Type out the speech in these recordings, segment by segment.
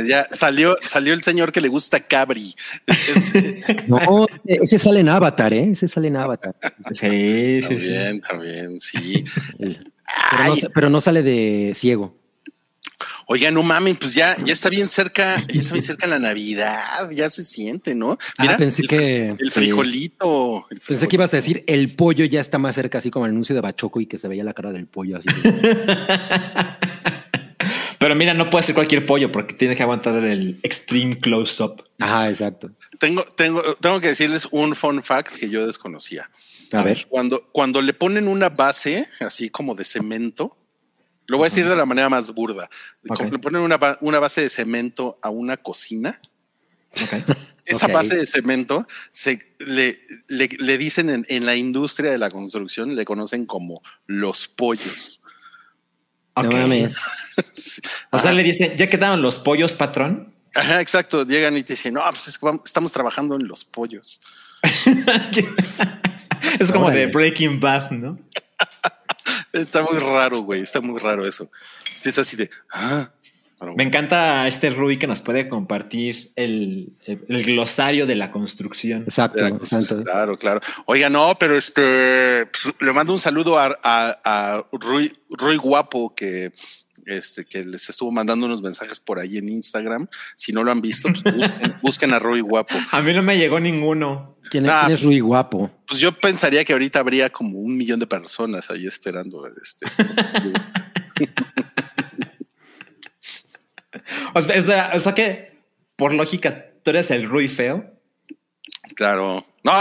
mames, ya salió, salió el señor que le gusta Cabri. No, ese sale en Avatar, ¿eh? Ese sale en Avatar. Sí, sí, sí. también, también, sí. Pero, no, pero sale de ciego. Oiga, no mames, pues ya, ya está bien cerca, ya está bien cerca la Navidad, ya se siente, ¿no? Ah, pensé el, que- el frijolito. el Pensé que ibas a decir el pollo ya está más cerca, así como el anuncio de Bachoco y que se veía la cara del pollo. Así Pero mira, no puede ser cualquier pollo porque tiene que aguantar el extreme close-up. Ajá, exacto. Tengo, tengo, tengo que decirles un fun fact que yo desconocía. A ver. Cuando, cuando le ponen una base así como de cemento, lo voy a decir de la manera más burda. Le ponen una, una base de cemento a una cocina, Ok. esa base de cemento se le, le, le dicen en, en la industria de la construcción, le conocen como los pollos. No Ok. mames. O sea, le dicen, ya quedaron los pollos, patrón. Ajá, exacto. Llegan y te dicen, no, pues es que vamos- estamos trabajando en los pollos. es como de. Breaking Bad, ¿no? Está muy raro, güey. Está muy raro eso. Es así de, ah, pero Me encanta este Rui que nos puede compartir el, el- el glosario de la construcción. Exacto, la construcción, Claro, claro. Oiga, no, pero este pues, le mando un saludo a, a, a Rui, Rui Guapo que este que les estuvo mandando unos mensajes por ahí en Instagram. Si no lo han visto, pues busquen, busquen a Rui Guapo. A mí no me llegó ninguno. ¿Quién, Ah, quién es pues- Rui Guapo? Pues yo pensaría que ahorita habría como un millón de personas ahí esperando. Este. O sea, es la- o sea que, por lógica, tú eres el Rui feo. claro. No,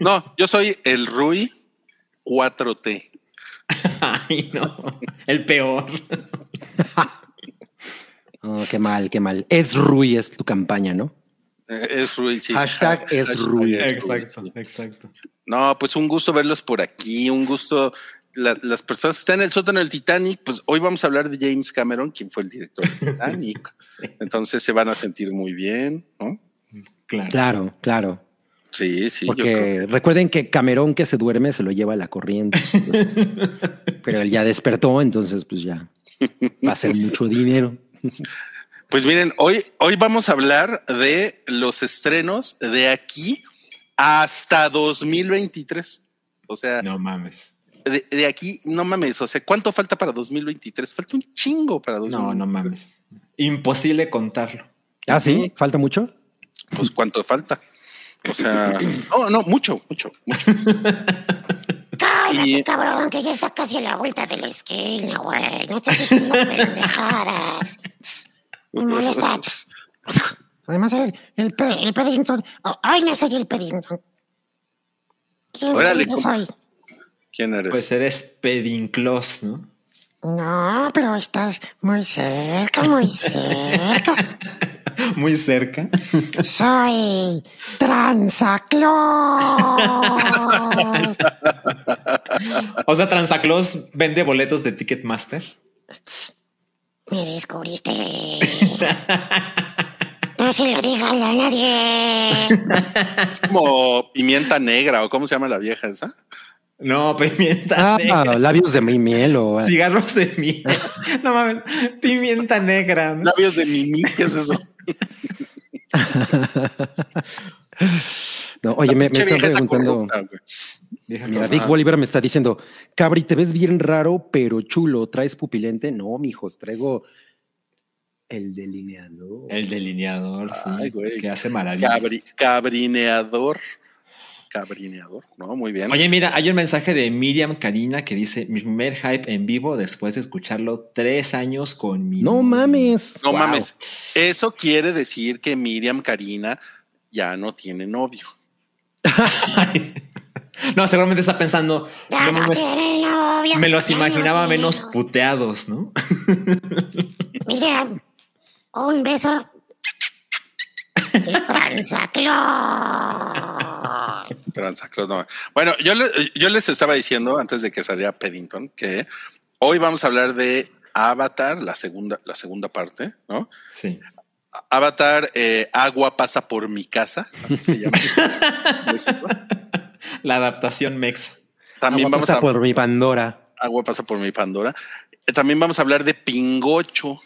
no, yo soy el Rui 4T. Ay, no. El peor. Oh, qué mal, qué mal. Es Rui, es tu campaña, ¿no? Eh, Es Rui, sí. Hashtag es Rui. Exacto, exacto. No, pues un gusto verlos por aquí, un gusto. La- las personas que están en el sótano del Titanic, pues hoy vamos a hablar de James Cameron, quien fue el director del Titanic. Entonces se van a sentir muy bien, ¿no? Claro. Claro, claro. Sí, sí. yo creo Porque recuerden que Camerón que se duerme se lo lleva a la corriente. entonces, pero él ya despertó, entonces pues ya va a ser mucho dinero. Pues miren, hoy, hoy vamos a hablar de los estrenos de aquí hasta 2023. O sea, No mames. De, de aquí, no mames, o sea, ¿cuánto falta para 2023? Falta un chingo para 2023. No, no mames. Imposible contarlo. Ah, sí, falta mucho. Pues cuánto falta. O sea, no, no, mucho, mucho, mucho. Cálmate, Y- cabrón, que ya está casi a la vuelta de la esquina, güey. No estés diciendo pendejadas. Me molesta. Además, el, el, el Paddington. oh, ay, no soy el Paddington. ¿Quién Órale, soy? ¿Quién eres? Pues eres pedinclos, ¿no? No, pero estás muy cerca, muy cerca. Muy cerca. Soy Transaclos. O sea, Transaclos vende boletos de Ticketmaster. Me descubriste. No se lo digas a nadie. Es como pimienta negra o cómo se llama la vieja esa. No, pimienta Ah, negra. labios de mi miel o Cigarros de miel. No mames, pimienta negra. ¿no? Labios de Mimi, ¿qué es eso? No, oye, me, están preguntando. corrupta, Mira. Dick Bolívar me está diciendo, Cabri, te ves bien raro, pero chulo. ¿Traes pupilente? No, mijos, traigo el delineador. El delineador, sí, Ay, güey. que hace maravilla. Cabri- cabrineador. Cabrineador, ¿no? Muy bien. Oye, mira, hay un mensaje de Miriam Karina que dice: Mi primer hype en vivo después de escucharlo tres años con mi. No mames. no wow. mames. Eso quiere decir que Miriam Karina ya no tiene novio. no, seguramente está pensando. Ya no mames, tiene novio. me los imaginaba menos puteados, ¿no? Mira, un beso. Transaclos. Transaclos, no. Bueno, yo, le- yo les estaba diciendo antes de que saliera Paddington que hoy vamos a hablar de Avatar, la segunda, la segunda parte, ¿no? Sí. Avatar, eh, agua pasa por mi casa, así se llama. La adaptación mexa. También Agua vamos pasa a por mi Pandora. Agua pasa por mi Pandora. Eh, También vamos a hablar de Pingocho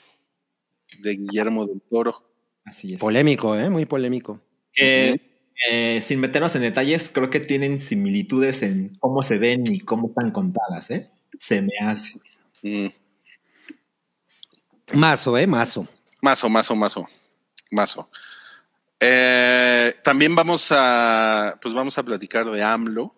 de Guillermo del Toro. Así es. Polémico, ¿eh? Muy polémico. Eh, sin meternos en detalles, creo que tienen similitudes en cómo se ven y cómo están contadas, ¿eh? Se me hace. Mm, Mazo, ¿eh? Mazo. Mazo, mazo, mazo, mazo. Eh, también vamos a, pues vamos a platicar de AMLO.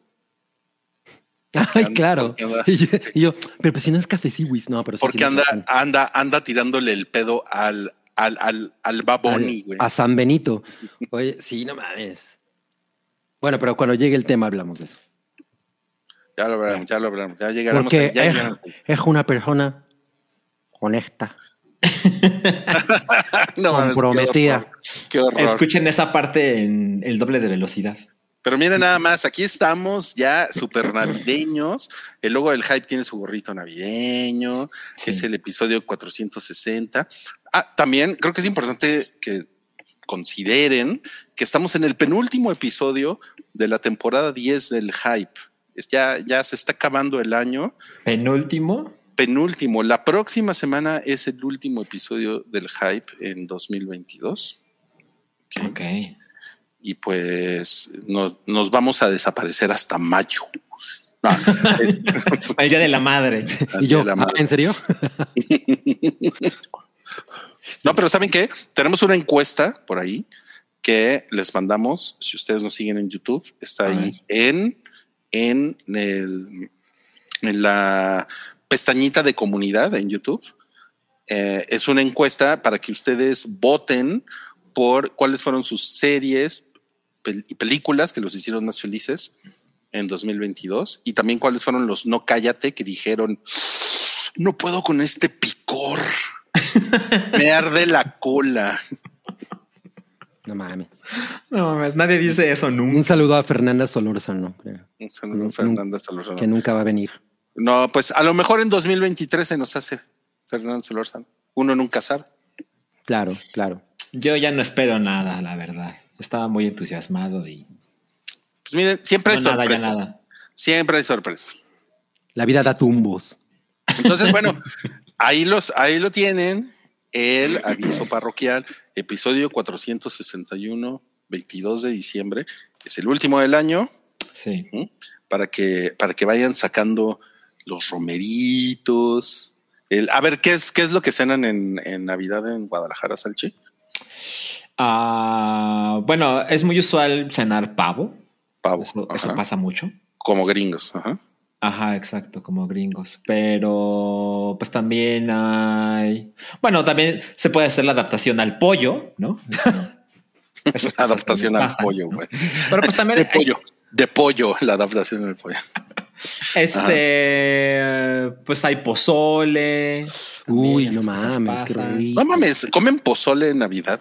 Ay, anda- claro. anda- Y yo, y yo, pero pues si no es cafeciwis, no, pero sí Porque anda, anda, anda tirándole el pedo al, al, al, al Baboni, güey. a San Benito. Oye, sí, no mames. Bueno, pero cuando llegue el tema hablamos de eso. Ya lo veremos, ya lo veremos. Ya llegaremos Porque ahí, ya es, llegaremos ahí. es una persona honesta, No, qué comprometida. horror, Qué horror. Escuchen esa parte en el doble de velocidad. Pero miren nada más, aquí estamos ya súper navideños. El logo del hype tiene su gorrito navideño. Sí. Es el episodio 460. Ah, también creo que es importante que consideren que estamos en el penúltimo episodio de la temporada 10 del hype. Es ya, ya se está acabando el año. Penúltimo. Penúltimo. La próxima semana es el último episodio del hype en 2022. Ok. Y pues nos, nos vamos a desaparecer hasta mayo. No, es- El día de la madre. Y yo, de la "Ah, madre. ¿en serio? no, pero ¿saben qué? Tenemos una encuesta por ahí que les mandamos. Si ustedes nos siguen en YouTube, está ahí en, en, el, en la pestañita de comunidad en YouTube. Eh, es una encuesta para que ustedes voten por cuáles fueron sus series pel- y películas que los hicieron más felices en 2022 y también cuáles fueron los no cállate que dijeron no puedo con este picor me arde la cola No mames. No mames, nadie dice eso Un nunca. saludo a Fernanda Solórzano, creo, Un saludo, No, Fernanda Solórzano. que nunca va a venir. no pues a lo mejor en 2023 se nos hace Fernanda Solórzano uno nunca sabe Claro, claro. Yo ya no espero nada, la verdad. Estaba muy entusiasmado y pues miren siempre no, hay nada, ya sorpresas nada. siempre hay sorpresas La vida da tumbos. Entonces, bueno, ahí los, ahí lo tienen. El aviso parroquial, episodio 461, 22 de diciembre. Es el último del año Sí. para que, para que vayan sacando los romeritos. El, a ver, ¿qué es, qué es lo que cenan en, en Navidad en Guadalajara, Salchi? Ah, bueno, es muy usual cenar pavo. Pavo. Eso, pasa mucho. Como gringos. Ajá. Ajá, exacto, como gringos. Pero pues también hay. Bueno, también se puede hacer la adaptación al pollo, ¿no? Adaptación al pasan. pollo, güey. Pero pues también De hay- pollo. De pollo, la adaptación del pollo. este, pues hay pozole. Uy, no mames, qué pasan. rico. No mames, ¿comen pozole en Navidad?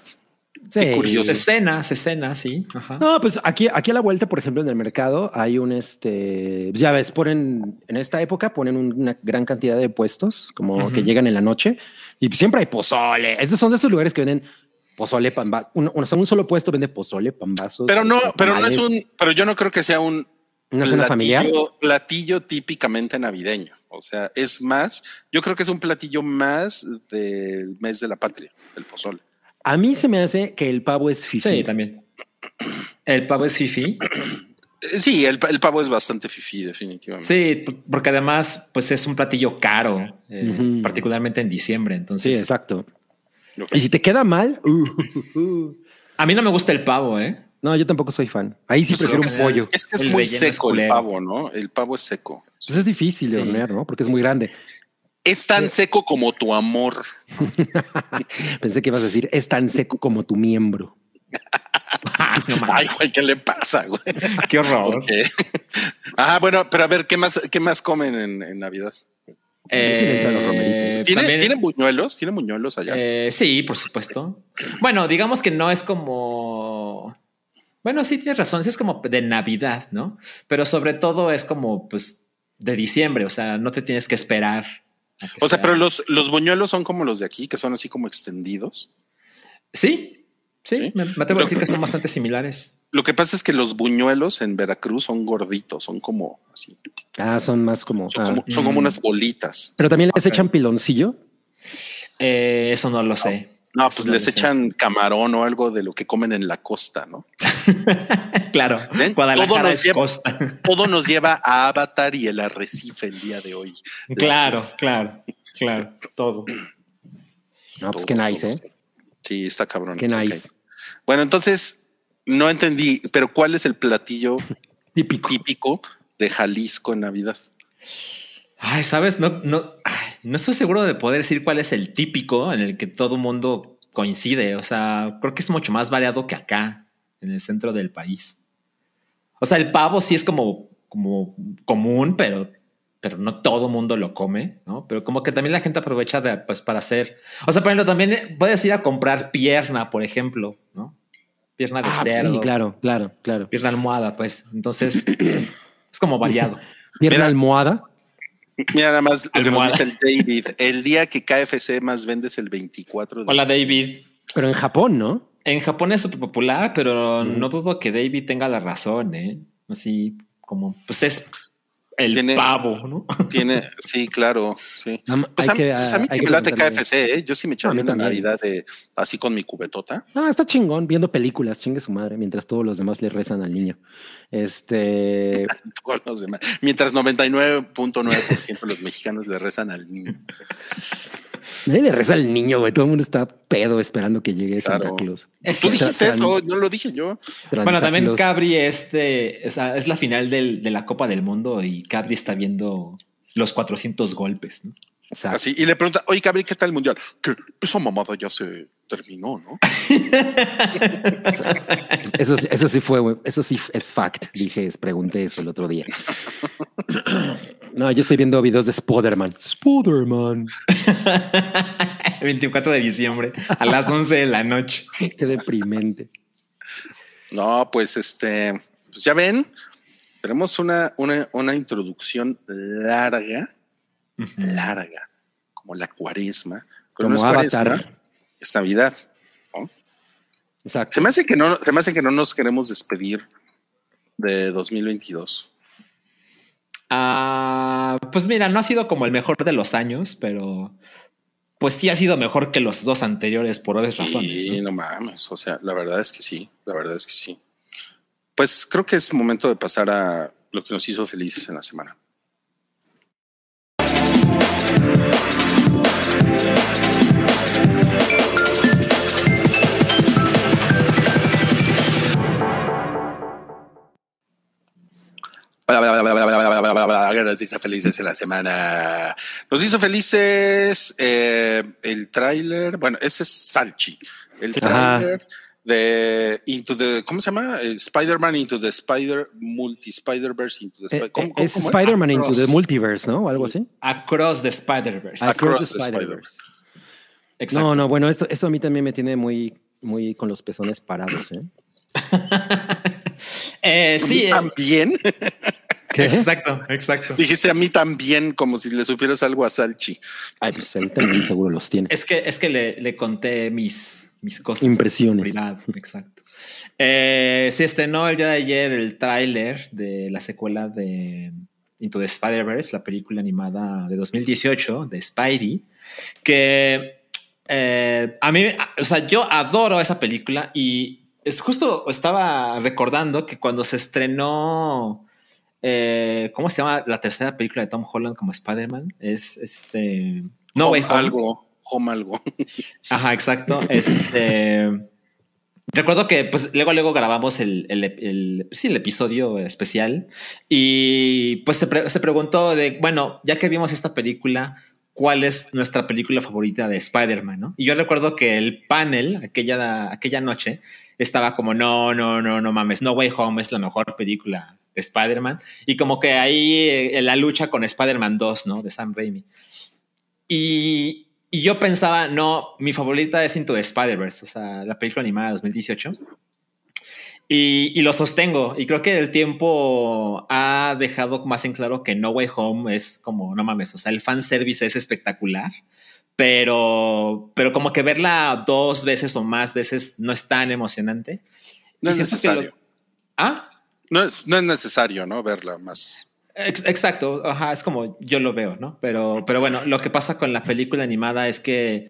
Sí. curioso. Se cena, se cena, sí. Ajá. No, pues aquí, aquí a la vuelta, por ejemplo, en el mercado hay un este, pues ya ves, ponen en esta época ponen un- una gran cantidad de puestos como Ujú. que llegan en la noche y pues siempre hay pozole. Estos son de esos lugares que venden pozole, pamba, o sea, un solo puesto vende pozole, pambazos. Pero no, pero no es un, pero yo no creo que sea un una cena familiar. platillo típicamente navideño. O sea, es más, yo creo que es un platillo más del mes de la patria, el pozole. A mí se me hace que el pavo es fifi. Sí, también. El pavo es fifi. Eh, Sí, el, el pavo es bastante fifí, definitivamente. Sí, porque además, pues es un platillo caro, eh, particularmente en diciembre. Sí, Entonces, exacto. Ok. Y si te queda mal, uh, uh, uh. a mí no me gusta el pavo, ¿eh? no, yo tampoco soy fan. Ahí sí Pues prefiero es un pollo. Es que es El muy seco el pavo, ¿no? El pavo es seco. Pues es difícil de Sí. hornear, ¿no? Porque es muy grande. Es tan seco como tu amor. Pensé que ibas a decir, es tan seco como tu miembro. Ah, no Ay, güey, ¿qué le pasa, güey? qué horror. Ah, bueno, pero a ver, ¿qué más, qué más comen en, en Navidad? Sí le entran los romeritos. ¿Tiene, también- ¿Tienen buñuelos? ¿Tienen buñuelos allá? Eh, sí, por supuesto. Bueno, digamos que no es como. Bueno, sí tienes razón, sí es como de Navidad, ¿no? Pero sobre todo es como, pues, de diciembre, o sea, no te tienes que esperar. O sea, sea- pero los, los buñuelos son como los de aquí, que son así como extendidos. Sí, sí, Sí. me, me atrevo a decir que son bastante similares. Lo que pasa es que los buñuelos en Veracruz son gorditos, son como así. Ah, son más como. Son, ah. como, son como unas bolitas. Pero también les echan piloncillo. Eh, eso no lo sé. No, pues No les sé. echan camarón o algo de lo que comen en la costa, ¿no? claro, ¿Ven? Guadalajara Todo nos es lleva- costa. Todo nos lleva a Avatar y el arrecife el día de hoy. claro, claro, claro, todo. No, pues qué nice, todo. ¿eh? Sí, está cabrón. Qué nice. Bueno, entonces no entendí, pero ¿cuál es el platillo Típico. típico de Jalisco en Navidad? Ay, sabes, no, no, no estoy seguro de poder decir cuál es el típico en el que todo mundo coincide. O sea, creo que es mucho más variado que acá, en el centro del país. O sea, el pavo sí es como, como común, pero, pero no todo mundo lo come, ¿no? Pero como que también la gente aprovecha de, pues, para hacer. O sea, por ejemplo, también puedes ir a comprar pierna, por ejemplo, ¿no? Pierna de Ah, cerdo. sí, claro, claro, claro. Pierna almohada, pues. Entonces, es como variado. Pierna Mira. almohada. Mira nada más lo que nos dice el David. El día que KFC más vende es el 24 de Hola. David. Pero en Japón, ¿no? En Japón es súper popular, pero no dudo que David tenga la razón, ¿eh? Así como, pues es el Tiene- pavo, ¿no? Tiene, sí, claro, sí. Pues, a, que- pues a mí sí me late. KFC, ¿eh? Yo sí me echaría mí una también. Navidad de, así con mi cubetota. Ah, está chingón viendo películas, chingue su madre, mientras todos los demás le rezan al niño. Este, Todos los demás. Mientras 99.9% de los mexicanos le rezan al niño. Nadie le reza al niño, güey. Todo el mundo está pedo esperando que llegue Claro. Santa Claus. Tú dijiste eso, no lo dije yo. Bueno, también. Cabri es de, o sea, es la final del- de la Copa del Mundo y Cabri está viendo los 400 golpes, ¿no? Exacto. Así, y le pregunta, oye, Cabri, ¿qué tal el mundial? Que esa mamada ya se terminó, ¿no? Eso, sí- eso sí fue, güey. Eso sí es fact. Dije, pregunté eso el otro día. No, yo estoy viendo videos de Spider-Man. Spider-Man. 24 de diciembre a las 11 de la noche. Qué deprimente. No, pues este, pues ya ven, tenemos una, una, una introducción larga, larga, como la cuaresma. Pero Como no es cuaresma, Avatar. es Navidad. Exacto. Se me hace que no, se me hace que no nos queremos despedir de 2022. Ah, pues mira, no ha sido como el mejor de los años, pero pues sí ha sido mejor que los dos anteriores por obvias razones. Y ¿no? no mames, o sea, la verdad es que sí, la verdad es que sí. Pues creo que es momento de pasar a lo que nos hizo felices en la semana. ¿Qué nos hizo felices en la semana? Nos hizo felices eh, el tráiler, bueno, ese es Salchi, el tráiler de Into the, ¿cómo se llama? Eh, Spider-Man Into the Spider, Multi Spider-Verse Into the Eh, Spider, ¿cómo, eh, cómo- es cómo Spider-Man into the Multiverse, ¿no? O algo así. Across the Spider-Verse. Across the Spider-Verse. Exacto. No, no, bueno, esto, esto a mí también me tiene muy, muy con los pezones parados, ¿eh? Eh, sí, También, ¿Qué? exacto, exacto. dijiste a mí también, como si le supieras algo a Salchi. Ay, pues él también seguro los tiene. Es que, es que le, le conté mis, mis cosas. Impresiones. Privado, exacto. Eh, se estrenó el día de ayer el tráiler de la secuela de Into the Spider-Verse, la película animada de 2018 de Spidey, que eh, a mí, o sea, yo adoro esa película y es justo estaba recordando que cuando se estrenó, eh, ¿cómo se llama la tercera película de Tom Holland como Spider-Man? Es este... No Home Way Home. algo, home algo. Ajá, exacto. Este. Recuerdo que pues luego luego grabamos el, el, sí, el episodio especial y pues se, se preguntó de, bueno, ya que vimos esta película, ¿cuál es nuestra película favorita de Spider-Man? ¿no? Y yo recuerdo que el panel aquella, aquella noche estaba como, no, no, no, no mames, No Way Home es la mejor película de Spider-Man y como que ahí eh, la lucha con Spider-Man 2, ¿no? De Sam Raimi. Y yo pensaba, no, mi favorita es Into the Spider-Verse, o sea, la película animada de 2018. Y, y lo sostengo. Y creo que el tiempo ha dejado más en claro que No Way Home es como, no mames, o sea, el fanservice es espectacular. Pero, pero como que verla dos veces o más veces no es tan emocionante. No Y es lo- necesario. ¿Ah? No es, no es necesario, ¿no? Verla más. Ex- Exacto, ajá, es como yo lo veo, ¿no? Pero, pero bueno, lo que pasa con la película animada es que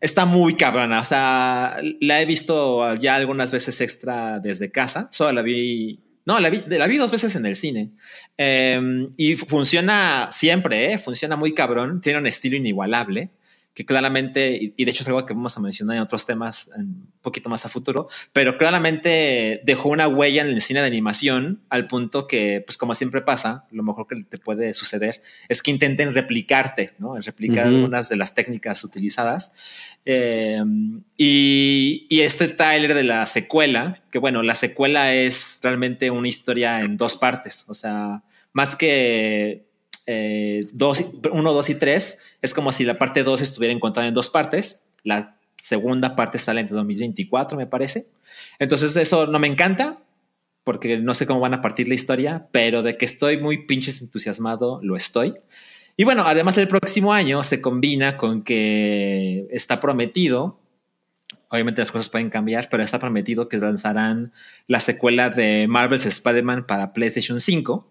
está muy cabrona. O sea, la he visto ya algunas veces extra desde casa. Solo la vi. No, la vi, la vi dos veces en el cine. Eh, y funciona siempre, ¿eh? Funciona muy cabrón. Tiene un estilo inigualable. Que claramente, y y de hecho es algo que vamos a mencionar en otros temas un poquito más a futuro, pero claramente dejó una huella en el cine de animación al punto que, pues como siempre pasa, lo mejor que te puede suceder es que intenten replicarte, ¿no? Replicar Ujú. algunas de las técnicas utilizadas. Eh, y, y este Tyler de la secuela, que bueno, la secuela es realmente una historia en dos partes, o sea, más que eh, dos, uno, dos y tres, es como si la parte dos estuviera encontrada en dos partes. La segunda parte sale en 2024, me parece. Entonces, eso no me encanta porque no sé cómo van a partir la historia, pero de que estoy muy pinches entusiasmado, lo estoy. Y bueno, además el próximo año se combina con que está prometido, obviamente las cosas pueden cambiar, pero está prometido que lanzarán la secuela de Marvel's Spider-Man para PlayStation 5,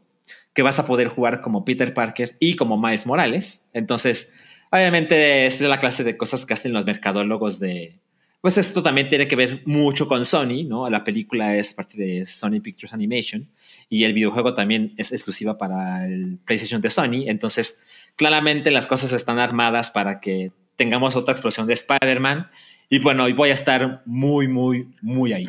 que vas a poder jugar como Peter Parker y como Miles Morales. Entonces, obviamente es la clase de cosas que hacen los mercadólogos de... Pues esto también tiene que ver mucho con Sony, ¿no? La película es parte de Sony Pictures Animation y el videojuego también es exclusiva para el PlayStation de Sony. Entonces, claramente las cosas están armadas para que tengamos otra explosión de Spider-Man. Y bueno, y voy a estar muy, muy, muy ahí.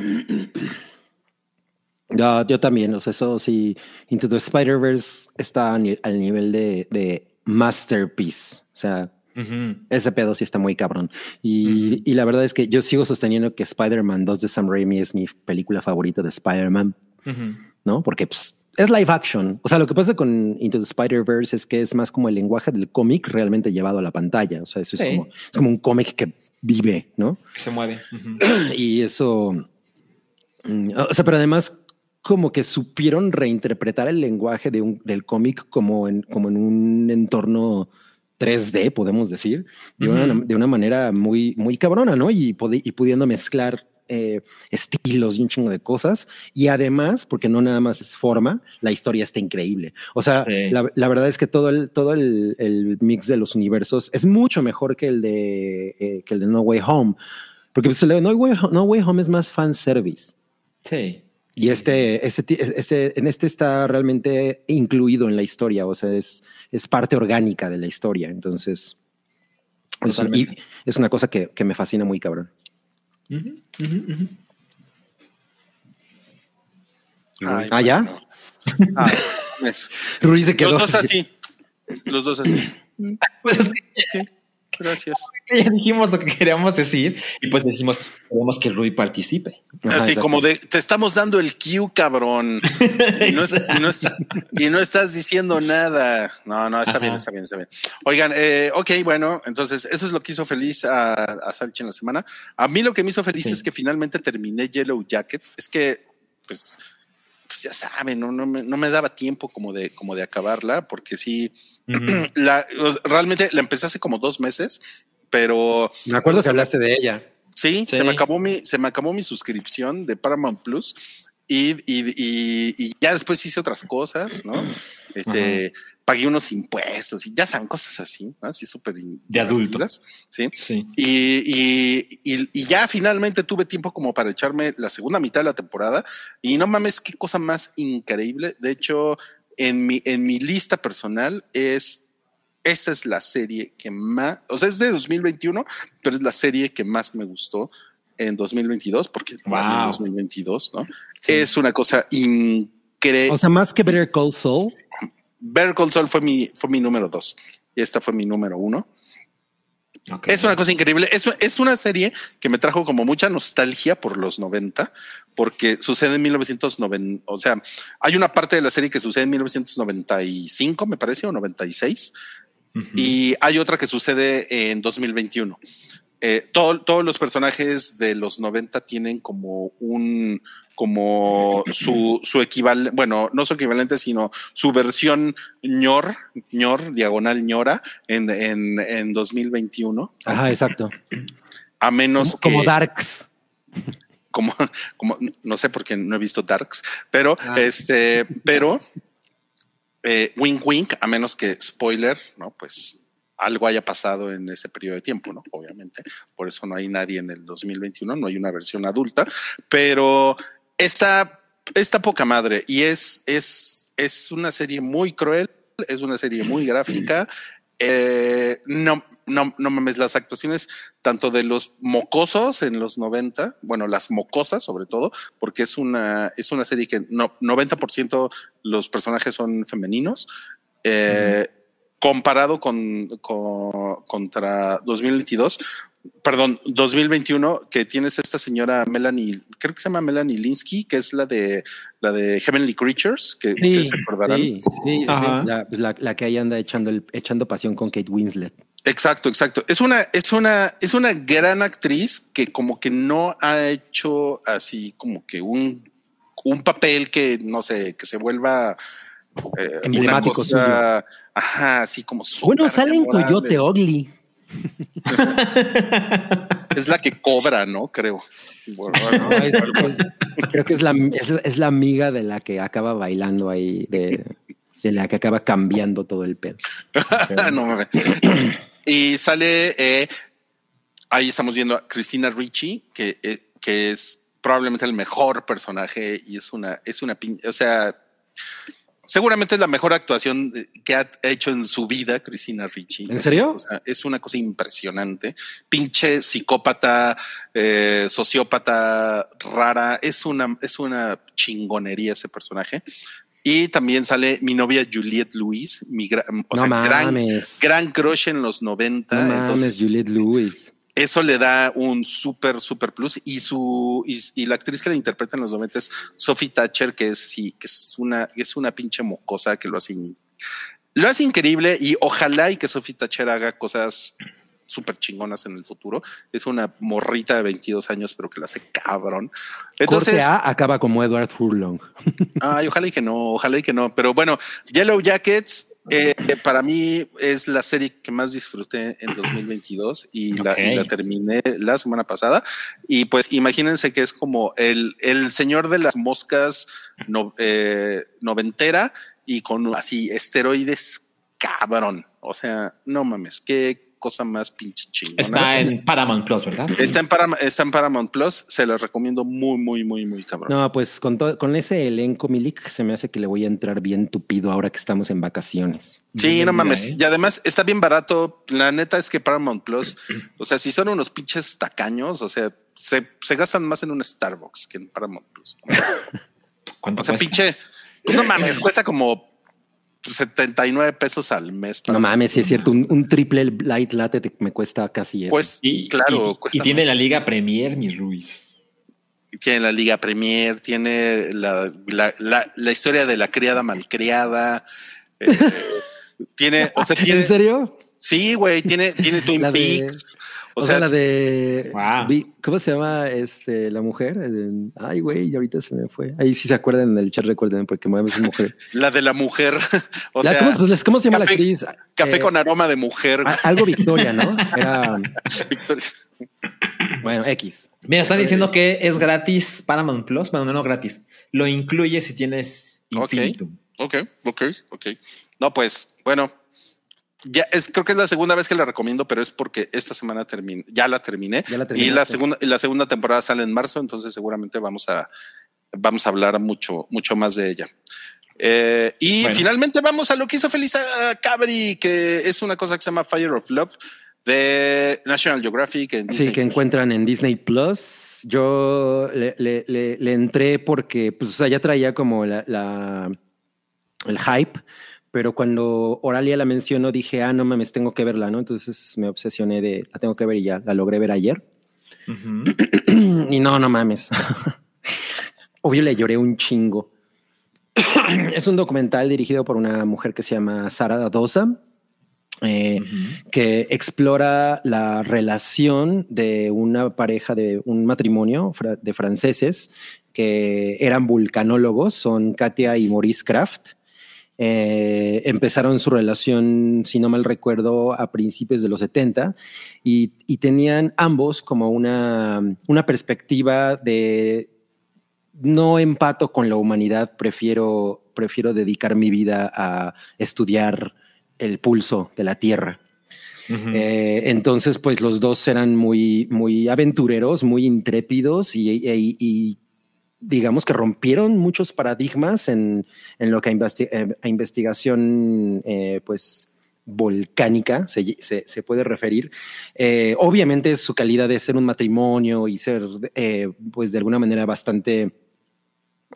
No, yo también, o sea, eso sí, Into the Spider-Verse está al nivel de, de masterpiece. O sea, Ujú. ese pedo sí está muy cabrón. Y, y la verdad es que yo sigo sosteniendo que Spider-Man 2 de Sam Raimi es mi película favorita de Spider-Man. ¿no? Porque pues, es live action. O sea, lo que pasa con Into the Spider-Verse es que es más como el lenguaje del cómic realmente llevado a la pantalla. O sea, eso Sí. es, como, es como un cómic que vive, ¿no? Que se mueve. Y eso, mm, o sea, pero además como que supieron reinterpretar el lenguaje de un, del cómic como en, como en un entorno 3D, podemos decir, de, una, de una manera muy, muy cabrona, ¿no? Y, pudiendo mezclar eh, estilos y un chingo de cosas. Y además, porque no nada más es forma, la historia está increíble. O sea, Sí. la, la verdad es que todo el, todo el, el mix de los universos es mucho mejor que el de, eh, que el de No Way Home. Porque pues, no Way, no Way Home es más fan service. Sí. Y este, este, este, en este está realmente incluido en la historia, o sea, es, es parte orgánica de la historia. Entonces, es, un- Totalmente. y es una cosa que, que me fascina muy cabrón. Ujú, ujú, ujú. Ay, Ah, ¿ya? Ah, mames. Ruiz se quedó. Los dos así. Los dos así. Pues es que Gracias. ya dijimos lo que queríamos decir y pues decimos, queremos que Rui participe. Ajá, Así como de, te estamos dando el cue, cabrón. Y no, es- y no es- y no estás diciendo nada. No, no, está Ajá. bien, está bien, está bien. Oigan, eh, ok, bueno, entonces eso es lo que hizo feliz a, a Salchi en la semana. A mí lo que me hizo feliz Sí. es que finalmente terminé Yellow Jackets. Es que, pues, pues ya saben, no, no, me, no me daba tiempo como de, como de acabarla, porque sí, la, realmente la empecé hace como dos meses, pero Me acuerdo que hablaste de ella. Sí, Sí. se me acabó mi, se me acabó mi suscripción de Paramount Plus y, y, y- y ya después hice otras cosas, ¿no? Este, pagué unos impuestos y ya saben, cosas así, ¿no? así súper De divertidas, Sí. Sí. Y, y, y- y ya finalmente tuve tiempo como para echarme la segunda mitad de la temporada y no mames, qué cosa más increíble. De hecho, en mi, en mi lista personal es, esa es la serie que más, o sea, es de 2021, pero es la serie que más me gustó en 2022, porque es Wow. 2022, ¿no? Sí. Es una cosa increíble. O sea, más que Better Call Saul. Better Call Saul fue mi, fue mi número dos y esta fue mi número uno. Ok. Es una cosa increíble. Es, es una serie que me trajo como mucha nostalgia por los 90, porque sucede en 1990. O sea, hay una parte de la serie que sucede en 1995, me parece, o 96, Ujú. y hay otra que sucede en 2021. Eh, todo- todos los personajes de los 90 tienen como un como su, su equivalente, bueno, no su equivalente, sino su versión ñor, ñor, diagonal ñora en, en, en 2021. Ajá, exacto. A menos Como que, Darks. como, como, no sé por qué no he visto Darks, pero Ah. este, pero eh, wink wink, a menos que spoiler, ¿no? Pues algo haya pasado en ese periodo de tiempo, ¿no? Obviamente, por eso no hay nadie en el 2021, no hay una versión adulta, pero está, está poca madre y es, es, es una serie muy cruel, es una serie muy gráfica. Eh, no, no, no mames, las actuaciones tanto de los mocosos en los 90, bueno, las mocosas sobre todo, porque es una, es una serie que no, 90% los personajes son femeninos. Eh, Comparado con, con- contra 2022, perdón, 2021, que tienes esta señora Melanie, creo que se llama Melanie Linsky, que es la de la de Heavenly Creatures, que ustedes se acordarán. sí, sí, sí. La, la- la que ahí anda echando, el, echando pasión con Kate Winslet. Exacto, exacto. Es una, es una, es una gran actriz que como que no ha hecho así como que un, un papel que no sé, que se vuelva eh, una Emblemático cosa, ajá, así como Bueno, súper sale en. Coyote Ugly. Es la que cobra, ¿no? Creo. Bueno, No, es- es- creo que es la, es, es la amiga de la que acaba bailando ahí, de, de la que acaba cambiando todo el pedo. no mames. Y sale, eh, ahí estamos viendo a Cristina Ricci, que, eh, que es probablemente el mejor personaje y es una, es una, o sea, seguramente es la mejor actuación eh, que ha hecho en su vida Cristina Ricci. ¿En serio? es una cosa impresionante. Pinche psicópata, eh, sociópata rara. Es una, es una chingonería ese personaje. Y también sale mi novia Juliette Louis, mi gra- o no sea, gran, gran crush en los 90. no mames, Juliette Lewis. Eso le da un súper, súper plus. Y su y, la actriz que la interpreta en los 90 es Sophie Thatcher, que es sí, que es una, es una pinche mocosa que lo hace, lo hace increíble. Y ojalá y que Sophie Thatcher haga cosas súper chingonas en el futuro. Es una morrita de 22 años, pero que la hace cabrón. Entonces, Corte A acaba como Edward Furlong. Ay, ojalá y que no, ojalá y que no. Pero bueno, Yellow Jackets eh, para mí es la serie que más disfruté en 2022 y, la, y la terminé la semana pasada. Y pues imagínense que es como el, el señor de las moscas no- eh, noventera y con así esteroides cabrón. O sea, no mames, qué cosa más pinche chingona. Está en Paramount Plus, ¿verdad? Está en, Param- está en Paramount Plus, se los recomiendo muy, muy, muy, muy cabrón. No, pues con, con ese elenco, Milik, se me hace que le voy a entrar bien tupido ahora que estamos en vacaciones. Sí, no mames. eh. Y además está bien barato. La neta es que Paramount Plus, o sea, si son unos pinches tacaños, o sea, se, se gastan más en un Starbucks que en Paramount Plus. ¿Cuánto O sea, cuesta? pinche, pues no mames, cuesta como 79 pesos al mes. No mames, sí es cierto, un, un triple light latte te- me cuesta casi eso. Pues Y, claro, y- cuesta y tiene más. la Liga Premier, mi Ruiz. Tiene la Liga Premier, tiene la, la, la, la historia de la criada malcriada. eh, tiene, o sea, tiene, ¿En serio? sí, güey, tiene, tiene Twin Peaks. O, sea, la de. Wow. ¿Cómo se llama este, la mujer? Ay, güey, ahorita se me fue. Ahí sí se acuerdan en el chat, recuerden, porque mueve su mujer. La de la mujer. O La- sea, ¿cómo, pues, ¿cómo se llama café- la actriz? café Eh, con aroma de mujer. Algo Victoria, ¿no? Era. Victoria. Bueno, X. Mira, están diciendo que es gratis Paramount Plus. Bueno, no, no gratis. Lo incluye si tienes Ok. Infinitum. Ok, ok, ok. No, pues, bueno. Ya es, creo que es la segunda vez que la recomiendo, pero es porque esta semana terminé, ya la terminé. Ya la y la segunda, la segunda temporada sale en marzo, entonces seguramente vamos a, vamos a hablar mucho, mucho más de ella. Eh, y Bueno. finalmente vamos a lo que hizo feliz a Cabri, que es una cosa que se llama Fire of Love de National Geographic. En Sí, que Plus. encuentran en Disney Plus. Yo le, le- le- le entré porque, pues, o sea, ya traía como la, la- el hype, pero cuando Oralia la mencionó dije, ah, no mames, tengo que verla, ¿no? Entonces me obsesioné de, la tengo que ver y ya, la logré ver ayer. Y no, no mames. Obvio le lloré un chingo. es un documental dirigido por una mujer que se llama Sara Dadosa, eh, que explora la relación de una pareja de un matrimonio de franceses que eran vulcanólogos, son Katia y Maurice Kraft. Eh, empezaron su relación, si no mal recuerdo, a principios de los 70 y, y tenían ambos como una, una perspectiva de no empato con la humanidad, prefiero, prefiero dedicar mi vida a estudiar el pulso de la Tierra. Eh, entonces, pues los dos eran muy, muy aventureros, muy intrépidos y, y- y digamos que rompieron muchos paradigmas en, en lo que a, eh, investigación, eh, pues volcánica se, se- puede referir. Eh, obviamente su calidad de ser un matrimonio y ser, pues de alguna manera bastante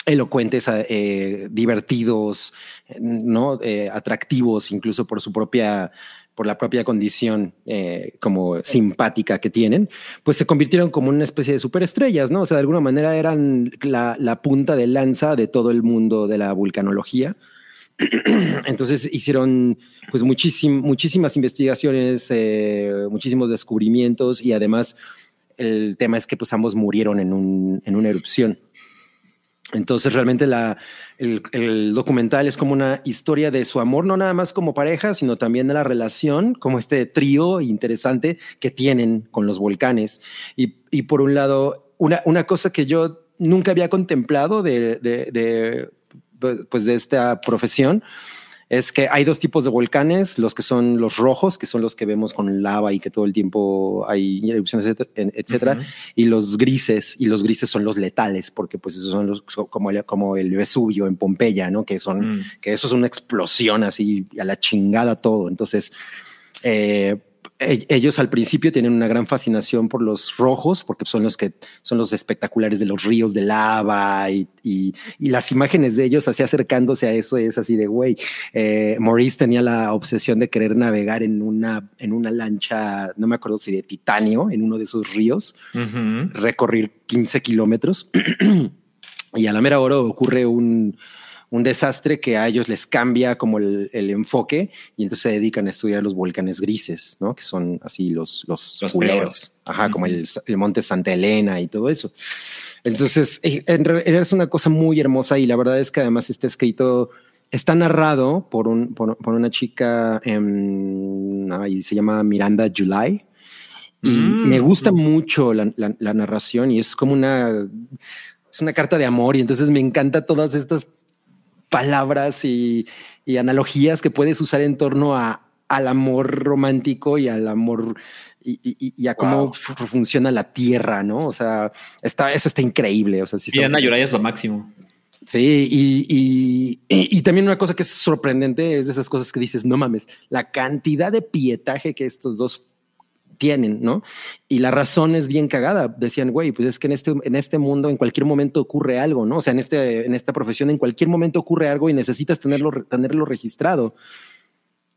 elocuentes, eh, divertidos, no Eh, atractivos, incluso por su propia por la propia condición eh, como simpática que tienen, pues se convirtieron como una especie de superestrellas, ¿no? O sea, de alguna manera eran la, punta de lanza de todo el mundo de la vulcanología. Entonces hicieron pues muchísim- muchísimas investigaciones, muchísimos descubrimientos y además el tema es que pues ambos murieron en, un, en una erupción. Entonces realmente el, documental es como una historia de su amor, no nada más como pareja, sino también de la relación, como este trío interesante que tienen con los volcanes. Y, y por un lado, una, una cosa que yo nunca había contemplado de, de, de, pues de esta profesión es que hay dos tipos de volcanes, los que son los rojos, que son los que vemos con lava y que todo el tiempo hay erupciones, etcétera, Ujú. y los grises, y los grises son los letales, porque pues esos son los como el, como el Vesubio en Pompeya, ¿no? Que son, Mm. que eso es una explosión así a la chingada todo. Entonces, eh, ellos al principio tienen una gran fascinación por los rojos, porque son los que son los espectaculares de los ríos de lava y, y- y las imágenes de ellos así acercándose a eso es así de güey. Eh, Maurice tenía la obsesión de querer navegar en una, en una lancha, no me acuerdo si de titanio, en uno de esos ríos recorrer 15 kilómetros y a la mera hora ocurre un, un desastre que a ellos les cambia como el, el enfoque y entonces se dedican a estudiar los volcanes grises, ¿no? Que son así los, los, Los culeros. Ajá, como el, el monte Santa Elena y todo eso. Entonces, eh, en realidad es una cosa muy hermosa y la verdad es que además está escrito, está narrado por, un, por, por una chica, em, ay, se llama Miranda July. Y Mm. me gusta mucho la, la- la narración y es como una, es una carta de amor y entonces me encanta todas estas palabras y, y analogías que puedes usar en torno a, al amor romántico y al amor y, y- y a cómo Wow. funciona la tierra, ¿no? O sea, está, eso está increíble. O sea, sí Y Ana es lo máximo. Sí, y- y también una cosa que es sorprendente es de esas cosas que dices, no mames, la cantidad de pietaje que estos dos tienen, ¿no? Y la razón es bien cagada. Decían, güey, pues es que en este, en este mundo en cualquier momento ocurre algo, ¿no? O sea, en, este, en esta profesión en cualquier momento ocurre algo y necesitas tenerlo, tenerlo registrado.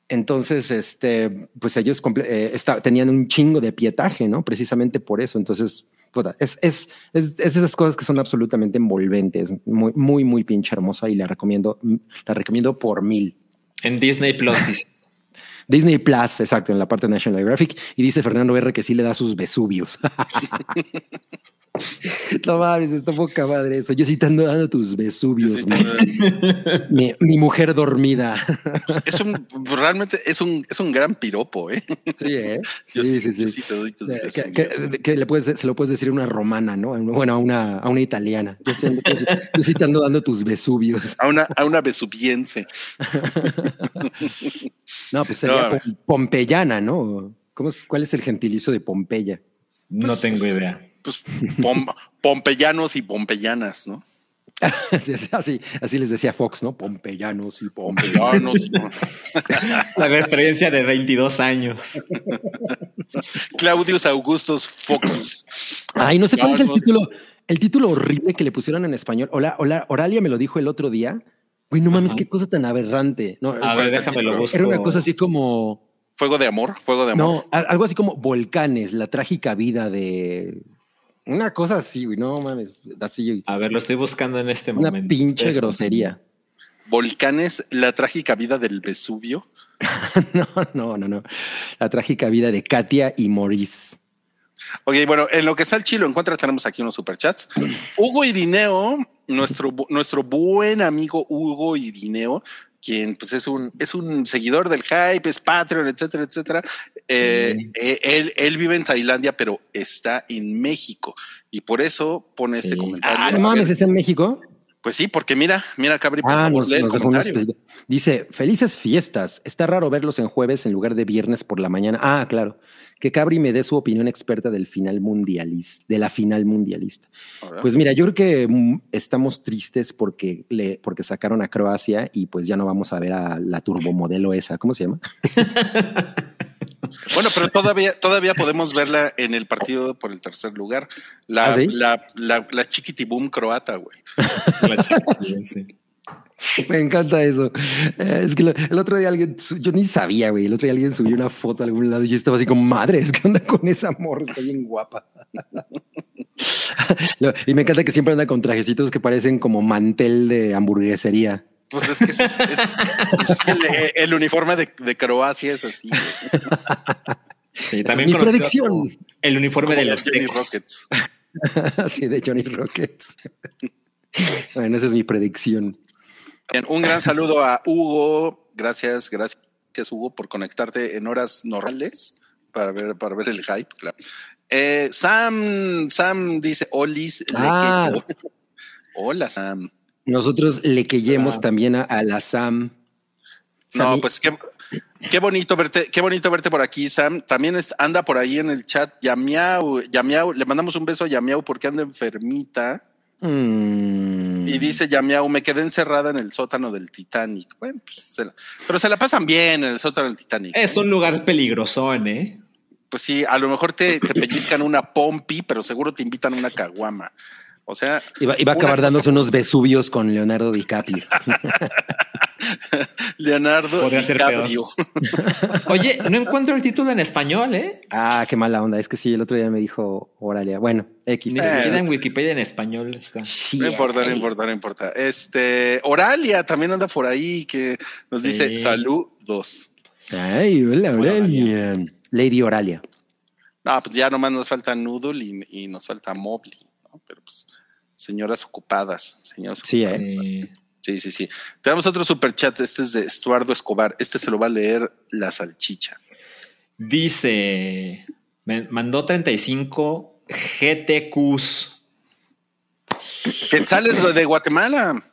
Entonces, este, pues ellos eh, esta- tenían un chingo de pietaje, ¿no? Precisamente por eso. Entonces, es, es, es, es esas cosas que son absolutamente envolventes, muy, muy, muy pinche hermosa y la recomiendo, la recomiendo por mil. En Disney Plus dice. Disney Plus, exacto, en la parte de National Geographic. Y dice Fernando R que sí le da sus Vesuvios. no mames, está poca madre eso. Yo sí te ando dando tus Vesuvios. Sí, mi, mi- mi mujer dormida. Es un, realmente es un, es un gran piropo, ¿eh? sí, ¿eh? Yo Sí, sí, sí, yo sí. sí te doy tus Que- que, que le puedes, se lo puedes decir a una romana, ¿no? Bueno, a una, a una italiana. Yo sí, yo sí- yo sí te ando dando tus Vesuvios. A una, a una besubiense. No, pues sería No. pompeyana, ¿no? ¿Cómo es, ¿Cuál es el gentilicio de Pompeya? No Pues- tengo idea. Pues pom- pompeyanos y pompeyanas, ¿no? Así, les decía Fox, ¿no? Pompeyanos y Pompeya. Pompeyanos. La referencia de 22 años. Claudius Augustus Foxus. Ay, no sé cuál es el título, el título horrible que le pusieron en español. Hola, hola, Oralia me lo dijo el otro día. Güey, no mames, Ajá. qué cosa tan aberrante. No, A ver, es el déjame lo título? busco. era una cosa así como, Fuego de amor, fuego de amor. no, algo así como volcanes, la trágica vida de una cosa así, güey, no mames, así, A ver, lo estoy buscando en este una momento. pinche Ustedes grosería. Volcanes, la trágica vida del Vesubio. No, no, no, no. La trágica vida de Katia y Maurice. Ok, bueno, en lo que Salchi lo encuentra, tenemos aquí unos superchats. Hugo Irineo, nuestro, nuestro buen amigo Hugo Irineo, quien pues es un, es un seguidor del hype, es Patreon, etcétera, etcétera. Eh, eh, él, él vive en Tailandia, pero está en México y por eso pone este comentario. Ah, no mames, ¿está en México? Pues sí, porque mira, mira, Cabri, por Ah, favor, nos, lee el nos comentario. pedidos. Dice, felices fiestas. Está raro verlos en jueves en lugar de viernes por la mañana. Ah, claro. Que Cabri me dé su opinión experta del final mundialista, de la final mundialista. Ahora. Pues mira, yo creo que mm, estamos tristes porque le, porque sacaron a Croacia y pues ya no vamos a ver a la turbomodelo esa. ¿Cómo se llama? Bueno, pero todavía, todavía podemos verla en el partido por el tercer lugar. La, ¿Ah, sí? la, la, la chiquitibum croata, güey. La sí. Me encanta eso. Eh, es que lo- el otro día alguien, yo ni sabía, güey. El otro día alguien subió una foto a algún lado y yo estaba así como, madres, ¿qué onda con esa morra? Está bien guapa. Y me encanta que siempre anda con trajecitos que parecen como mantel de hamburguesería. Pues es que es, es- pues es el, el uniforme de, de Croacia es así. Sí, también mi predicción. El uniforme de los Johnny tecos. Rockets. Así de Johnny Rockets. bueno, esa es mi predicción. Bien, un gran saludo a Hugo. Gracias, gracias, Hugo, por conectarte en horas normales para ver, para ver el hype. Claro. Eh, Sam, Sam dice Olis. Ah. Lequeyo". Hola, Sam. Nosotros le queyemos Ah. también a, a la Sam. No, pues qué, qué bonito verte, qué bonito verte por aquí, Sam. También es- anda por ahí en el chat Yamiau, Yamiau, le mandamos un beso a Yamiau porque anda enfermita. Mm. Y dice Yamiau, me quedé encerrada en el sótano del Titanic. Bueno, pues se la- pero se la pasan bien en el sótano del Titanic. Es ¿eh? un lugar peligrosón, ¿eh? Pues sí, a lo mejor te, te pellizcan una pompi, pero seguro te invitan a una caguama. O sea, Iba, iba a acabar dándose unos besubios con Leonardo DiCaprio. Leonardo Podría ser DiCaprio. Oye, no encuentro el título en español, ¿eh? ah, qué mala onda. Es que sí, el otro día me dijo, órale, bueno, X. Ni Eh. siquiera en Wikipedia en español está. Sí, No importa, no importa, no importa. Este, Oralia también anda por ahí que nos dice Sí. saludos. Ay, hola, Oralia. Lady Oralia. No, pues ya nomás nos falta Noodle y, y nos falta Mobley, ¿no? Pero pues, señoras ocupadas, señoras Sí, ocupadas. ¿eh? Sí. Sí, sí, sí. Tenemos otro super chat. Este es de Estuardo Escobar. Este se lo va a leer la salchicha. Dice, me mandó 35 GTQs. Quetzales de Guatemala.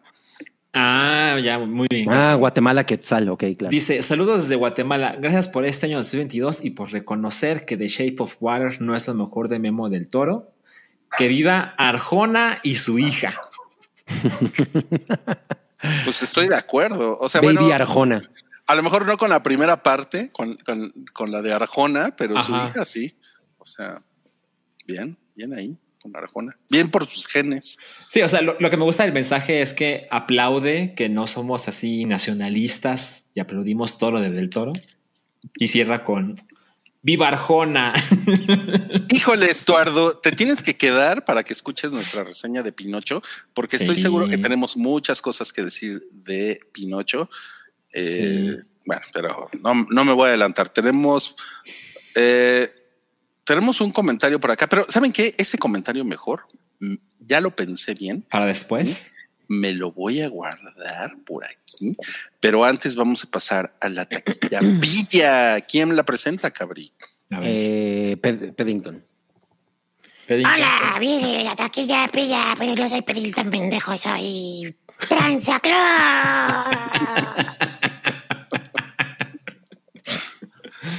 Ah, ya, muy bien. Ah, Guatemala Quetzal, ok, claro. Dice, saludos desde Guatemala. Gracias por este año 2022 y por reconocer que The Shape of Water no es lo mejor de Memo del Toro. Que viva Arjona y su hija. Pues estoy de acuerdo. O sea, Baby bueno, Arjona. a lo mejor no con la primera parte, con, con- con la de Arjona, pero su hija sí. O sea, bien, bien ahí con Arjona. Bien por sus genes. Sí, o sea, lo, lo que me gusta del mensaje es que aplaude que no somos así nacionalistas y aplaudimos todo lo de Del Toro. Y cierra con ¡Viva Arjona! Híjole, Estuardo, te tienes que quedar para que escuches nuestra reseña de Pinocho, porque estoy Sí. seguro que tenemos muchas cosas que decir de Pinocho. Eh, Bueno, pero no, no me voy a adelantar. Tenemos, eh, tenemos un comentario por acá, pero ¿saben qué? Ese comentario mejor, mm, ya lo pensé bien, Para después. Me lo voy a guardar por aquí, pero antes vamos a pasar a la taquilla Villa. ¿Quién la presenta, Cabri? Eh, Ped- Peddington. Hola, viene la taquilla pilla, pero no soy pedil tan pendejo, soy Transaclón.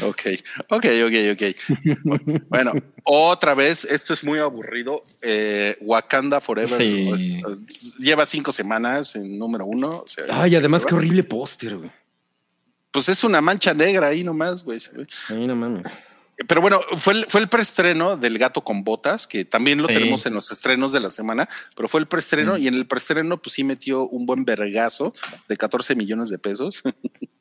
Ok, ok, ok, ok. bueno, otra vez, esto es muy aburrido. Eh, Wakanda Forever lleva cinco semanas en número uno. o sea, Ay, además, qué horrible póster, güey. Pues es una mancha negra ahí nomás, güey. Ay, no mames. Pero bueno, fue el, fue el preestreno del Gato con Botas, que también lo Sí. tenemos en los estrenos de la semana, pero fue el preestreno Mm. y en el preestreno pues sí metió un buen vergazo de 14 millones de pesos.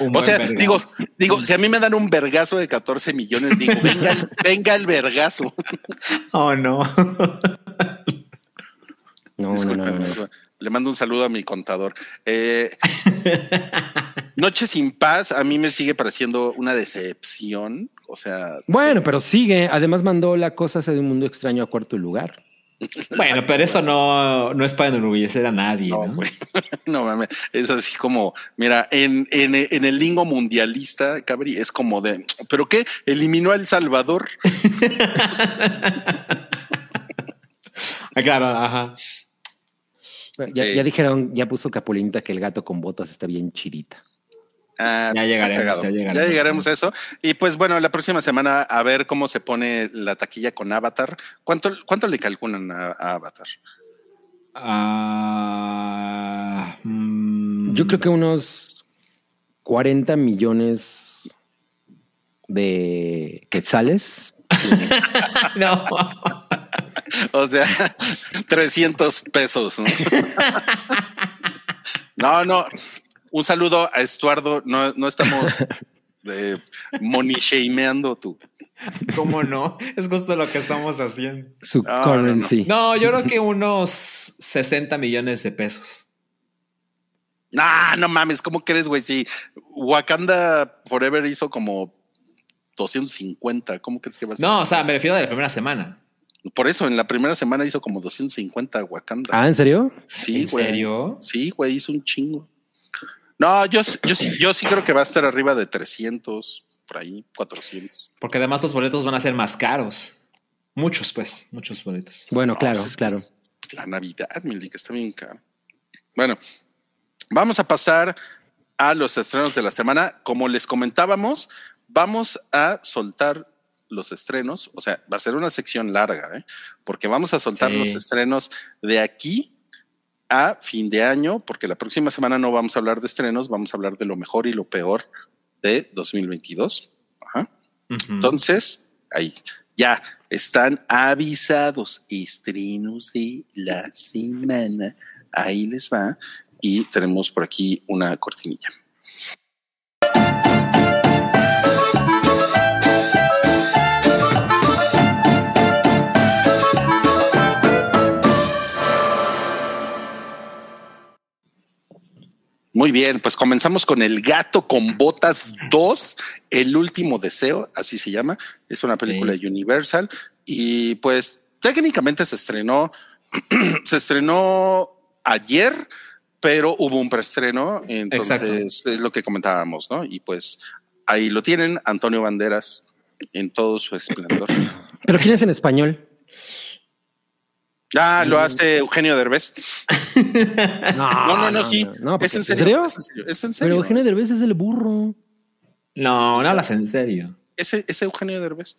Un O sea, vergazo. digo, digo, si a mí me dan un vergazo de 14 millones, digo, venga, el- venga el vergazo. Oh, no. No, no, no, Discúlpeme, no. Le mando un saludo a mi contador. Eh, Noche sin paz a mí me sigue pareciendo una decepción. O sea, Bueno, pero sigue. Además mandó la cosa de un mundo extraño a cuarto lugar. Bueno, pero eso no, no es para enorgullecer a nadie, No, ¿no? No mames. Es así como, mira, en, en, en el lingo mundialista, Cabri, es como de, ¿pero qué? ¿Eliminó a El Salvador? Ah, claro, ajá. Ya, Sí. ya dijeron, ya puso Capulinita que el gato con botas está bien chidita. Ah, Ya llegaremos, ya Ya llegaremos. a eso. Y pues bueno, la próxima semana a ver cómo se pone la taquilla con Avatar. ¿Cuánto, cuánto le calculan a, a Avatar? Ah, mm, Yo creo que unos 40 millones de quetzales. no. O sea, 300 pesos. ¿no? no, no. Un saludo a Estuardo. No, no estamos eh, money shameando tú. ¿Cómo no? Es justo lo que estamos haciendo. Su No, currency. No, yo creo que unos 60 millones de pesos. Nah, no mames, ¿cómo crees, güey? Si Wakanda Forever hizo como 250, ¿cómo crees que va a ser? No, o sea, me refiero a la primera semana. Por eso, en la primera semana hizo como 250 Wakanda. Ah, ¿en serio? sí, ¿En güey. serio? Sí, güey, hizo un chingo. No, yo, yo, sí, yo sí creo que va a estar arriba de 300, por ahí, 400. Porque además los boletos van a ser más caros. Muchos, pues, muchos boletos. Bueno, No, claro, pues claro. La Navidad, mi que está bien caro. Bueno, vamos a pasar a los estrenos de la semana. Como les comentábamos, vamos a soltar los estrenos. O sea, va a ser una sección larga, ¿eh? porque vamos a soltar Sí. los estrenos de aquí a fin de año, porque la próxima semana no vamos a hablar de estrenos, vamos a hablar de lo mejor y lo peor de 2022. Ajá. Ujú. Entonces, ahí ya están avisados estrenos de la semana. Ahí les va. Y tenemos por aquí una cortinilla. Muy bien, pues comenzamos con El gato con botas 2, El último deseo, así se llama. Es una película Sí. Universal y pues técnicamente se estrenó, se estrenó ayer, pero hubo un preestreno, entonces es lo que comentábamos, ¿no? Y pues ahí lo tienen, Antonio Banderas en todo su esplendor. Pero ¿quién es en español? Ah, lo hace Eugenio Derbez. No, No, no, no, sí. no, porque- es en ¿en serio. serio? Es en serio. Es en serio. Pero Eugenio Derbez es el burro. No, no hablas en serio. Ese, ese Eugenio Derbez.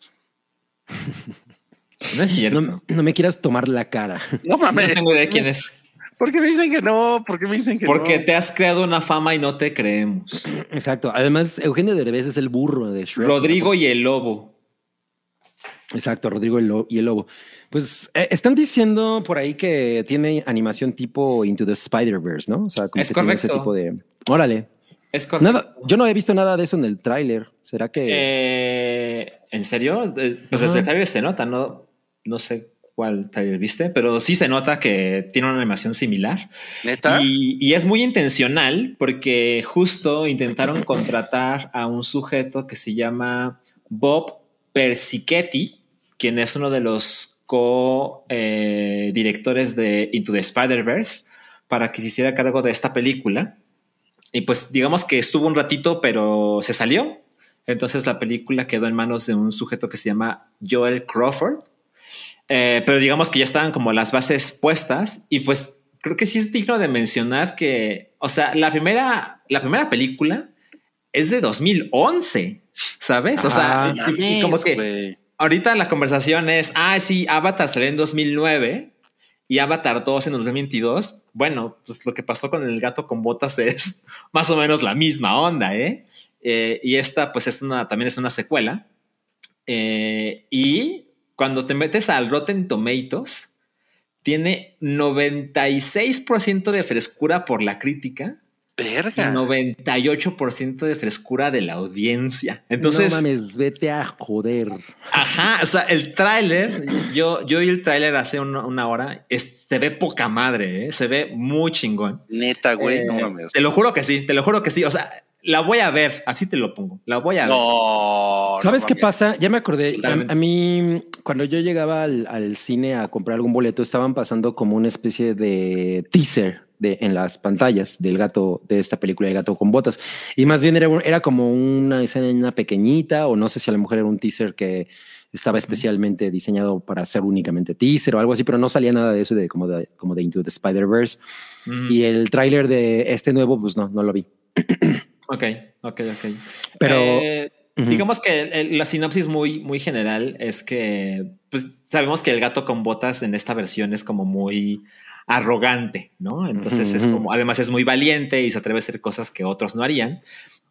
No es cierto. No, no me quieras tomar la cara. No No mames. tengo idea de quién es. ¿Por qué me dicen que no? ¿Por qué me dicen que Porque no? te has creado una fama y no te creemos. Exacto. Además, Eugenio Derbez es el burro de Shrek. Rodrigo y el lobo. Exacto, Rodrigo y el Lobo. Pues eh, están diciendo por ahí que tiene animación tipo Into the Spider-Verse, ¿no? O sea, como Es que tiene ese correcto. tipo de. Órale. Es correcto. Nada, yo no he visto nada de eso en el tráiler. ¿Será que.? Eh, ¿En serio? Eh, Pues desde el trailer se nota, no, no sé cuál trailer viste, pero sí se nota que tiene una animación similar. ¿Neta? Y, y es muy intencional porque justo intentaron contratar a un sujeto que se llama Bob Persichetti, quien es uno de los co-directores de Into the Spider-Verse, para que se hiciera cargo de esta película. Y pues digamos que estuvo un ratito, pero se salió. Entonces la película quedó en manos de un sujeto que se llama Joel Crawford. Eh, pero digamos que ya estaban como las bases puestas y pues creo que sí es digno de mencionar que, o sea, la primera, la primera película es de 2011, ¿sabes? O sea, Ah, y- y, y como que. Ahorita la conversación es, ah, sí, Avatar salió en 2009 y Avatar 2 en 2022. Bueno, pues lo que pasó con el gato con botas es más o menos la misma onda, ¿eh? Eh, y esta, pues, es una, también es una secuela. Eh, y cuando te metes al Rotten Tomatoes, tiene 96% de frescura por la crítica Verga. 98% de frescura de la audiencia. Entonces, no mames, vete a joder. Ajá, o sea, el tráiler, yo, yo vi el tráiler hace una, una hora, es- se ve poca madre, ¿eh? se ve muy chingón. Neta, güey. Eh, no mames. Te lo juro que sí, te lo juro que sí, o sea, la voy a ver, así te lo pongo, la voy a ver. No. ¿Sabes no qué pasa? Ya me acordé. A, a mí, cuando yo llegaba al, al cine a comprar algún boleto, estaban pasando como una especie de teaser de, en las pantallas del gato, de esta película, El gato con botas. Y más bien era, era como una escena pequeñita, o no sé si a lo mejor era un teaser que estaba especialmente diseñado para ser únicamente teaser o algo así, pero no salía nada de eso de como de, como de Into the Spider-Verse. Mm, Y el tráiler de este nuevo, pues no, no lo vi. Ok, ok, ok. Pero- Eh, Ujú. digamos que la sinopsis muy, muy general es que pues, sabemos que el gato con botas en esta versión es como muy arrogante, ¿no? Entonces es como, además es muy valiente y se atreve a hacer cosas que otros no harían.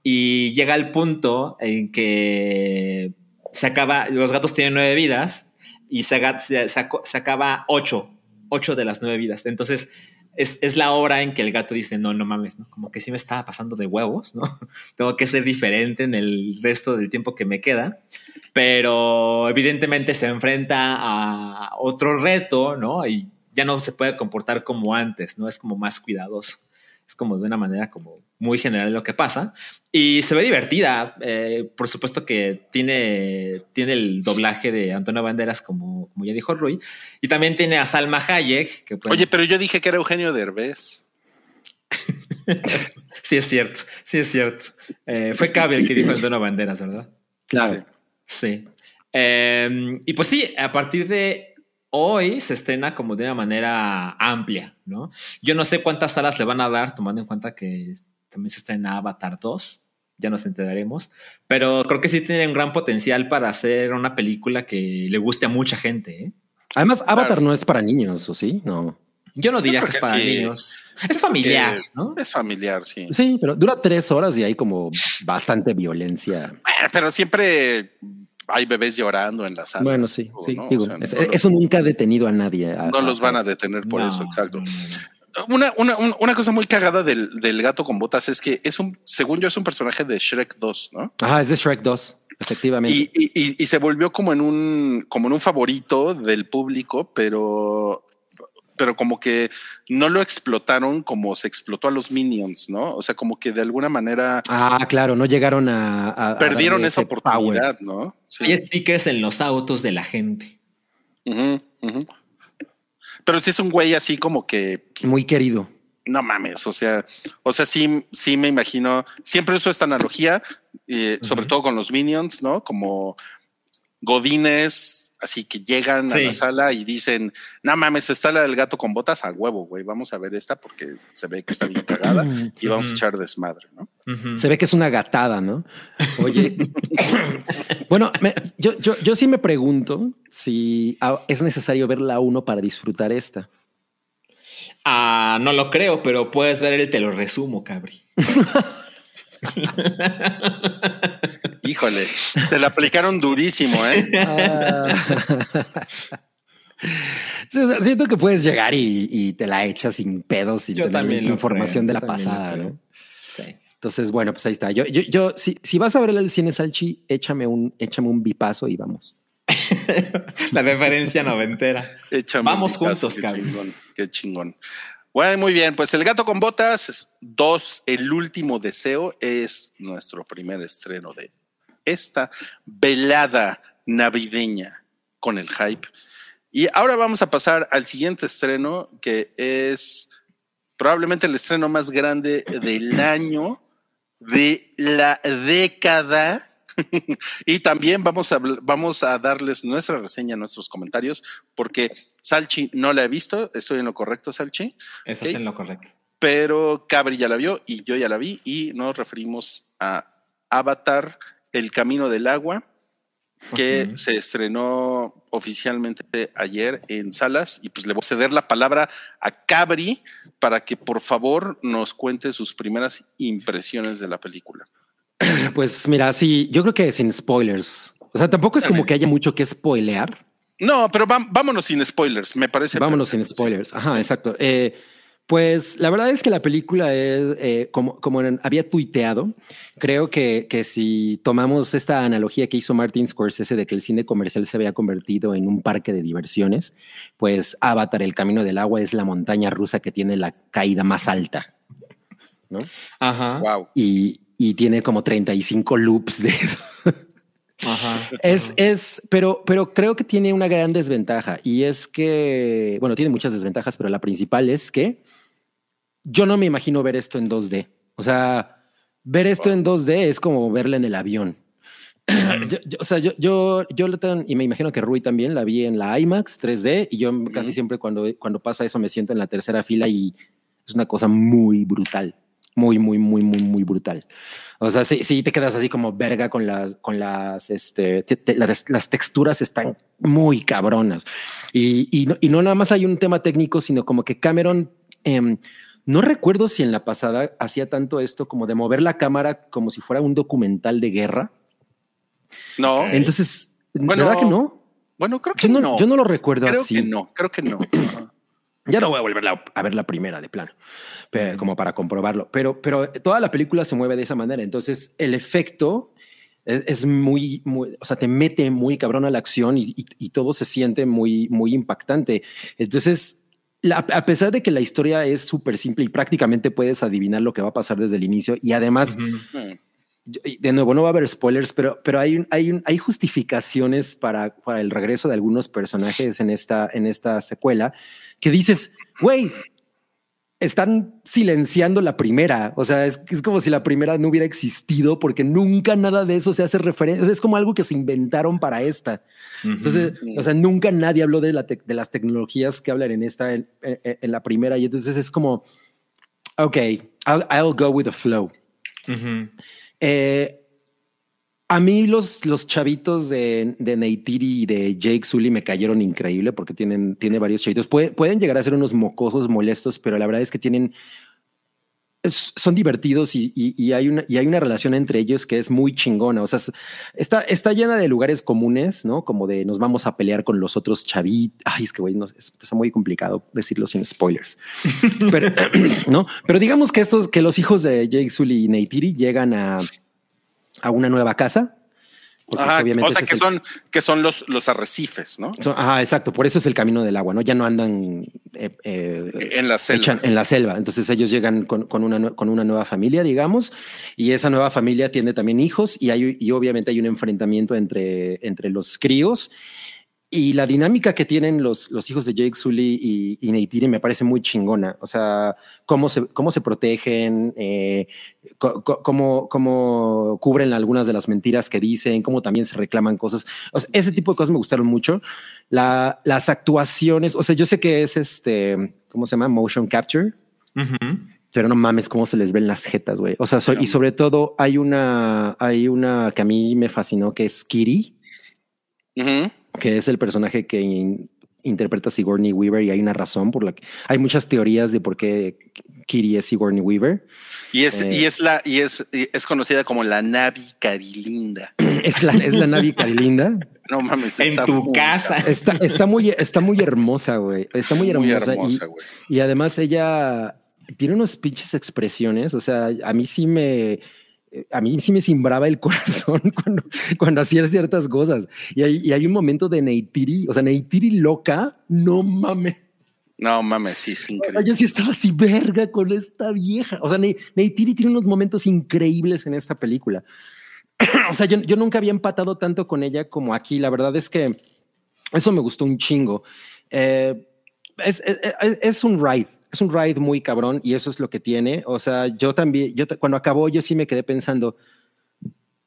Y llega al punto en que se acaba, los gatos tienen nueve vidas y se, aga- se, se aco- se acaba ocho, ocho de las nueve vidas. Entonces es, es la hora en que el gato dice, no, no mames, ¿no? Como que sí me estaba pasando de huevos, ¿no? Tengo que ser diferente en el resto del tiempo que me queda. Pero evidentemente se enfrenta a otro reto, ¿no? Y ya no se puede comportar como antes, ¿no? Es como más cuidadoso. Es como de una manera como muy general lo que pasa. Y se ve divertida. Eh, por supuesto que tiene, tiene el doblaje de Antonio Banderas, como, como ya dijo Rui. Y también tiene a Salma Hayek, que Oye, pero yo dije que era Eugenio Derbez. sí es cierto, sí es cierto. Eh, fue Cabe el que dijo Antonio Banderas, ¿verdad? Claro. Sí. Sí. Eh, y pues sí, a partir de hoy se estrena como de una manera amplia, ¿no? Yo no sé cuántas salas le van a dar, tomando en cuenta que también se estrena Avatar 2, ya nos enteraremos, pero creo que sí tiene un gran potencial para hacer una película que le guste a mucha gente. ¿eh? Además, Avatar Claro. no es para niños, ¿o sí? No. Yo no diría que es para sí. niños. Es familiar, Que ¿no? Es familiar, sí. Sí, pero dura tres horas y hay como bastante violencia. Bueno, pero siempre hay bebés llorando en las salas. Bueno, sí, o sí. no, digo, o sea, es- no los- eso nunca ha detenido a nadie. a- no los van a- detener por No, eso, exacto. Una, una, un- una cosa muy cagada del, del gato con botas es que es un, según yo, es un personaje de Shrek 2, ¿no? Ajá, es de Shrek 2, efectivamente. Y, y- y- y se volvió como en un, como en un favorito del público, pero, pero como que no lo explotaron como se explotó a los Minions, ¿no? O sea, como que de alguna manera Ah, claro, no llegaron a. perdieron esa power. oportunidad, ¿no? Sí. Hay stickers en los autos de la gente. Pero si es un güey así como que Muy querido. no mames, o sea, o sea, sí, sí me imagino, siempre uso esta analogía, eh, sobre todo con los minions, ¿no? Como godines, así que llegan a la sala y dicen, no mames, está la del gato con botas a huevo, güey, vamos a ver esta porque se ve que está bien cagada y vamos a echar desmadre, ¿no? Se ve que es una gatada, ¿no? Oye, bueno, me- yo, yo, yo sí me pregunto si ah, es necesario ver la uno para disfrutar esta. Ah, no lo creo, pero puedes ver el te lo resumo, cabri. Híjole, te la aplicaron durísimo, ¿eh? Ah. Siento que puedes llegar y, y te la echas sin pedos sin Yo tener información creo, de la pasada. ¿no? Sí. Entonces, bueno, pues ahí está. Yo, yo, yo, si, si vas a ver el cine Salchi, échame un, échame un bipazo y vamos. La referencia noventera. Échame Vamos un juntos, qué cabrón. chingón, qué chingón. Bueno, muy bien, pues El Gato con Botas 2, El Último Deseo, es nuestro primer estreno de esta velada navideña con el hype. Y ahora vamos a pasar al siguiente estreno, que es probablemente el estreno más grande del año, de la década. y también vamos a, vamos a darles nuestra reseña, nuestros comentarios, porque Salchi no la he visto, estoy en lo correcto, Salchi, Eso Ok. es en lo correcto. pero Cabri ya la vio y yo ya la vi y nos referimos a Avatar, El Camino del Agua, que se estrenó oficialmente ayer en salas y pues le voy a ceder la palabra a Cabri para que por favor nos cuente sus primeras impresiones de la película. Pues mira, sí, yo creo que sin spoilers. O sea, tampoco es como que haya mucho que spoilear. No, pero vámonos sin spoilers, me parece. Vámonos sin perfecto, spoilers. Ajá, exacto. Eh, pues la verdad es que la película es, eh, como, como en- había tuiteado, creo que, que si tomamos esta analogía que hizo Martin Scorsese de que el cine comercial se había convertido en un parque de diversiones, pues Avatar, el camino del agua, es la montaña rusa que tiene la caída más alta. ¿no? Ajá. Wow. Y, y tiene como 35 loops de eso. Ajá. Es, es, pero, pero creo que tiene una gran desventaja y es que, bueno, tiene muchas desventajas, pero la principal es que yo no me imagino ver esto en 2D. O sea, ver esto en 2D es como verla en el avión. Yo- yo- o sea, yo, yo, yo la tan- y me imagino que Rui también la vi en la IMAX 3D y yo casi siempre cuando, cuando pasa eso me siento en la tercera fila y es una cosa muy brutal, muy, muy, muy, muy, muy brutal. O sea, sí, sí te quedas así como verga con las, con las, este, te- te- las, las texturas están muy cabronas y, y, no, y no nada más hay un tema técnico, sino como que Cameron, em, no recuerdo si en la pasada hacía tanto esto como de mover la cámara como si fuera un documental de guerra. No. Entonces, Bueno, ¿verdad que no? bueno, creo que Yo no, no. yo no lo recuerdo creo así. que no, creo que no. Ya no voy a volver a, ver la primera de plano, pe- como para comprobarlo. Pero, pero toda la película se mueve de esa manera. Entonces, el efecto es, es muy, muy, o sea, te mete muy cabrón a la acción y, y- y todo se siente muy, muy impactante. Entonces, la- a pesar de que la historia es súper simple y prácticamente puedes adivinar lo que va a pasar desde el inicio, y además. De nuevo, no va a haber spoilers, pero, pero hay, un- hay, un- hay justificaciones para, para el regreso de algunos personajes en esta, en esta secuela que dices, güey, están silenciando la primera. O sea, es, es como si la primera no hubiera existido porque nunca nada de eso se hace referencia. Es como algo que se inventaron para esta. Entonces, o sea, nunca nadie habló de, la de las tecnologías que hablan en esta, en, en- en la primera. Y entonces es como, ok, I'll, I'll go with the flow. Eh, a mí los, los chavitos de, de Neytiri y de Jake Sully me cayeron increíble porque tienen, tiene varios chavitos. Puede- pueden llegar a ser unos mocosos molestos, pero la verdad es que tienen... es- son divertidos y, y- y hay una, y hay una relación entre ellos que es muy chingona. O sea, es- está, está llena de lugares comunes, ¿no? Como de nos vamos a pelear con los otros chavitos. Ay, es que, güey, no, es- está muy complicado decirlo sin spoilers. Pero, ¿no? Pero digamos que estos, que los hijos de Jake Sully y Neytiri llegan a, a una nueva casa. Ajá, obviamente o sea que el- son, que son los, los arrecifes, ¿no? son- ajá, exacto. Por eso es el camino del agua, ¿no? Ya no andan eh, eh, En la selva. echan- en la selva. Entonces ellos llegan con, con una, con una nueva familia, digamos, y esa nueva familia tiene también hijos y, hay, y obviamente hay un enfrentamiento entre, entre los críos. Y la dinámica que tienen los, los hijos de Jake Sully y, y Neytiri me parece muy chingona. O sea, cómo se, cómo se protegen, eh, cómo, cómo cubren algunas de las mentiras que dicen, cómo también se reclaman cosas. O sea, ese tipo de cosas me gustaron mucho. La, las actuaciones, o sea, yo sé que es este, ¿cómo se llama? Motion capture. Ujú. Pero no mames cómo se les ven las jetas, güey. O sea, so- y sobre todo hay una, hay una que a mí me fascinó que es Kitty, Ujú. Que es el personaje que in- interpreta a Sigourney Weaver y hay una razón por la que hay muchas teorías de por qué Kitty es Sigourney Weaver. Y es, Eh. y es la, y es, y es conocida como la Navi Carilinda. Es la, es la Navi Carilinda. No mames. En está tu muy casa. Está, está muy, está muy hermosa, güey. Está muy hermosa. Muy y- hermosa, güey. Y además ella tiene unos pinches expresiones. O sea, a mí sí me, a mí sí me simbraba el corazón cuando, cuando hacía ciertas cosas. Y hay, y hay un momento de Neytiri, o sea, Neytiri loca, no mames. No mames, sí, es increíble. Yo sí estaba así verga con esta vieja. O sea, Ney- Neytiri tiene unos momentos increíbles en esta película. o sea, yo, yo nunca había empatado tanto con ella como aquí. La verdad es que eso me gustó un chingo. Eh, es- es- es un ride, es un ride muy cabrón y eso es lo que tiene. O sea, yo también, yo cuando acabó, yo sí me quedé pensando,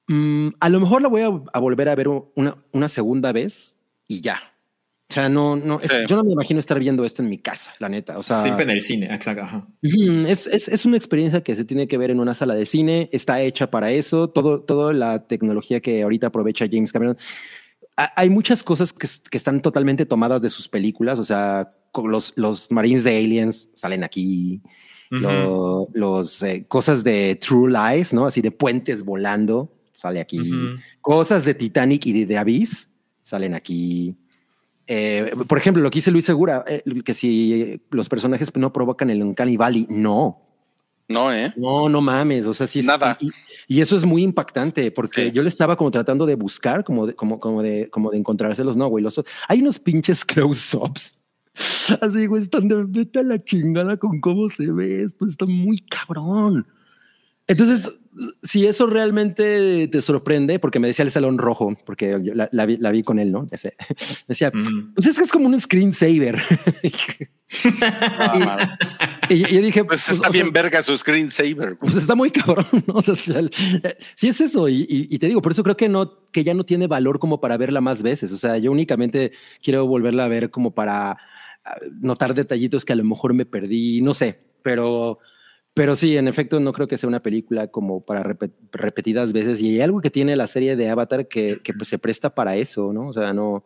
mm, a lo mejor la voy a, a volver a ver una, una segunda vez y ya. O sea, no, no, es- yo no me imagino estar viendo esto en mi casa, la neta. O sea, Siempre en el cine, exacto. Es, es, es una experiencia que se tiene que ver en una sala de cine, está hecha para eso, todo, toda la tecnología que ahorita aprovecha James Cameron. Ha- Hay muchas cosas que, están totalmente tomadas de sus películas, o sea, los, los Marines de Aliens salen aquí, los eh, cosas de True Lies, ¿no? Así de puentes volando, sale aquí. Cosas de Titanic y de The Abyss salen aquí. Eh, por ejemplo, lo que dice Luis Segura, eh, que si los personajes no provocan el Uncanny Valley, no. No, ¿eh? No, no mames, o sea, sí. es- Nada. Y, y eso es muy impactante porque Sí. yo le estaba como tratando de buscar, como de, como, como de, como de encontrárselos. No, güey, los, hay unos pinches close-ups. Así, güey, están de vete a la chingada con cómo se ve esto, está muy cabrón. Entonces, si eso realmente te sorprende, porque me decía el salón rojo, porque yo la, la vi, la vi con él, ¿no? Ese- decía, Mm. pues es que es como un screensaver. Ah, madre. y yo- dije, pues pues, está bien sea, verga su screensaver. pues está muy cabrón, ¿no? O sea, si el- eh, sí es eso. Y, y- y te digo, por eso creo que no, que ya no tiene valor como para verla más veces. O sea, yo únicamente quiero volverla a ver como para ah, notar detallitos que a lo mejor me perdí, no sé, pero, pero sí, en efecto, no creo que sea una película como para repet- repetidas veces. Y hay algo que tiene la serie de Avatar que, que pues, se presta para eso, ¿no? O sea, no.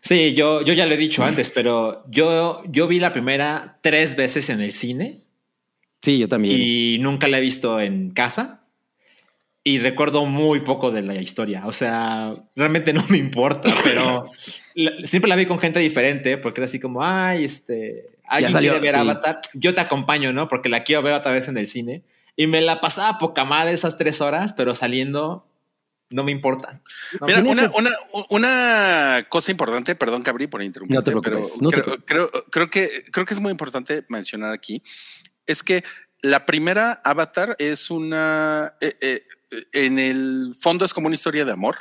Sí, yo, yo ya lo he dicho antes, pero yo, yo vi la primera tres veces en el cine Sí, yo también. y nunca la he visto en casa. Y recuerdo muy poco de la historia. O sea, realmente no me importa, pero la- siempre la vi con gente diferente porque era así como, ay, este, alguien salió, quiere ver sí. Avatar. Yo te acompaño, ¿no? Porque la quiero ver otra vez en el cine. Y me la pasaba poca madre esas tres horas, pero saliendo no me importa. No, Mira, una, una, una cosa importante, perdón, Cabri, por interrumpirte, No te pero preocupes, no te creo, creo, creo que, creo que es muy importante mencionar aquí, es que la primera Avatar es una, eh, eh, en el fondo es como una historia de amor,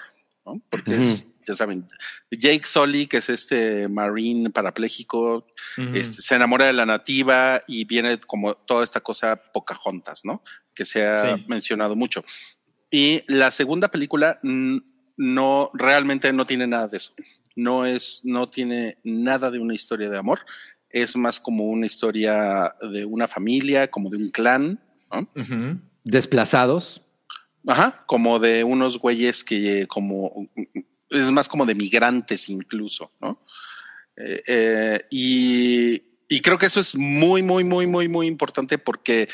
¿no? Porque es, ya saben, Jake Sully, que es este marine parapléjico, Ujú. este, se enamora de la nativa y viene como toda esta cosa Pocahontas, ¿no? Que se ha Sí. mencionado mucho. Y la segunda película no realmente no tiene nada de eso. No es, no tiene nada de una historia de amor. Es más como una historia de una familia, como de un clan, ¿no? Ujú. Desplazados. Ajá, como de unos güeyes que como es más como de migrantes incluso, ¿no? Eh, eh, y, creo que eso es muy, muy, muy, muy, muy importante porque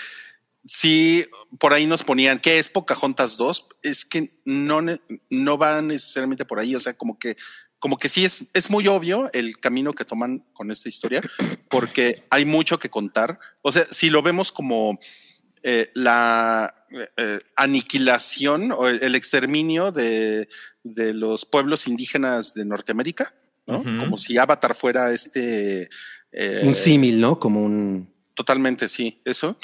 si por ahí nos ponían que es Pocahontas 2, es que no, no va necesariamente por ahí, o sea, como que como que sí es, es muy obvio el camino que toman con esta historia, porque hay mucho que contar. O sea, si lo vemos como eh, la aniquilación o el exterminio de, de los pueblos indígenas de Norteamérica, ¿no? Como si Avatar fuera este... eh, un símil, ¿no? Como un. Totalmente, sí, eso.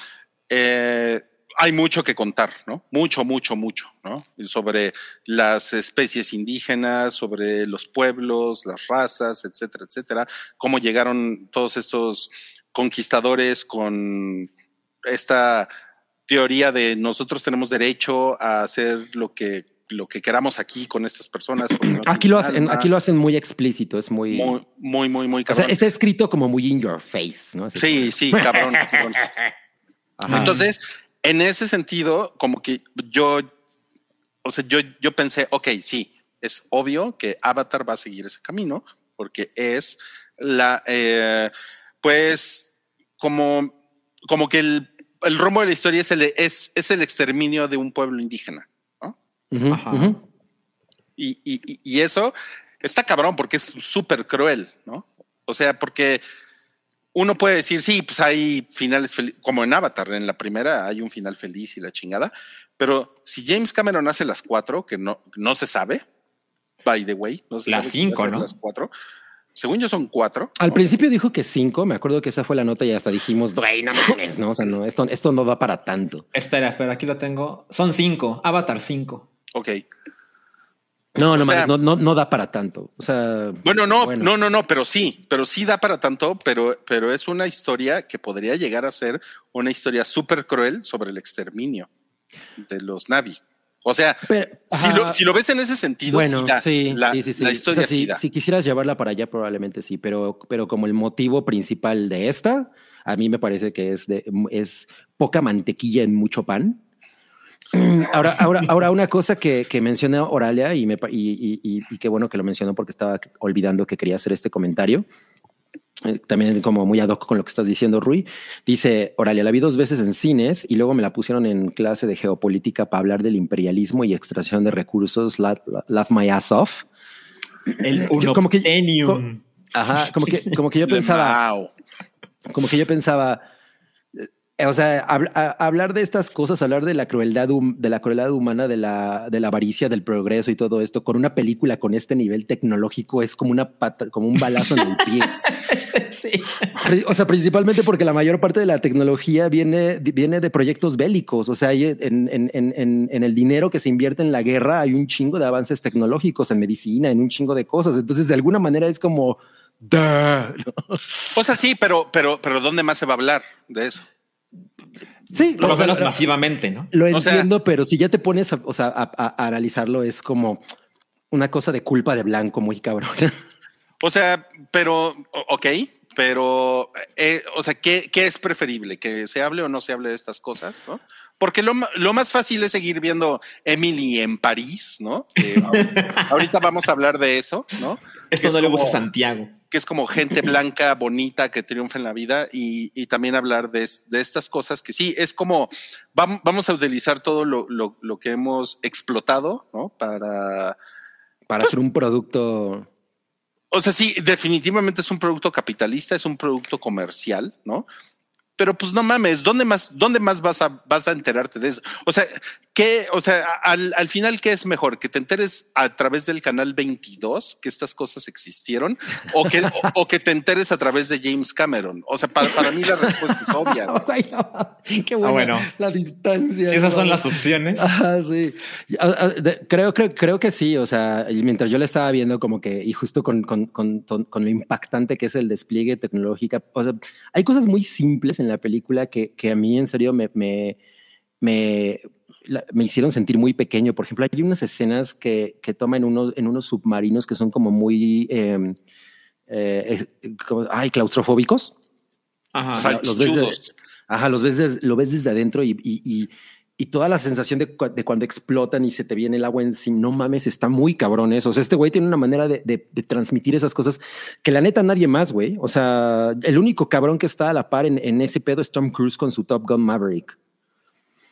Eh, hay mucho que contar, ¿no? Mucho, mucho, mucho, ¿no? Sobre las especies indígenas, sobre los pueblos, las razas, etcétera, etcétera. Cómo llegaron todos estos conquistadores con esta teoría de nosotros tenemos derecho a hacer lo que lo que queramos aquí con estas personas. no Aquí lo hacen, aquí lo hacen muy explícito, es muy. muy, muy, muy, muy o sea, cabrón. está escrito como muy in your face, ¿no? Así Sí, sí, cabrón. cabrón. Entonces, en ese sentido, como que yo, o sea, yo, yo pensé, ok, sí, es obvio que Avatar va a seguir ese camino, porque es la, eh, pues, como, como que el, el rumbo de la historia es el, es, es el exterminio de un pueblo indígena, Y, y, y- y eso está cabrón porque es súper cruel, ¿no? O sea, porque uno puede decir, sí, pues hay finales felices, como en Avatar, en la primera hay un final feliz y la chingada, pero si James Cameron hace las cuatro, que no, no se sabe, by the way, no se Las sabe va cinco, ¿no? Las cuatro. Según yo son cuatro. Al ¿no? principio dijo que cinco, me acuerdo que esa fue la nota y hasta dijimos, güey, no mames, no, o sea, no, esto, esto no da para tanto. Espera, espera, aquí lo tengo. Son cinco. Avatar 5. Ok. No, no sea- no, no, no da para tanto. O sea, Bueno, no, Bueno. no, no, no, pero sí, pero sí da para tanto, pero, pero es una historia que podría llegar a ser una historia súper cruel sobre el exterminio de los Navi. O sea, pero, si lo, si lo ves en ese sentido, bueno, sí da. sí, la, sí, la O historia sea, sí da. si quisieras llevarla para allá, probablemente sí, pero, pero como el motivo principal de esta, a mí me parece que es, de, es poca mantequilla en mucho pan. Ahora, ahora, ahora una cosa que, que mencionó Oralia y, me, y, y, y- y qué bueno que lo mencionó porque estaba olvidando que quería hacer este comentario. Eh, También como muy ad hoc con lo que estás diciendo, Rui. Dice, Oralia, la vi dos veces en cines y luego me la pusieron en clase de geopolítica para hablar del imperialismo y extracción de recursos. la- la- Laugh my ass off. El Yo como que- Unobtainium. Ajá, como que, como que yo pensaba, como que yo pensaba, o sea, hablar de estas cosas, hablar de la crueldad, de la crueldad humana, de la, de la avaricia, del progreso y todo esto, con una película con este nivel tecnológico es como una pata, como un balazo en el pie. sí. O sea, principalmente porque la mayor parte de la tecnología viene, viene de proyectos bélicos. O sea, en, en, en, en el dinero que se invierte en la guerra hay un chingo de avances tecnológicos en medicina, en un chingo de cosas. Entonces, de alguna manera es como. O sea, sí, pero, pero, pero ¿dónde más se va a hablar de eso? Sí, por lo menos masivamente, ¿no? Lo entiendo, pero si ya te pones a, o sea, a, analizarlo, es como una cosa de culpa de blanco muy cabrón. O sea, pero, ok, pero, eh, o sea, ¿qué, ¿qué, es preferible? ¿Que se hable o no se hable de estas cosas? ¿no? Porque lo, lo más fácil es seguir viendo Emily en París, ¿no? ahorita vamos a hablar de eso, ¿no? Esto no le gusta a Santiago que es como gente blanca, bonita, que triunfa en la vida y, y también hablar de, de, estas cosas que sí, es como vamos, vamos a utilizar todo lo, lo, lo, que hemos explotado, ¿no? Para... Para pues hacer un producto... O sea, sí, definitivamente es un producto capitalista, es un producto comercial, ¿no? Pero pues no mames, ¿dónde más, dónde más vas a, vas a enterarte de eso? O sea, ¿qué, o sea, al, al final, ¿qué es mejor? ¿Que te enteres a través del canal 22 que estas cosas existieron o que, o, que te enteres a través de James Cameron? O sea, para, para mí la respuesta es obvia. Qué ah, bueno. La distancia. Si esas son las opciones. Ah, sí. Creo, creo, creo que sí. O sea, mientras yo le estaba viendo como que, y justo con, con, con, con lo impactante que es el despliegue tecnológico, o sea, hay cosas muy simples en en la película que, que a mí en serio me, me, me, me, hicieron sentir muy pequeño. Por ejemplo, hay unas escenas que, que toman uno, en unos submarinos que son como muy, eh, eh, como, ay, claustrofóbicos. Ajá, los ves, ajá, los ves lo ves desde adentro y, y y toda la sensación de, de, cuando explotan y se te viene el agua encima, no mames, está muy cabrón eso. O sea, este güey tiene una manera de, de, transmitir esas cosas que la neta nadie más, güey. O sea, el único cabrón que está a la par en, en ese pedo es Tom Cruise con su Top Gun Maverick.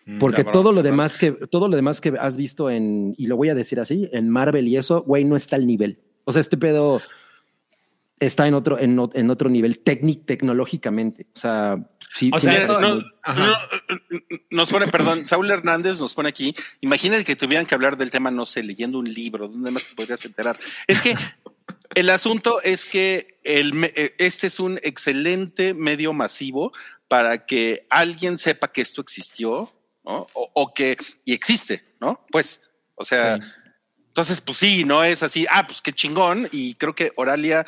Mm, Porque todo lo demás que todo lo demás que has visto en y lo voy a decir así en Marvel y eso, güey, no está al nivel. O sea, este pedo está en otro, en, en otro nivel tecnológicamente. O sea, sí, o sea nos pone, perdón, Saúl Hernández nos pone aquí. Imagínate que tuvieran que hablar del tema, no sé, leyendo un libro, ¿dónde más te podrías enterar? Es que el asunto es que el, eh, este es un excelente medio masivo para que alguien sepa que esto existió, ¿no? O, que, y existe, ¿no? Pues, o sea, entonces, pues sí, no es así, ah, pues qué chingón. Y creo que Oralia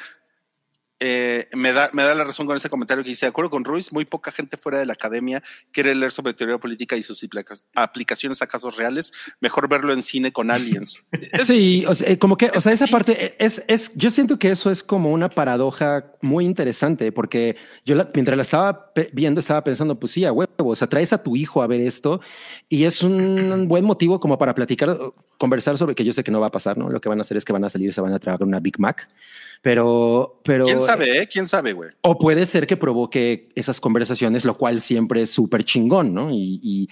eh, me, da, me da la razón con ese comentario que dice, de acuerdo con Ruiz, muy poca gente fuera de la academia quiere leer sobre teoría política y sus aplicaciones a casos reales. Mejor verlo en cine con aliens. sí, o sea, como que, o sea, esa parte es, es, yo siento que eso es como una paradoja muy interesante porque yo mientras la estaba viendo estaba pensando, pues sí, a huevo, o sea, traes a tu hijo a ver esto y es un buen motivo como para platicar, conversar sobre que yo sé que no va a pasar, ¿no? Lo que van a hacer es que van a salir, se van a traer una Big Mac, pero, pero sabe, ¿eh? ¿Quién sabe, güey? O puede ser que provoque esas conversaciones, lo cual siempre es súper chingón, ¿no? Y,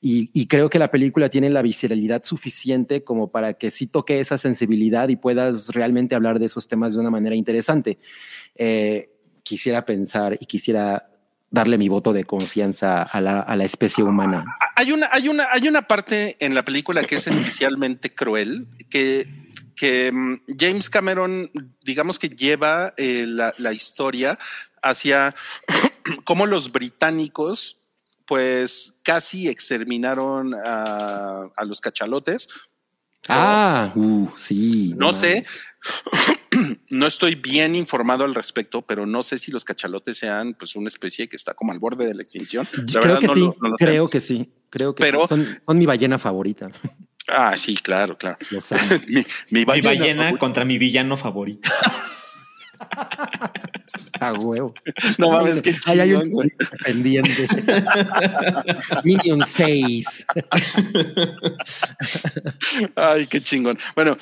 y, y, creo que la película tiene la visceralidad suficiente como para que sí toque esa sensibilidad y puedas realmente hablar de esos temas de una manera interesante. Eh, quisiera pensar y quisiera darle mi voto de confianza a la, a la, especie humana. Hay una, hay, una, hay una parte en la película que es especialmente cruel, que que mm, James Cameron, digamos que lleva eh, la, historia hacia cómo los británicos, pues casi exterminaron a, los cachalotes. Ah, uh, sí. No, sé, no estoy bien informado al respecto, pero no sé si los cachalotes sean pues una especie que está como al borde de la extinción. creo que sí, creo que sí, creo que pero, son mi ballena favorita. Ah, sí, claro, claro. mi, ballena, contra mi villano favorito. A huevo. No mames, que chingón, hay un pendiente. Minion 6. Ay, qué chingón. Bueno,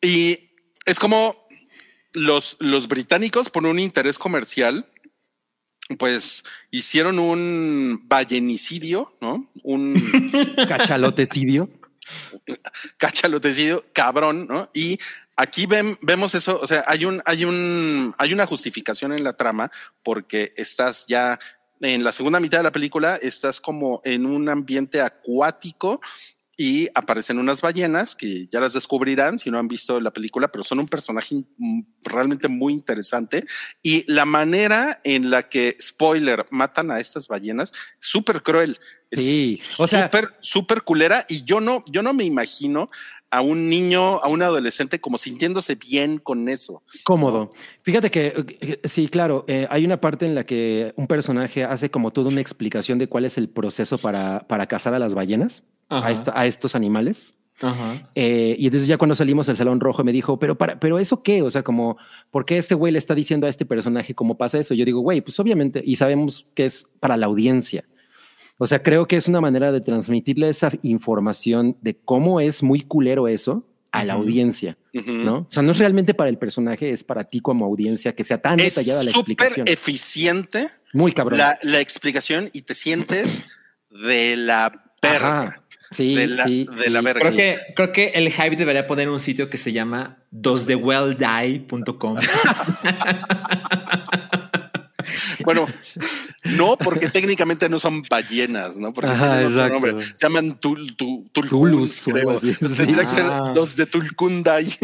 y es como los, los británicos, por un interés comercial, pues hicieron un ballenicidio, ¿no? Un cachalotecidio. cachalotecidio, cabrón, ¿no? Y aquí vemos eso, o sea, hay un, hay un, hay una justificación en la trama porque estás ya en la segunda mitad de la película estás como en un ambiente acuático y aparecen unas ballenas que ya las descubrirán si no han visto la película, pero son un personaje mm, realmente muy interesante y la manera en la que spoiler matan a estas ballenas súper cruel. Es Sí, o sea- súper súper culera y yo no yo no me imagino a un niño, a un adolescente como sintiéndose bien con eso. Cómodo. Fíjate que eh, sí, claro, eh, hay una parte en la que un personaje hace como toda una explicación de cuál es el proceso para, para cazar a las ballenas, a, Ajá. esta- a estos animales. Ajá. Eh, y entonces ya cuando salimos del salón rojo me dijo, pero para, pero eso qué? O sea, como, ¿por qué este güey le está diciendo a este personaje cómo pasa eso? Yo digo, güey, pues obviamente, y sabemos que es para la audiencia. O sea, creo que es una manera de transmitirle esa información de cómo es muy culero eso a la audiencia. ¿no? O sea, no es realmente para el personaje, es para ti como audiencia que sea tan Es detallada la súper explicación. eficiente Muy cabrón. la, la explicación y te sientes de la perra. Ajá. Sí, de la- sí, de la sí, verga. Creo que, creo que el hype debería poner un sitio que se llama dosthewelldie.com. Bueno, no, porque técnicamente no son ballenas, ¿no? Porque Ajá, tienen otro exacto. nombre. Se llaman tul, tu- tulkuns, Tulus, o creo. Tendría que ser Ah. los de Tulkundai.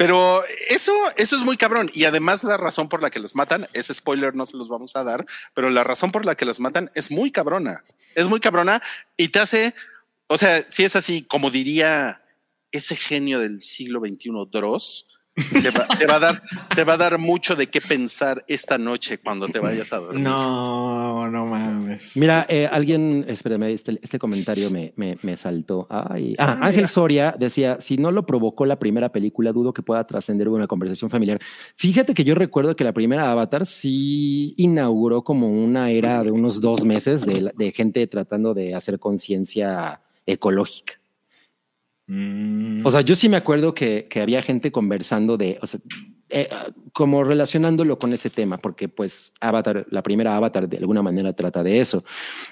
Pero eso, eso es muy cabrón. Y además la razón por la que las matan, ese spoiler no se los vamos a dar, pero la razón por la que las matan es muy cabrona. Es muy cabrona y te hace, o sea, si es así, como diría ese genio del siglo XXI, Dross, te va, te va a dar, te va a dar mucho de qué pensar esta noche cuando te vayas a dormir. No, no mames. Mira, eh, alguien, espérame, este, este comentario me, me, me saltó. Ay. Ah, Ángel Soria decía, si no lo provocó la primera película, dudo que pueda trascender una conversación familiar. Fíjate que yo recuerdo que la primera Avatar sí inauguró como una era de unos dos meses de, de gente tratando de hacer conciencia ecológica. Mm. O sea, yo sí me acuerdo que, que había gente conversando de, o sea, eh, como relacionándolo con ese tema, porque pues Avatar, la primera Avatar de alguna manera trata de eso.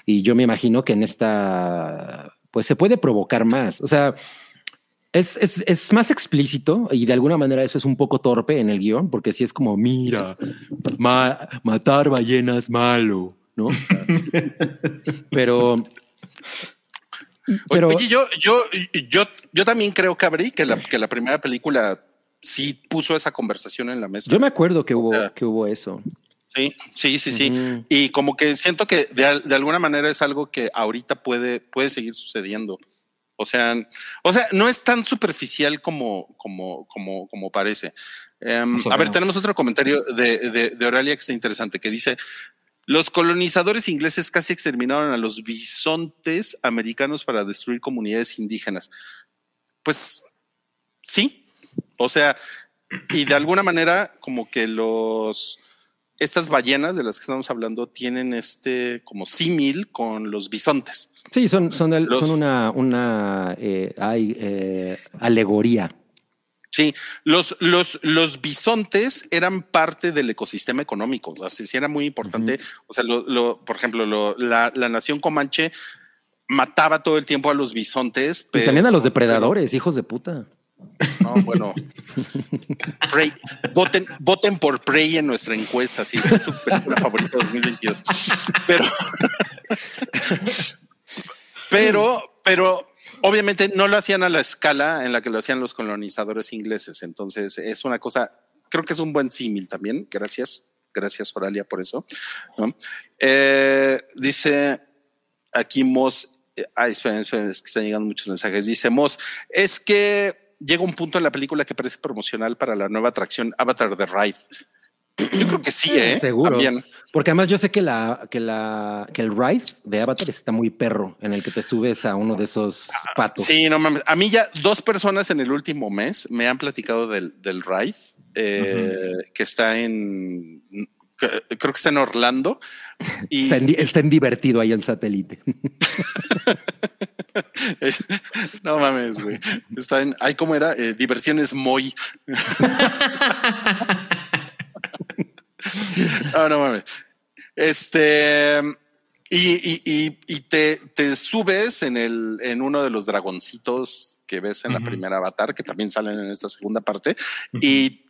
Y yo me imagino que en esta, pues se puede provocar más. O sea, es, es, es más explícito y de alguna manera eso es un poco torpe en el guion, porque sí es como, mira, ma- matar ballenas malo, ¿no? Pero... Oye, Oye, yo, yo, yo, yo también creo, Cabri, que la, que la primera película sí puso esa conversación en la mesa. Yo me acuerdo que hubo, sea, que hubo eso. Sí, sí, sí, sí. Y como que siento que de, de alguna manera es algo que ahorita puede, puede seguir sucediendo. O sea, o sea, no es tan superficial como, como, como, como parece. Em, a ver, tenemos otro comentario de, de, de Oralia que está interesante, que dice, los colonizadores ingleses casi exterminaron a los bisontes americanos para destruir comunidades indígenas. Pues sí, o sea, y de alguna manera como que los estas ballenas de las que estamos hablando tienen este como símil con los bisontes. Sí, son, son, el- Los- son una, una eh, hay, eh, alegoría. Sí, los, los, los bisontes eran parte del ecosistema económico. O sea, sí era muy importante. O sea, lo, lo- por ejemplo, lo- la, la nación comanche mataba todo el tiempo a los bisontes. Y pero- también a los depredadores, hijos de puta. No, bueno. Prey. Voten, voten por Prey en nuestra encuesta, sí, es su película favorita de 2022. Pero, pero, pero obviamente no lo hacían a la escala en la que lo hacían los colonizadores ingleses. Entonces es una cosa, creo que es un buen símil también. Gracias, gracias Oralia por eso. ¿no? Eh, dice aquí Moss, eh, ay, es que están llegando muchos mensajes. Dice Moss, es que llega un punto en la película que parece promocional para la nueva atracción Avatar The Ride. Yo creo que sí, ¿eh? Seguro. También. Porque además yo sé que la, que la, que el ride de Avatar está muy perro, en el que te subes a uno de esos patos. Sí, no mames. A mí ya dos personas en el último mes me han platicado del, del ride eh, que está en, creo que está en Orlando. Y Está en, di- está en divertido ahí el satélite. no mames, güey. Está en, ay, ¿cómo era? Eh, diversiones Moy. no, no mames. Este, y, y, y, y te, te subes en el, en uno de los dragoncitos que ves en la primera avatar, que también salen en esta segunda parte, y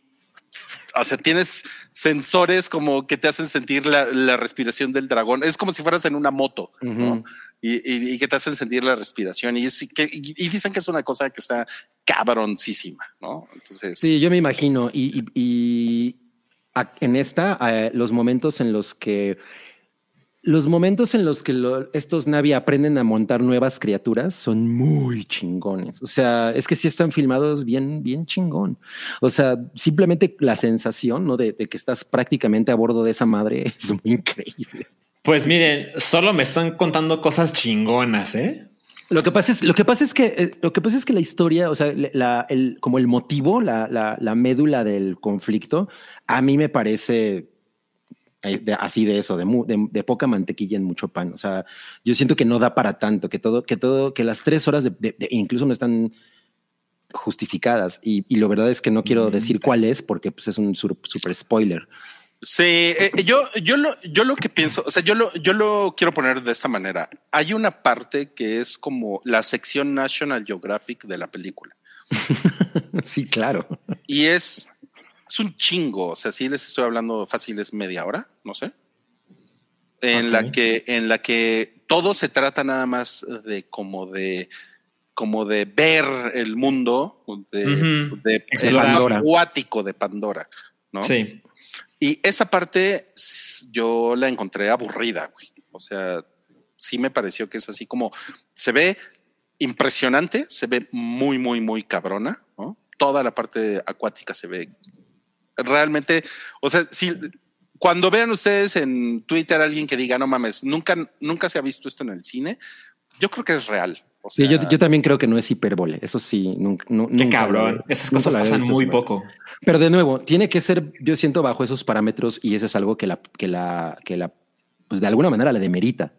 o sea, tienes sensores como que te hacen sentir la, la respiración del dragón. Es como si fueras en una moto, y, y- y que te hacen sentir la respiración. Y, es, que, y, dicen que es una cosa que está cabroncísima, ¿no? Entonces, Sí, yo me imagino. Y, en esta, los momentos en los que los momentos en los que estos Navi aprenden a montar nuevas criaturas son muy chingones. O sea, es que sí están filmados bien, bien chingón. O sea, simplemente la sensación ¿no? de, de que estás prácticamente a bordo de esa madre es muy increíble. Pues miren, solo me están contando cosas chingonas, ¿eh? Lo que pasa es, lo que pasa es que eh, lo que pasa es que la historia, o sea, la, el, como el motivo, la, la, la médula del conflicto, a mí me parece eh, de- así de eso, de, mu- de, de poca mantequilla en mucho pan. O sea, yo siento que no da para tanto, que todo, que todo, que las tres horas de, incluso no están justificadas. Y, y lo verdad es que no quiero Mm. decir cuál es porque pues, es un super spoiler. Sí, eh, yo, yo, lo, yo lo que pienso, o sea, yo lo, yo lo quiero poner de esta manera. Hay una parte que es como la sección National Geographic de la película sí, claro. y es, es un chingo. O sea, si les estoy hablando fácil es media hora, no sé. En la que, en la que todo se trata nada más de como de, como de ver el mundo de, Ujú. de- el acuático de Pandora, ¿no? Sí. Y esa parte yo la encontré aburrida, güey. O sea, sí me pareció que es así como se ve impresionante, se ve muy, muy, muy cabrona, ¿no? Toda la parte acuática se ve realmente, o sea, si cuando vean ustedes en Twitter a alguien que diga, no mames, nunca, nunca se ha visto esto en el cine, yo creo que es real. O Sí, yo, yo también creo que no es hipérbole. Eso sí, nunca. nu- Qué nunca cabrón. lo- Esas nunca cosas pasan visto muy poco. Pero de nuevo, tiene que ser, yo siento, bajo esos parámetros y eso es algo que la, que la, que la, pues de alguna manera la demerita.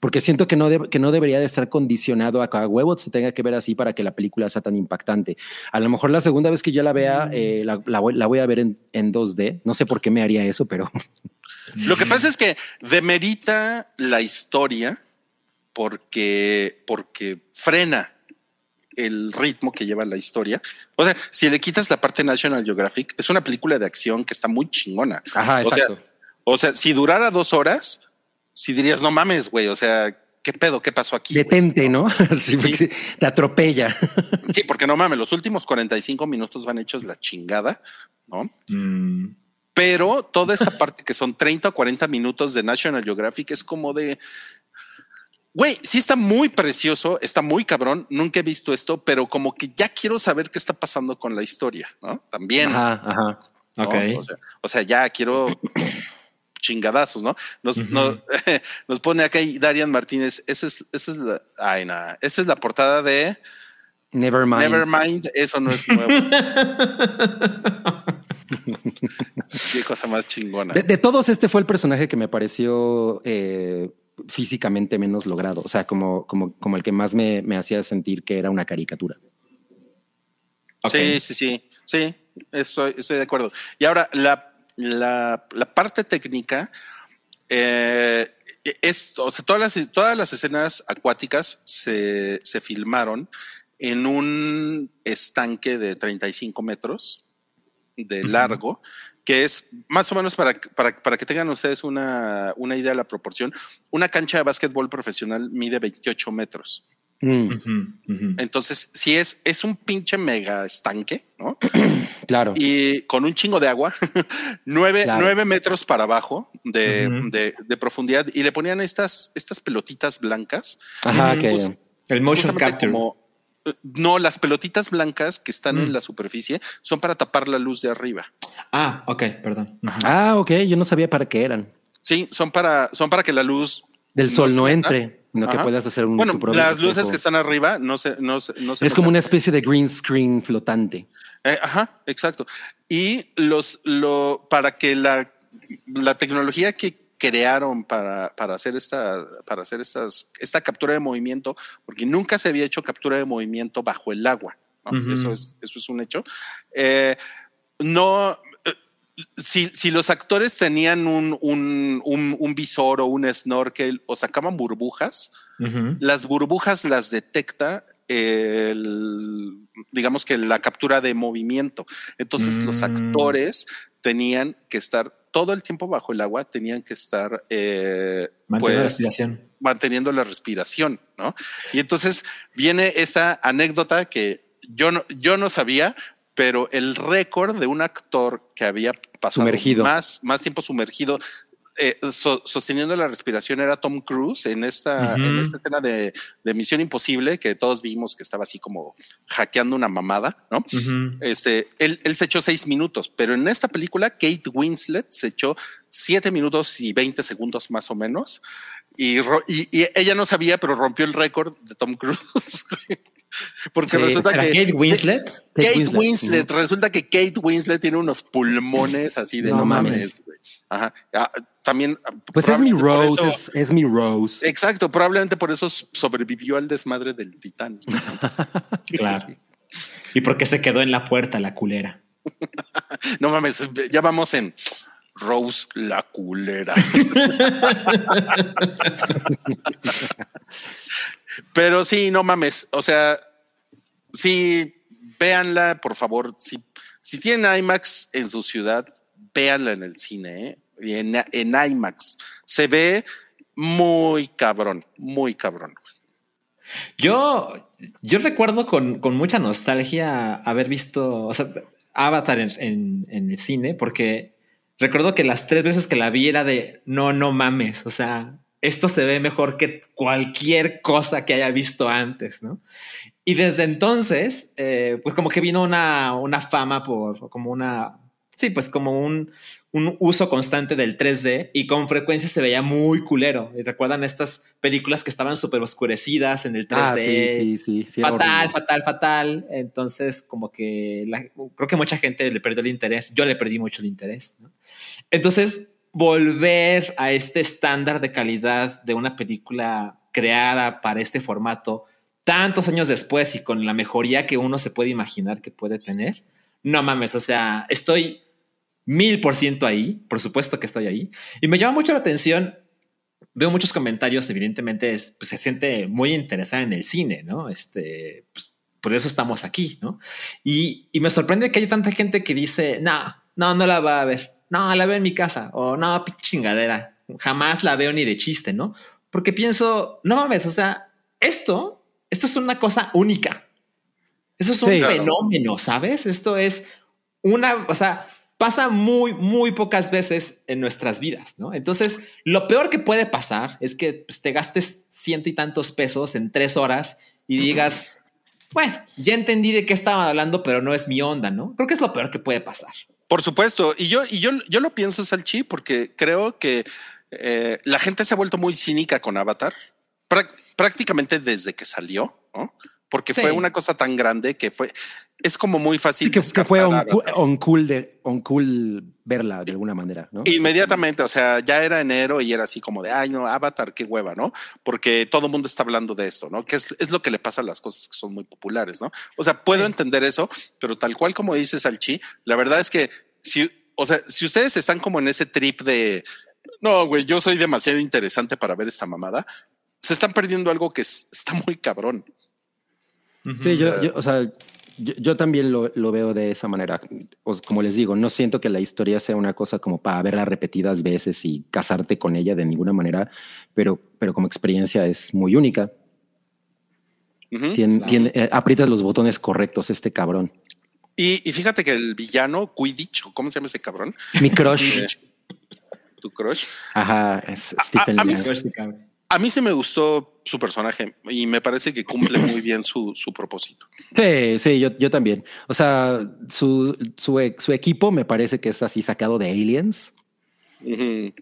Porque siento que no, de- que no debería de estar condicionado a que a huevo se tenga que ver así para que la película sea tan impactante. A lo mejor la segunda vez que yo la vea, eh, la, la voy, la voy a ver en, en 2D. No sé por qué me haría eso, pero Lo que pasa es que demerita la historia porque, porque frena el ritmo que lleva la historia. O sea, si le quitas la parte National Geographic, es una película de acción que está muy chingona. Ajá, o, sea, o sea, si durara dos horas, si dirías, no mames, güey, o sea, ¿qué pedo? ¿Qué pasó aquí? güey?" detente, ¿no? Sí, te atropella. Sí, porque no mames, los últimos 45 minutos van hechos la chingada, ¿no? Mm. Pero toda esta parte que son 30 o 40 minutos de National Geographic es como de, güey, sí está muy precioso, está muy cabrón, nunca he visto esto, pero como que ya quiero saber qué está pasando con la historia, ¿no? También. Ajá, ajá. ¿no? Ok. O, sea, o sea, ya quiero chingadazos, ¿no? Nos, nos, nos pone acá y Darian Martínez, esa es, esa es la, ay, nada, esa es la portada de Nevermind. Nevermind, eso no es nuevo. Qué cosa más chingona. De, de todos, este fue el personaje que me pareció eh, físicamente menos logrado. O sea, como, como, como el que más me, me hacía sentir que era una caricatura. Sí, sí, sí, sí, estoy, estoy de acuerdo. Y ahora, la, la, la parte técnica eh, es, o sea, todas las, todas las escenas acuáticas se, se filmaron en un estanque de 35 metros de largo, que es más o menos para, para, para que tengan ustedes una, una idea de la proporción. Una cancha de básquetbol profesional mide 28 metros. Mm. Entonces, si es, es un pinche mega estanque, ¿no? claro. Y con un chingo de agua, nueve, Claro. nueve metros para abajo de, de- de profundidad, y le ponían estas, estas pelotitas blancas. Ajá, que Pues, El motion capture. como- no, las pelotitas blancas que están Mm. en la superficie son para tapar la luz de arriba. Ah, ok, perdón. Ah, ok. Yo no sabía para qué eran. Sí, son para, son para que la luz Del sol no entre, sino que puedas hacer un. Bueno, las luces que están arriba no se, no se, no se Es como una especie de green screen flotante. Eh, ajá, exacto. Y los, lo, para que la, la tecnología que crearon para, para hacer esta, para hacer estas, esta captura de movimiento, porque nunca se había hecho captura de movimiento bajo el agua. Eso es, eso es un hecho. Eh, no, eh, si, si los actores tenían un, un, un, un visor o un snorkel o sacaban burbujas, las burbujas las detecta el, digamos que la captura de movimiento. Entonces los Mm. actores tenían que estar todo el tiempo bajo el agua, tenían que estar eh, la pues, respiración. manteniendo la respiración, ¿no? Y entonces viene esta anécdota que yo no, yo no sabía, pero el récord de un actor que había pasado Sumergido. más, más tiempo sumergido eh, so- sosteniendo la respiración era Tom Cruise en esta, en esta escena de, de Misión Imposible que todos vimos que estaba así como hackeando una mamada, ¿no? Este, él, él se echó seis minutos, pero en esta película Kate Winslet se echó siete minutos y 20 segundos más o menos. Y, ro- y- y ella no sabía, pero rompió el récord de Tom Cruise. Porque Sí, resulta ¿Era que Kate Winslet? Kate Kate Winslet. Winslet, resulta que Kate Winslet tiene unos pulmones así de no, No mames. Ajá. Ah, también. ah, Pues es mi Rose, eso- es, es mi Rose. Exacto, probablemente por eso sobrevivió al desmadre del Titanic. Claro. Y porque se quedó en la puerta la culera. No mames, ya vamos en Rose la culera. Pero sí, no mames. O sea, sí, véanla, por favor. Si, si tienen IMAX en su ciudad, véanla en el cine, ¿eh? En, en IMAX. Se ve muy cabrón, muy cabrón. Yo, yo recuerdo con, con mucha nostalgia haber visto Avatar en, en- en el cine, porque recuerdo que las tres veces que la vi era de no, no mames. O sea, esto se ve mejor que cualquier cosa que haya visto antes, ¿no? Y desde entonces, eh, pues como que vino una, una fama por como una, sí, pues como un, un uso constante del 3D y con frecuencia se veía muy culero. Recuerdan estas películas que estaban súper oscurecidas en el 3D. Ah, sí, sí, sí. sí, fatal, fatal, fatal. Entonces, como que la- creo que mucha gente le perdió el interés. Yo le perdí mucho el interés. ¿no? Entonces, volver a este estándar de calidad de una película creada para este formato tantos años después y con la mejoría que uno se puede imaginar que puede tener, no mames, o sea, estoy mil por ciento ahí, por supuesto que estoy ahí, y me llama mucho la atención, veo muchos comentarios, evidentemente es, pues, se siente muy interesada en el cine, ¿no? Este, pues, por eso estamos aquí, ¿no? Y, y me sorprende que haya tanta gente que dice, no, no, no la va a ver, no, la veo en mi casa, o no, pinche chingadera, jamás la veo ni de chiste, ¿no? Porque pienso, no mames, o sea, esto, esto es una cosa única. Eso es un Sí. Claro. fenómeno, ¿sabes? Esto es una, o sea, pasa muy, muy pocas veces en nuestras vidas, ¿no? Entonces, lo peor que puede pasar es que pues, te gastes ciento y tantos pesos en tres horas y digas, bueno, ya entendí de qué estaban hablando, pero no es mi onda, ¿no? Creo que es lo peor que puede pasar. Por supuesto. Y yo, y yo, yo lo pienso, Salchi, porque creo que eh, la gente se ha vuelto muy cínica con Avatar prá- prácticamente desde que salió, ¿no? Porque Sí. fue una cosa tan grande que fue, es como muy fácil. Sí, que, que fue on, cool de, on cool verla de alguna manera, ¿no? Inmediatamente, o sea, ya era enero y era así como de, ay, no, Avatar, qué hueva, ¿no? Porque todo el mundo está hablando de esto, ¿no? Que es, es lo que le pasa a las cosas que son muy populares, ¿no? O sea, puedo Sí. entender eso, pero tal cual como dice Salchi, la verdad es que si, o sea, si ustedes están como en ese trip de, no, güey, yo soy demasiado interesante para ver esta mamada, se están perdiendo algo que es- está muy cabrón. Sí, O yo, sea- yo, o sea, yo, yo también lo, lo veo de esa manera. Os- como les digo, no siento que la historia sea una cosa como para verla repetidas veces y casarte con ella de ninguna manera, pero, pero como experiencia es muy única. Ujú. Tien- Claro. tiene- eh, aprietas los botones correctos, este cabrón. Y, y fíjate que el villano, Quidditch, ¿o ¿cómo se llama ese cabrón? Mi crush. Tu crush. Ajá, es Stephen a mí Lang. sí- A mí sí me gustó su personaje y me parece que cumple muy bien su, su propósito. Sí, sí, yo, yo también. O sea, su, su, e- su equipo me parece que es así sacado de Aliens,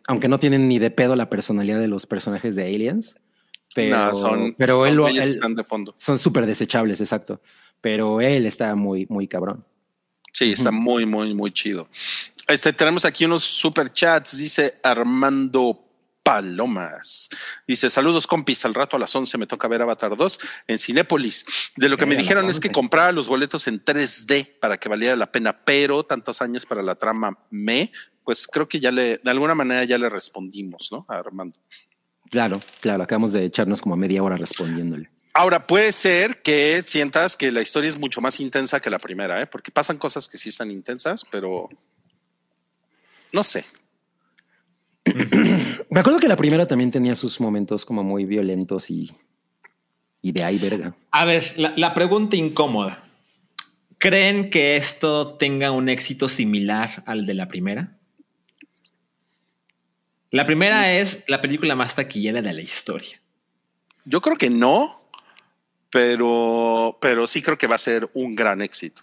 aunque no tienen ni de pedo la personalidad de los personajes de Aliens. Pero, No, son, pero son él, él- están de fondo. son súper desechables, exacto. Pero él está muy, muy cabrón. Sí, está muy, muy, muy chido. Este, tenemos aquí unos super chats. Dice Armando Palomas. Dice, saludos compis, al rato a las 11 me toca ver Avatar 2 en Cinépolis. De lo que me dijeron es que 11. comprara los boletos en 3D para que valiera la pena, pero tantos años para la trama me, pues creo que ya le, de alguna manera ya le respondimos, ¿no? A Armando. Claro, claro, acabamos de echarnos como media hora respondiéndole. Ahora puede ser que sientas que la historia es mucho más intensa que la primera, ¿eh? porque pasan cosas que sí están intensas, pero No sé. Me acuerdo que la primera también tenía sus momentos como muy violentos y, y de ay verga. A ver, la, la pregunta incómoda. ¿Creen que esto tenga un éxito similar al de la primera? La primera es la película más taquillera de la historia. Yo creo que no, pero, pero sí creo que va a ser un gran éxito.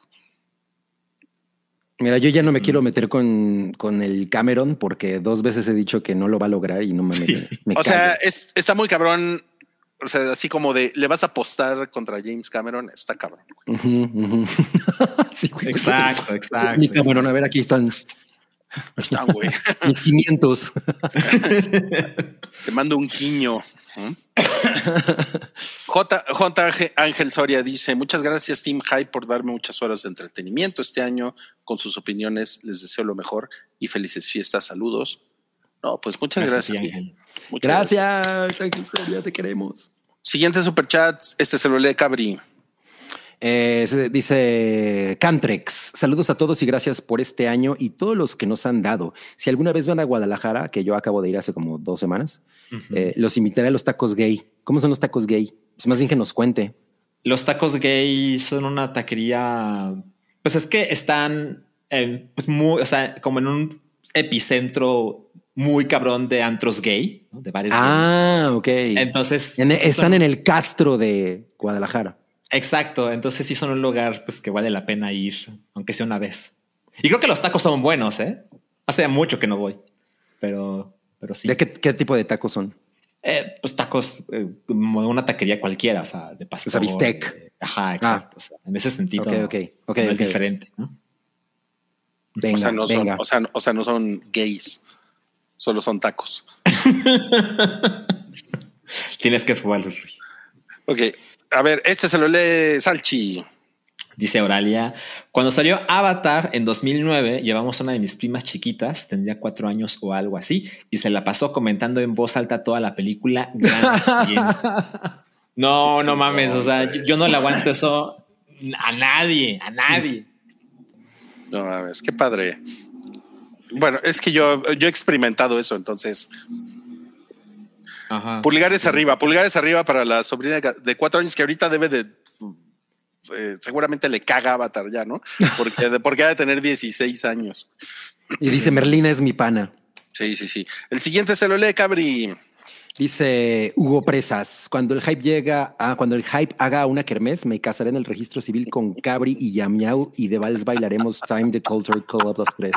Mira, yo ya no me quiero meter con, con el Cameron porque dos veces he dicho que no lo va a lograr y no me, me, me O sea, es- está muy cabrón. O sea, así como de le vas a apostar contra James Cameron, está cabrón. Sí. Exacto, exacto. Mi Cameron, a ver, aquí están Está, güey. mis 500. Te mando un quiño. ¿Mm? J, J. Ángel Soria dice: Muchas gracias, Team Hype, por darme muchas horas de entretenimiento este año con sus opiniones. Les deseo lo mejor y felices fiestas. Saludos. No, pues muchas Gracias, gracias. Ángel. Muchas Gracias, Ángel Soria, te queremos. Siguiente superchats. Este se lo lee Cabri. Eh, dice Cantrex, saludos a todos y gracias por este año y todos los que nos han dado. Si alguna vez van a Guadalajara, que yo acabo de ir hace como dos semanas, eh, los invitaré a los tacos gay. ¿Cómo son los tacos gay? Pues más bien que nos cuente. Los tacos gay son una taquería. Pues es que están en, pues muy, o sea, como en un epicentro muy cabrón de antros gay, ¿no? de bares Ah, ok. Entonces En- están son- en el Castro de Guadalajara. Exacto. Entonces sí son un lugar pues, que vale la pena ir, aunque sea una vez. Y creo que los tacos son buenos, ¿eh? Hace mucho que no voy, pero, pero sí. ¿De qué, qué tipo de tacos son? Eh, pues tacos, eh, como una taquería cualquiera, o sea, de pastor. O sea, bistec. eh, ajá, exacto. O sea, en ese sentido, Ok, ok, ok, no es diferente, ¿no? Venga, o, sea, no son, venga. o, sea, no- o sea, no son gays, solo son tacos. Tienes que probarlos. Rui. Ok, a ver, este se lo lee Salchi. Dice Auralia, cuando salió Avatar en 2009, llevamos a una de mis primas chiquitas, tendría cuatro años o algo así, y se la pasó comentando en voz alta toda la película. No, no mames, o sea, yo no le aguanto eso a nadie, a nadie. No mames, qué padre. Bueno, es que yo, yo he experimentado eso, entonces. Ajá. Pulgares arriba, pulgares arriba para la sobrina de cuatro años que ahorita debe de. eh, seguramente le caga Avatar ya, ¿no? Porque, porque ha de tener 16 años. Y dice Merlina es mi pana. Sí, sí, sí. El siguiente se lo lee Cabri. Dice Hugo Presas, cuando el hype llega a, cuando el hype haga una kermés, me casaré en el registro civil con Cabri y Yamiau y de Vals bailaremos Time the Culture Club los tres.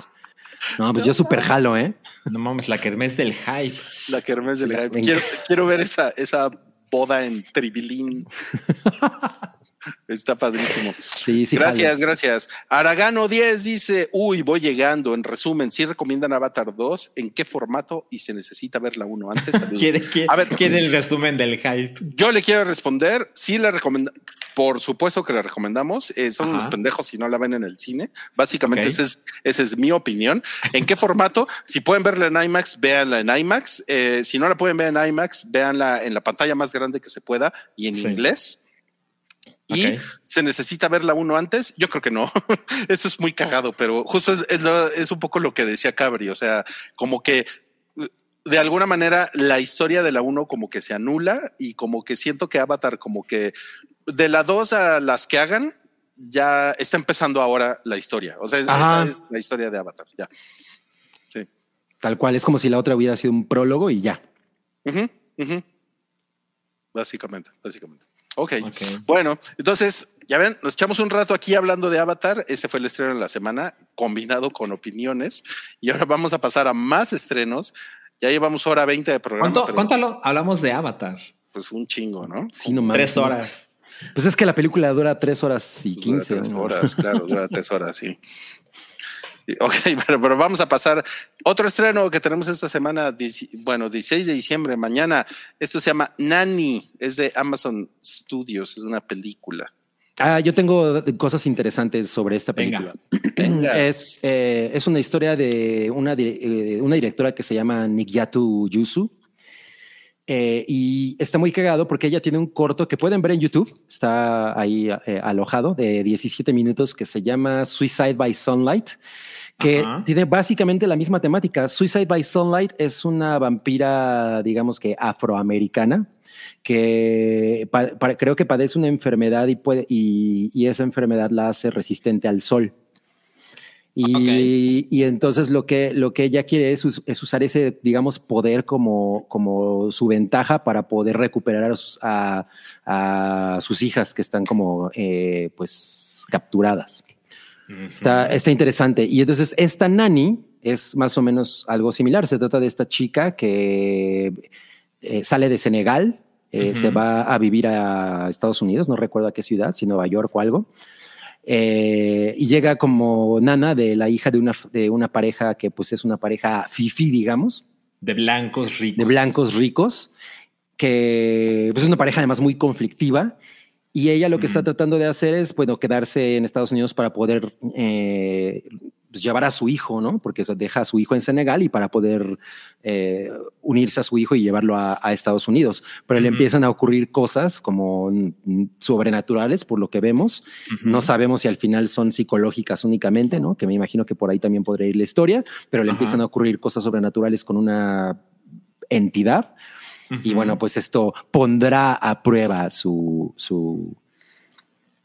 No, pues yo súper jalo, ¿eh? No mames, la kermés del hype. La kermés del hype. Quiero, quiero ver esa, esa boda en Tribilín. Está padrísimo. Sí, sí. gracias, gracias. Aragano 10 dice, uy, voy llegando. En resumen, si recomiendan Avatar 2, ¿en qué formato? Y se necesita ver la 1 antes. ¿Quiere, quiere, A ver. quiere el resumen del hype? Yo le quiero responder, sí le recomiendo, por supuesto que le recomendamos, eh, son Ajá. unos pendejos si no la ven en el cine, básicamente Ok. esa es, esa es mi opinión. ¿En qué formato? Si pueden verla en IMAX, véanla en IMAX, Eh, si no la pueden ver en IMAX, véanla en la pantalla más grande que se pueda y en Sí. inglés. Y se necesita verla uno antes. Yo creo que no. Eso es muy cagado, pero justo es, es lo- es un poco lo que decía Cabri. O sea, como que de alguna manera la historia de la 1 como que se anula y como que siento que Avatar como que de la 2 a las que hagan ya está empezando ahora la historia. O sea, esta es la historia de Avatar. Ya. Sí. Tal cual, es como si la otra hubiera sido un prólogo y ya. Básicamente, básicamente. Ok. Ok. Bueno, entonces, ya ven, nos echamos un rato aquí hablando de Avatar. Ese fue el estreno de la semana, combinado con opiniones. Y ahora vamos a pasar a más estrenos. Ya llevamos hora 20 de programa. ¿Cuánto, pero, cuánto hablamos de Avatar? Pues un chingo, ¿no? Sí, no. Tres horas. Pues es que la película dura tres horas y Pues quince. tres ¿no? horas, claro, dura tres horas, sí. Ok, pero, pero vamos a pasar. Otro estreno que tenemos esta semana, bueno, 16 de diciembre, mañana. Esto se llama Nanny, es de Amazon Studios, es una película. Ah, yo tengo cosas interesantes sobre esta película. Venga. Es, eh, es una historia de una, eh, una directora que se llama Nigyatu Yusu. Eh, y está muy cagado porque ella tiene un corto que pueden ver en YouTube, está ahí eh, alojado, de 17 minutos, que se llama Suicide by Sunlight, que Ajá. tiene básicamente la misma temática. Suicide by Sunlight es una vampira, digamos que afroamericana, que pa- pa- creo que padece una enfermedad y, puede, y, y esa enfermedad la hace resistente al sol. Y, y entonces lo que, lo que ella quiere es, us- es usar ese, digamos, poder como, como su ventaja para poder recuperar a sus, a- a sus hijas que están como, eh, pues, capturadas. Está, está interesante. Y entonces esta nani es más o menos algo similar. Se trata de esta chica que eh, sale de Senegal, eh, se va a vivir a Estados Unidos, no recuerdo a qué ciudad, si Nueva York o algo. Eh, y llega como nana de la hija de una, de una pareja que pues es una pareja fifi, digamos, De blancos ricos. de blancos ricos, que pues, es una pareja además muy conflictiva. Y ella lo que está tratando de hacer es, bueno, quedarse en Estados Unidos para poder eh, pues, llevar a su hijo, ¿no? Porque o sea, deja a su hijo en Senegal y para poder eh, unirse a su hijo y llevarlo a, a Estados Unidos. Pero le Ujú. empiezan a ocurrir cosas como sobrenaturales, por lo que vemos. No sabemos si al final son psicológicas únicamente, ¿no? Que me imagino que por ahí también podría ir la historia, pero le empiezan a ocurrir cosas sobrenaturales con una entidad. Y bueno, pues esto pondrá a prueba su, su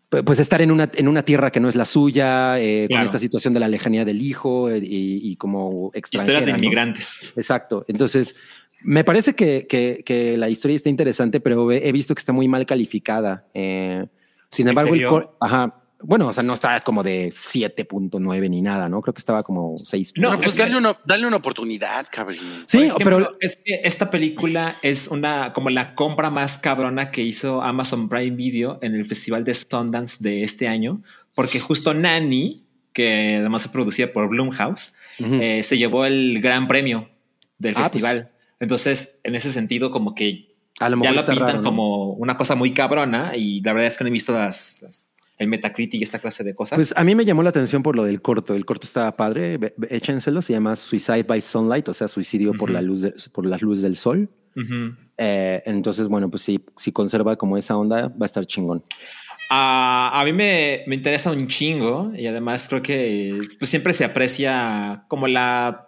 pues estar en una, en una tierra que no es la suya, eh, con esta situación de la lejanía del hijo eh, y, y como. Historias de ¿no? inmigrantes. Exacto. Entonces, me parece que, que- que la historia está interesante, pero he, visto que está muy mal calificada. Eh, sin ¿En embargo, el ajá. Bueno, o sea, no está como de 7.9 ni nada, ¿no? Creo que estaba como 6. No, pues dale una, dale una oportunidad, cabrón. sí, ejemplo, pero es que esta película es una como la compra más cabrona que hizo Amazon Prime Video en el Festival de Sundance de este año, porque justo Nanny, que además se producía por Blumhouse, eh, se llevó el gran premio del Ah, festival. Entonces, en ese sentido, como que a lo ya lo pintan raro, ¿no? como una cosa muy cabrona y la verdad es que no he visto las, las- el Metacritic y esta clase de cosas. Pues a mí me llamó la atención por lo del corto. El corto estaba padre, échenselo. Se llama Suicide by Sunlight, o sea, suicidio por Ujú. la luz de- por las luces del sol. Ujú. Eh, entonces, bueno, pues sí, si conserva como esa onda, va a estar chingón. Ah, a mí me, me interesa un chingo y además creo que pues, siempre se aprecia como la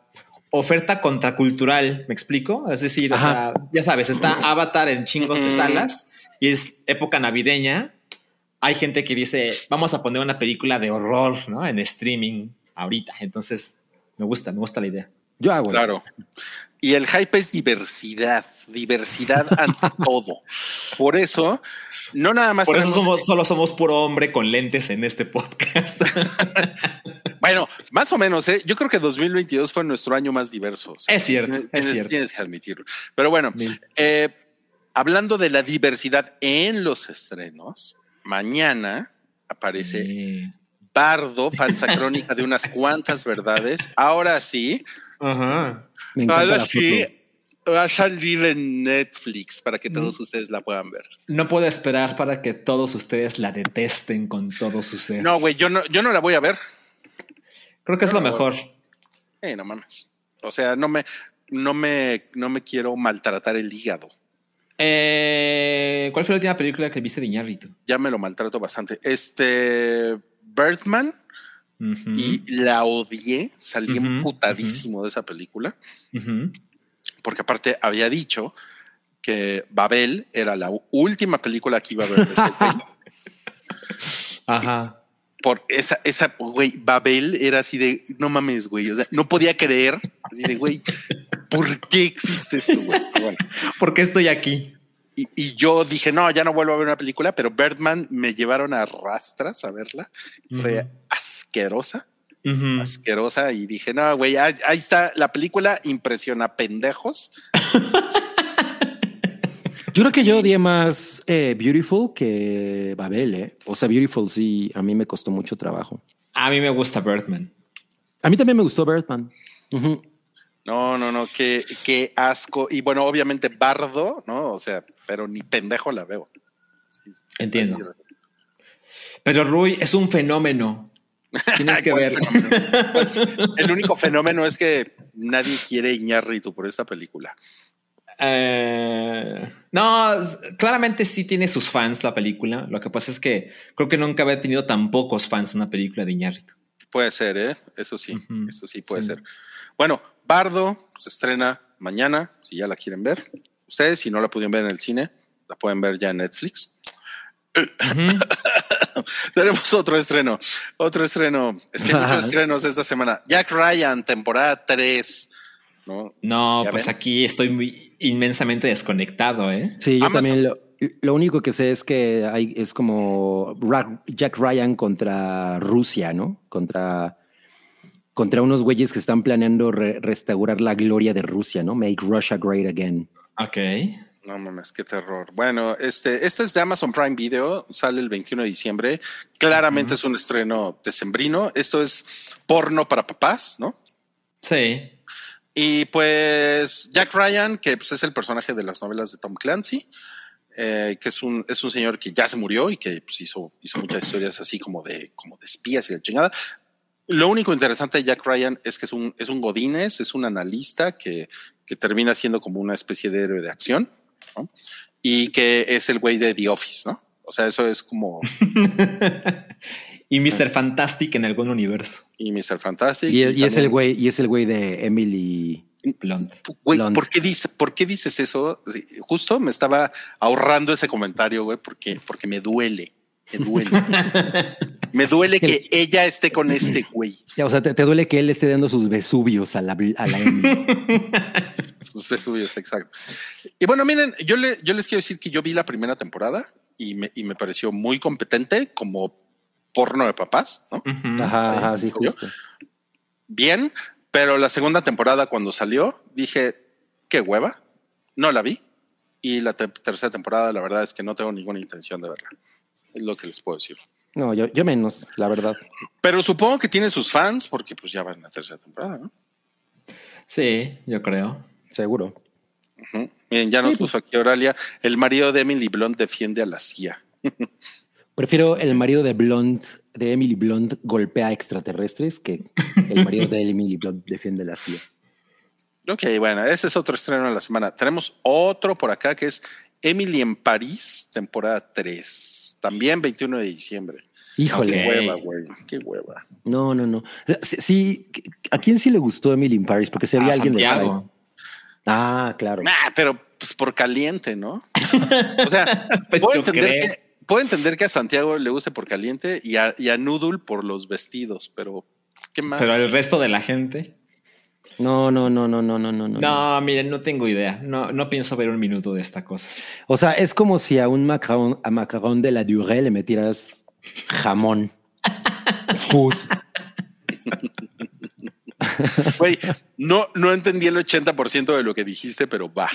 oferta contracultural, ¿me explico? Es decir, o sea, ya sabes, está Avatar en chingos de salas y es época navideña. Hay gente que dice, vamos a poner una película de horror, ¿no? En streaming ahorita. Entonces, me gusta, me gusta la idea. Yo hago. Claro. Y el hype es diversidad, diversidad ante todo. Por eso, no nada más Por eso somos, solo somos puro hombre con lentes en este podcast. bueno, más o menos, ¿eh? yo creo que 2022 fue nuestro año más diverso. Es cierto, tienes, es tienes- cierto. tienes que admitirlo. Pero bueno, eh, hablando de la diversidad en los estrenos, mañana aparece Sí. Bardo, falsa crónica de unas cuantas verdades. Ahora sí, Ajá. Me encanta ahora la sí foto. va a salir en Netflix para que todos ustedes la puedan ver. No puedo esperar para que todos ustedes la detesten con todo su ser. No, güey, yo no, yo no la voy a ver. Creo que es lo mejor. Eh, no mames. O sea, no me, no me, no me quiero maltratar el hígado. Eh, ¿Cuál fue la última película que viste de Iñárritu? Ya me lo maltrato bastante. Este Birdman y la odié. Salí Ujú, emputadísimo de esa película. Porque aparte había dicho que Babel era la última película que iba a ver. Ajá. Por esa, esa, güey, Babel era así de, no mames, güey. O sea, no podía creer. Así de, güey, ¿por qué existe esto, güey? Bueno. ¿Por qué estoy aquí? Y, y yo dije, no, ya no vuelvo a ver una película, pero Birdman me llevaron a rastras a verla. Fue asquerosa, asquerosa. Y dije, no, güey, ahí, ahí está la película, impresiona pendejos. Yo creo que yo odié más eh, Beautiful que Babel, ¿eh? O sea, Beautiful sí, a mí me costó mucho trabajo. A mí me gusta Birdman. A mí también me gustó Birdman. Ujú. No, no, no, qué, qué asco. Y bueno, obviamente Bardo, ¿no? O sea, pero ni pendejo la veo. Sí. Entiendo. Pero Rui es un fenómeno. Tienes que ¿Cuál ver. Pues, el único fenómeno es que nadie quiere Iñárritu por esta película. Eh, no, claramente sí tiene sus fans la película. Lo que pasa es que creo que nunca había tenido tan pocos fans una película de Iñárritu. Puede ser, ¿eh? Eso sí, eso sí puede sí. ser. Bueno, Bardo se estrena mañana, si ya la quieren ver. Ustedes, si no la pudieron ver en el cine, la pueden ver ya en Netflix. Tenemos otro estreno, otro estreno. Es que hay muchos estrenos esta semana. Jack Ryan, temporada 3. ¿no? No, ¿Ya pues ven? aquí estoy muy inmensamente desconectado, ¿eh? Sí, yo Amazon- también lo, lo único que sé es que hay, es como Ra- Jack Ryan contra Rusia, ¿no? Contra, contra unos güeyes que están planeando re- restaurar la gloria de Rusia, ¿no? Make Russia great again. Ok. No mames, qué terror. Bueno, este, este es de Amazon Prime Video, sale el 21 de diciembre. Claramente es un estreno decembrino. Esto es porno para papás, ¿no? Sí. Y pues Jack Ryan, que pues, es el personaje de las novelas de Tom Clancy, eh, que es un, es un señor que ya se murió y que pues, hizo, hizo muchas historias así como de, como de espías y la chingada. Lo único interesante de Jack Ryan es que es un, es un godínez, es un analista que, que termina siendo como una especie de héroe de acción ¿no? y que es el güey de The Office, ¿no? O sea, eso es como y Mr. Fantastic en algún universo. y Mr. Fantastic. Y, es- y es también- el güey, y es el güey de Emily. Blonde. Güey. ¿por qué, dice, ¿por qué dices eso? Justo me estaba ahorrando ese comentario, güey, porque, porque me duele. Me duele. me duele que ella esté con este güey. Ya, O sea, te, te duele que él esté dando sus besubios a la, a la. Sus Vesuvios, exacto. Y bueno, miren, yo, le, yo les quiero decir que yo vi la primera temporada y me, y me pareció muy competente como porno de papás, ¿no? Ajá, Sí. ajá, sí, justo. Bien, pero la segunda temporada cuando salió dije, qué hueva, no la vi. Y la te- tercera temporada, la verdad es que no tengo ninguna intención de verla. Es lo que les puedo decir. No, yo, yo menos, la verdad. Pero supongo que tiene sus fans porque pues ya van en la tercera temporada, ¿no? Sí, yo creo. Seguro. Ujú. Miren, ya nos puso aquí Oralia, el marido de Emily Blunt defiende a la CIA. Prefiero el marido de Blonde, de Emily Blunt, golpea a extraterrestres que el marido de Emily Blunt defiende la CIA. Ok, bueno, ese es otro estreno de la semana. Tenemos otro por acá que es Emily en París, temporada 3, también 21 de diciembre. Híjole. Qué hueva, güey, qué hueva. No, no, no. Sí, sí, ¿a quién sí le gustó Emily in Paris? Porque se había alguien de. Ah, claro. Ah, pero pues por caliente, ¿no? O sea, puedo ¿tú entender, que, puedo entender que a Santiago le guste por caliente y a, y a Noodle por los vestidos, pero ¿qué más? Pero el resto de la gente. No, no, no, no, no, no, no, no. No, miren, no tengo idea. No, no pienso ver un minuto de esta cosa. O sea, es como si a un macarón, a macarón de la Durée le metieras jamón. Fus. Güey, no, no entendí el 80% de lo que dijiste, pero va.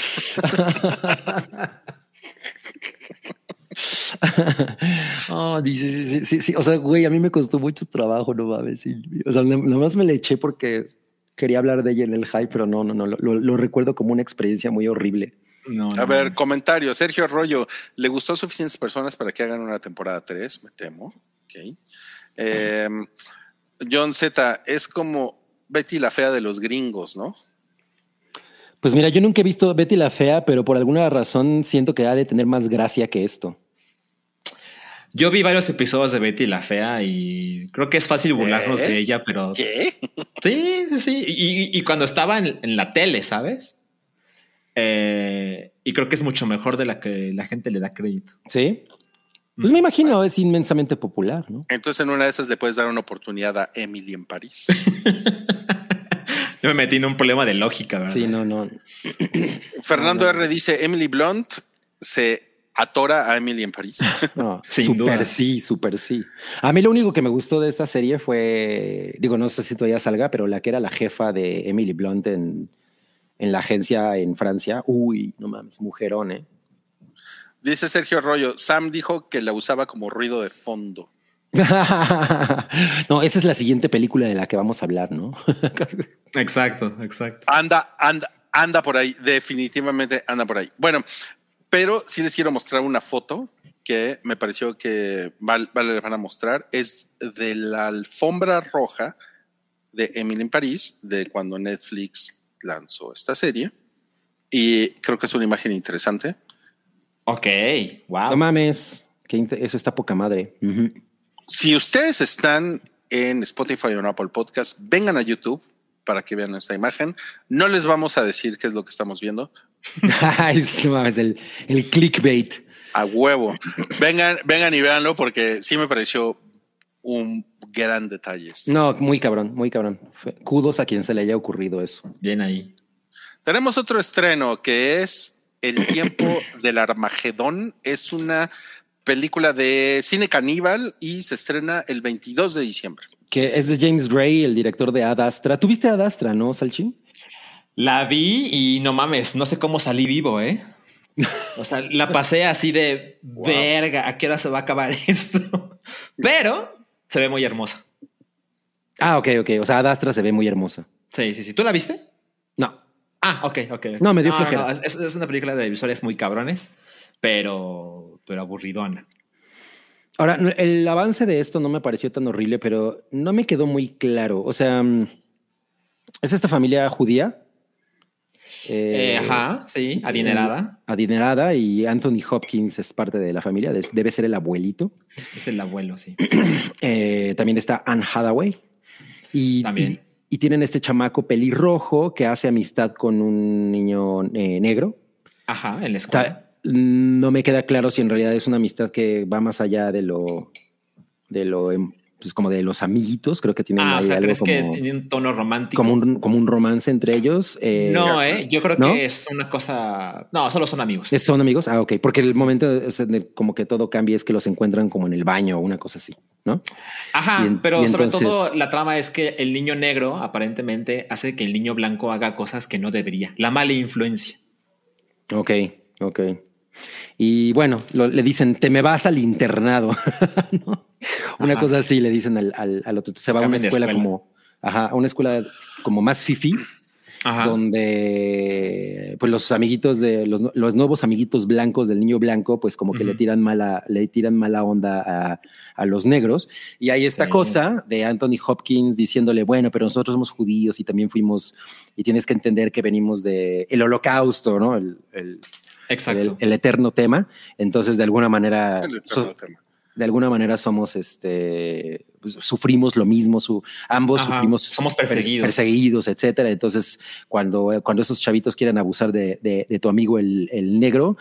Oh, sí, sí, sí, sí. O sea, güey, a mí me costó mucho trabajo, no mames. Silvio. O sea, no- nomás me le eché porque quería hablar de ella en el hype, pero no, no, no. Lo, lo- lo recuerdo como una experiencia muy horrible. No, A no. ver, comentario. Sergio Arroyo, ¿le gustó suficientes personas para que hagan una temporada 3? Me temo. Ok. Eh, John Z, es como Betty la fea de los gringos, ¿no? Pues mira, yo nunca he visto Betty la Fea, pero por alguna razón siento que ha de tener más gracia que esto. Yo vi varios episodios de Betty la Fea y creo que es fácil burlarnos ¿Eh? de ella, pero ¿Qué? sí, sí, sí. Y cuando estaba en, en la tele, ¿sabes? Eh, y creo que es mucho mejor de la que la gente le da crédito. Sí. Pues me imagino, es inmensamente popular, ¿no? Entonces en una de esas le puedes dar una oportunidad a Emily en París. Yo me metí en un problema de lógica, ¿verdad? Sí, no, no. Fernando R dice, Emily Blunt se atora a Emily en París. No, Sin super duda. sí, super sí. A mí lo único que me gustó de esta serie fue, digo, no sé si todavía salga, pero la que era la jefa de Emily Blunt en, en la agencia en Francia. Uy, no mames, mujerón, ¿eh? Dice Sergio Arroyo, Sam dijo que la usaba como ruido de fondo. no, esa es la siguiente película de la que vamos a hablar, ¿no? Exacto, exacto. Anda, anda, anda por ahí, definitivamente anda por ahí. Bueno, pero sí les quiero mostrar una foto que me pareció que val- vale la pena mostrar. Es de la alfombra roja de Emily en París, de cuando Netflix lanzó esta serie. Y creo que es una imagen interesante. Ok, wow. No mames, que eso está poca madre. Si ustedes están en Spotify o en Apple Podcast. Vengan a YouTube para que vean esta imagen. No les vamos a decir qué es lo que estamos viendo. No mames, el, el clickbait. A huevo. Vengan, vengan y véanlo porque sí me pareció un gran detalle. No, muy cabrón, muy cabrón. Kudos a quien se le haya ocurrido eso. Bien ahí. Tenemos otro estreno que es El tiempo del Armagedón. Es una película de cine caníbal y se estrena el 22 de diciembre. Que es de James Gray, el director de Ad Astra. ¿Tuviste Ad Astra, no, Salchi? La vi y no mames, no sé cómo salí vivo, ¿eh? O sea, la pasé así de Wow. verga, ¿a qué hora se va a acabar esto? Pero se ve muy hermosa. Ah, ok, ok. O sea, Ad Astra se ve muy hermosa. Sí, sí, sí. ¿Tú la viste? No. Ah, ok, ok. No, me dio flojera. es, es una película de visuales muy cabrones, pero, pero aburridona. Ahora, no, el avance de esto no me pareció tan horrible, pero no me quedó muy claro. O sea, mm, es esta familia judía. Eh, eh, ajá, sí, adinerada. Adinerada y Anthony Hopkins es parte de la familia, debe ser el abuelito. Es el abuelo, sí. Eh, también está Anne Hathaway. Y, También. y- y tienen este chamaco pelirrojo que hace amistad con un niño negro. Ajá, en la escuela. No me queda claro si en realidad es una amistad que va más allá de lo, de lo, em, pues como de los amiguitos. Creo que tienen Ah, o ahí sea, algo ¿crees que tiene un tono romántico? como un, como un romance entre ellos. Eh, no, eh, yo creo ¿no? que es una cosa. No, solo son amigos. ¿es- ¿Son amigos? Ah, ok. Porque el momento es como que todo cambia es que los encuentran como en el baño o una cosa así, ¿no? Ajá, en- pero sobre entonces- todo la trama es que el niño negro aparentemente hace que el niño blanco haga cosas que no debería. La mala influencia. Ok, ok. Y bueno, lo- le dicen, te me vas al internado. ¿no? Una cosa así le dicen al, al, al otro. Se va a una escuela, escuela. como, ajá, a una escuela como más fifi, donde pues los amiguitos de los, los nuevos amiguitos blancos del niño blanco, pues como que le Ujú. tiran mala, le tiran mala onda a, a los negros. Y hay esta Sí. cosa de Anthony Hopkins diciéndole, bueno, pero nosotros somos judíos y también fuimos, y tienes que entender que venimos de el holocausto, ¿no? El, el- Exacto. el, el eterno tema. Entonces, de alguna manera, El eterno so- tema. de alguna manera somos, este, pues, sufrimos lo mismo, su, ambos Ajá, sufrimos, somos per- perseguidos. perseguidos, etcétera. Entonces, cuando, cuando esos chavitos quieren abusar de, de- de tu amigo el, el negro,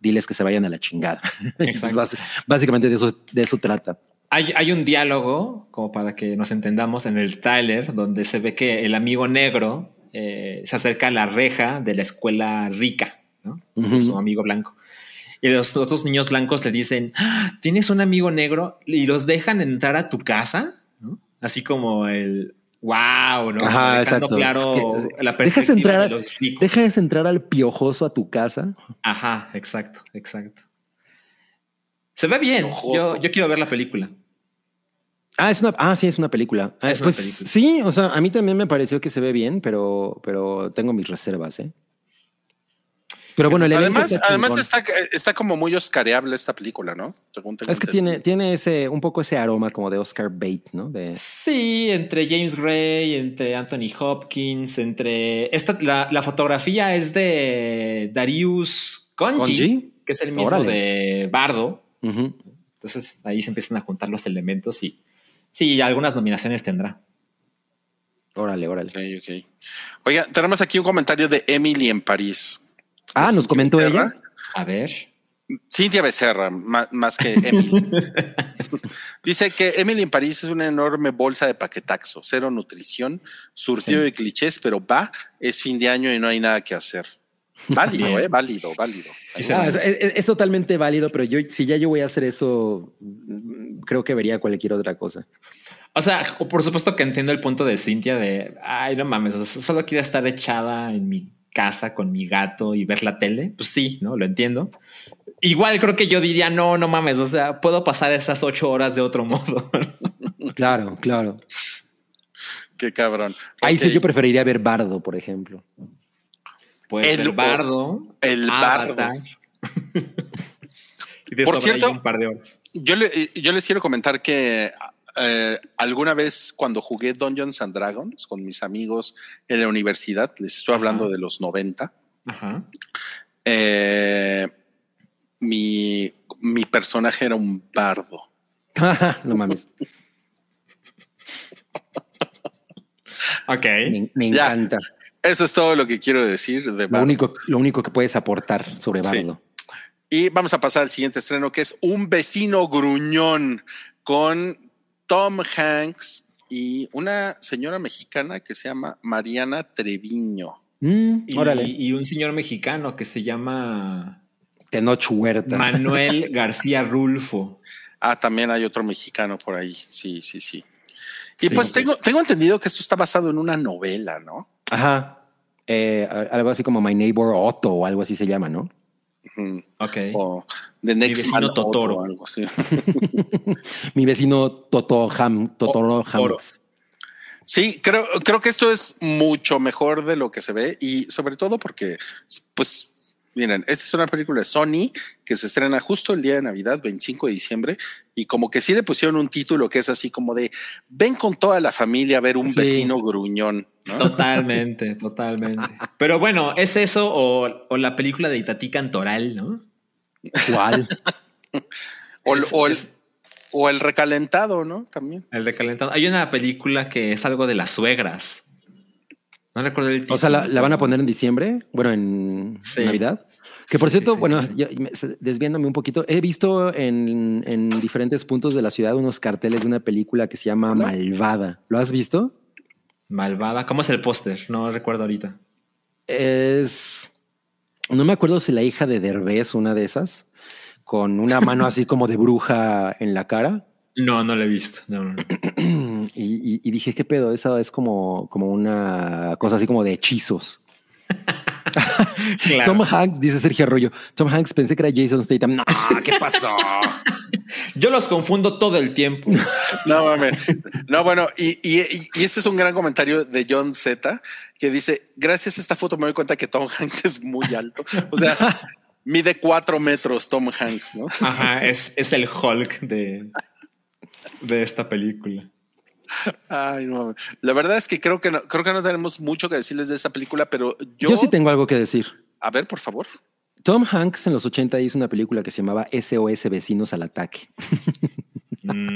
diles que se vayan a la chingada. Exacto. Bás- Básicamente de eso, de eso trata. Hay, hay un diálogo, como para que nos entendamos, en el tráiler, donde se ve que el amigo negro eh, se acerca a la reja de la escuela rica, ¿no? Ujú. su amigo blanco. Y los otros niños blancos le dicen, "Ah, ¿tienes un amigo negro? Y los dejan entrar a tu casa, ¿no? Así como el wow, ¿no? Ajá, Dejando exacto. claro Que- la dejas perspectiva entrar- de los ricos. Dejas entrar al piojoso a tu casa. Ajá, exacto, exacto. Se ve bien. Yo, yo quiero ver la película. Ah, es una, ah, sí, es una película. Ah, Es una pues película. sí, o sea, a mí también me pareció que se ve bien, pero, pero tengo mis reservas, ¿eh? Pero bueno, el Además, está además chingón. está, está como muy oscareable esta película, ¿no? Según tengo Es que tiene, tiene ese, un poco ese aroma como de Oscar Bate, ¿no? De, Sí, entre James Gray, entre Anthony Hopkins, entre esta la, la fotografía es de Darius ¿Konji? que es el mismo Órale. de Bardo. Entonces ahí se empiezan a juntar los elementos y sí, algunas nominaciones tendrá. Órale, órale. Ok, ok. Oiga, tenemos aquí un comentario de Emily en París. Ah, nos Cintia comentó Becerra. ella. A ver. Cintia Becerra, más, que Emily. Dice que Emily en París es una enorme bolsa de paquetaxo, cero nutrición, surtido Sí. de clichés, pero va, es fin de año y no hay nada que hacer. Válido, eh, válido, válido. Sí, Ah, es, es- es totalmente válido, pero yo, si ya yo voy a hacer eso, creo que vería cualquier otra cosa. O sea, por supuesto que entiendo el punto de Cintia de, ay, no mames, o sea, solo quiero estar echada en mi casa con mi gato y ver la tele. Pues sí, ¿no? Lo entiendo. Igual creo que yo diría, no, no mames, o sea, puedo pasar esas ocho horas de otro modo. Claro, claro. Qué cabrón. Ahí sí yo preferiría ver Bardo, por ejemplo. Pues El- el, bardo. el Avatar. y de Por cierto- un par de horas. Yo, le- yo les quiero comentar que eh, alguna vez cuando jugué Dungeons and Dragons con mis amigos en la universidad, les estoy hablando Ajá. de los 90, Ajá. eh, mi, mi personaje era un bardo. no mames. Ok. Me, me Ya. encanta. Eso es todo lo que quiero decir de Lo Bardo. único, lo único que puedes aportar sobre Sí. Bardo. Y vamos a pasar al siguiente estreno, que es Un vecino gruñón con Tom Hanks y una señora mexicana que se llama Mariana Treviño. Mm, Y, órale. y un señor mexicano que se llama Tenoch Huerta. Manuel García Rulfo. Ah, también hay otro mexicano por ahí. Sí, sí, sí. Y Sí, pues tengo, tengo entendido que esto está basado en una novela, ¿no? Ajá. Eh, algo así como My Neighbor Otto o algo así se llama, ¿no? Ok. O The Next Man Totoro. o algo así. Mi vecino Toto Ham, Totoro. Hams. Sí, creo, creo que esto es mucho mejor de lo que se ve y sobre todo porque, pues, miren, esta es una película de Sony que se estrena justo el día de Navidad, 25 de diciembre, y como que sí le pusieron un título que es así como de, ven con toda la familia a ver un Sí. vecino gruñón, ¿no? Totalmente, totalmente. Pero bueno, ¿es eso o, o la película de Itatí Cantoral, no? ¿Cuál? O, Es- o el, es- o el recalentado, ¿no? También. El recalentado. Hay una película que es algo de las suegras. No recuerdo el título. O sea, ¿la, la van a poner en diciembre? Bueno, en Sí. Navidad. Que por Sí, cierto, sí, bueno, se- desviándome un poquito, he visto en, en diferentes puntos de la ciudad unos carteles de una película que se llama Malvada. ¿Lo has visto? Malvada. ¿Cómo es el póster? No recuerdo ahorita. Es. No me acuerdo si la hija de Derbez, una de esas, con una mano así como de bruja en la cara. No, no lo he visto. No, no, no. Y, y- y dije, ¿qué pedo? Esa es como, como una cosa así como de hechizos. Claro. Tom Hanks, dice Sergio Arroyo. Tom Hanks pensé que era Jason Statham. No, ¿qué pasó? Yo los confundo todo el tiempo. No mames. No, bueno, y, y, y- y este es un gran comentario de John Z que dice: Gracias a esta foto me doy cuenta que Tom Hanks es muy alto. O sea, mide cuatro metros Tom Hanks, ¿no? Ajá, es, es el Hulk de, de esta película. Ay, no mames. La verdad es que creo que no, creo que no tenemos mucho que decirles de esta película, pero yo, Yo, sí tengo algo que decir. a ver, por favor. Tom Hanks en los 80 hizo una pelcula que se llamaba SOS Vecinos al Ataque.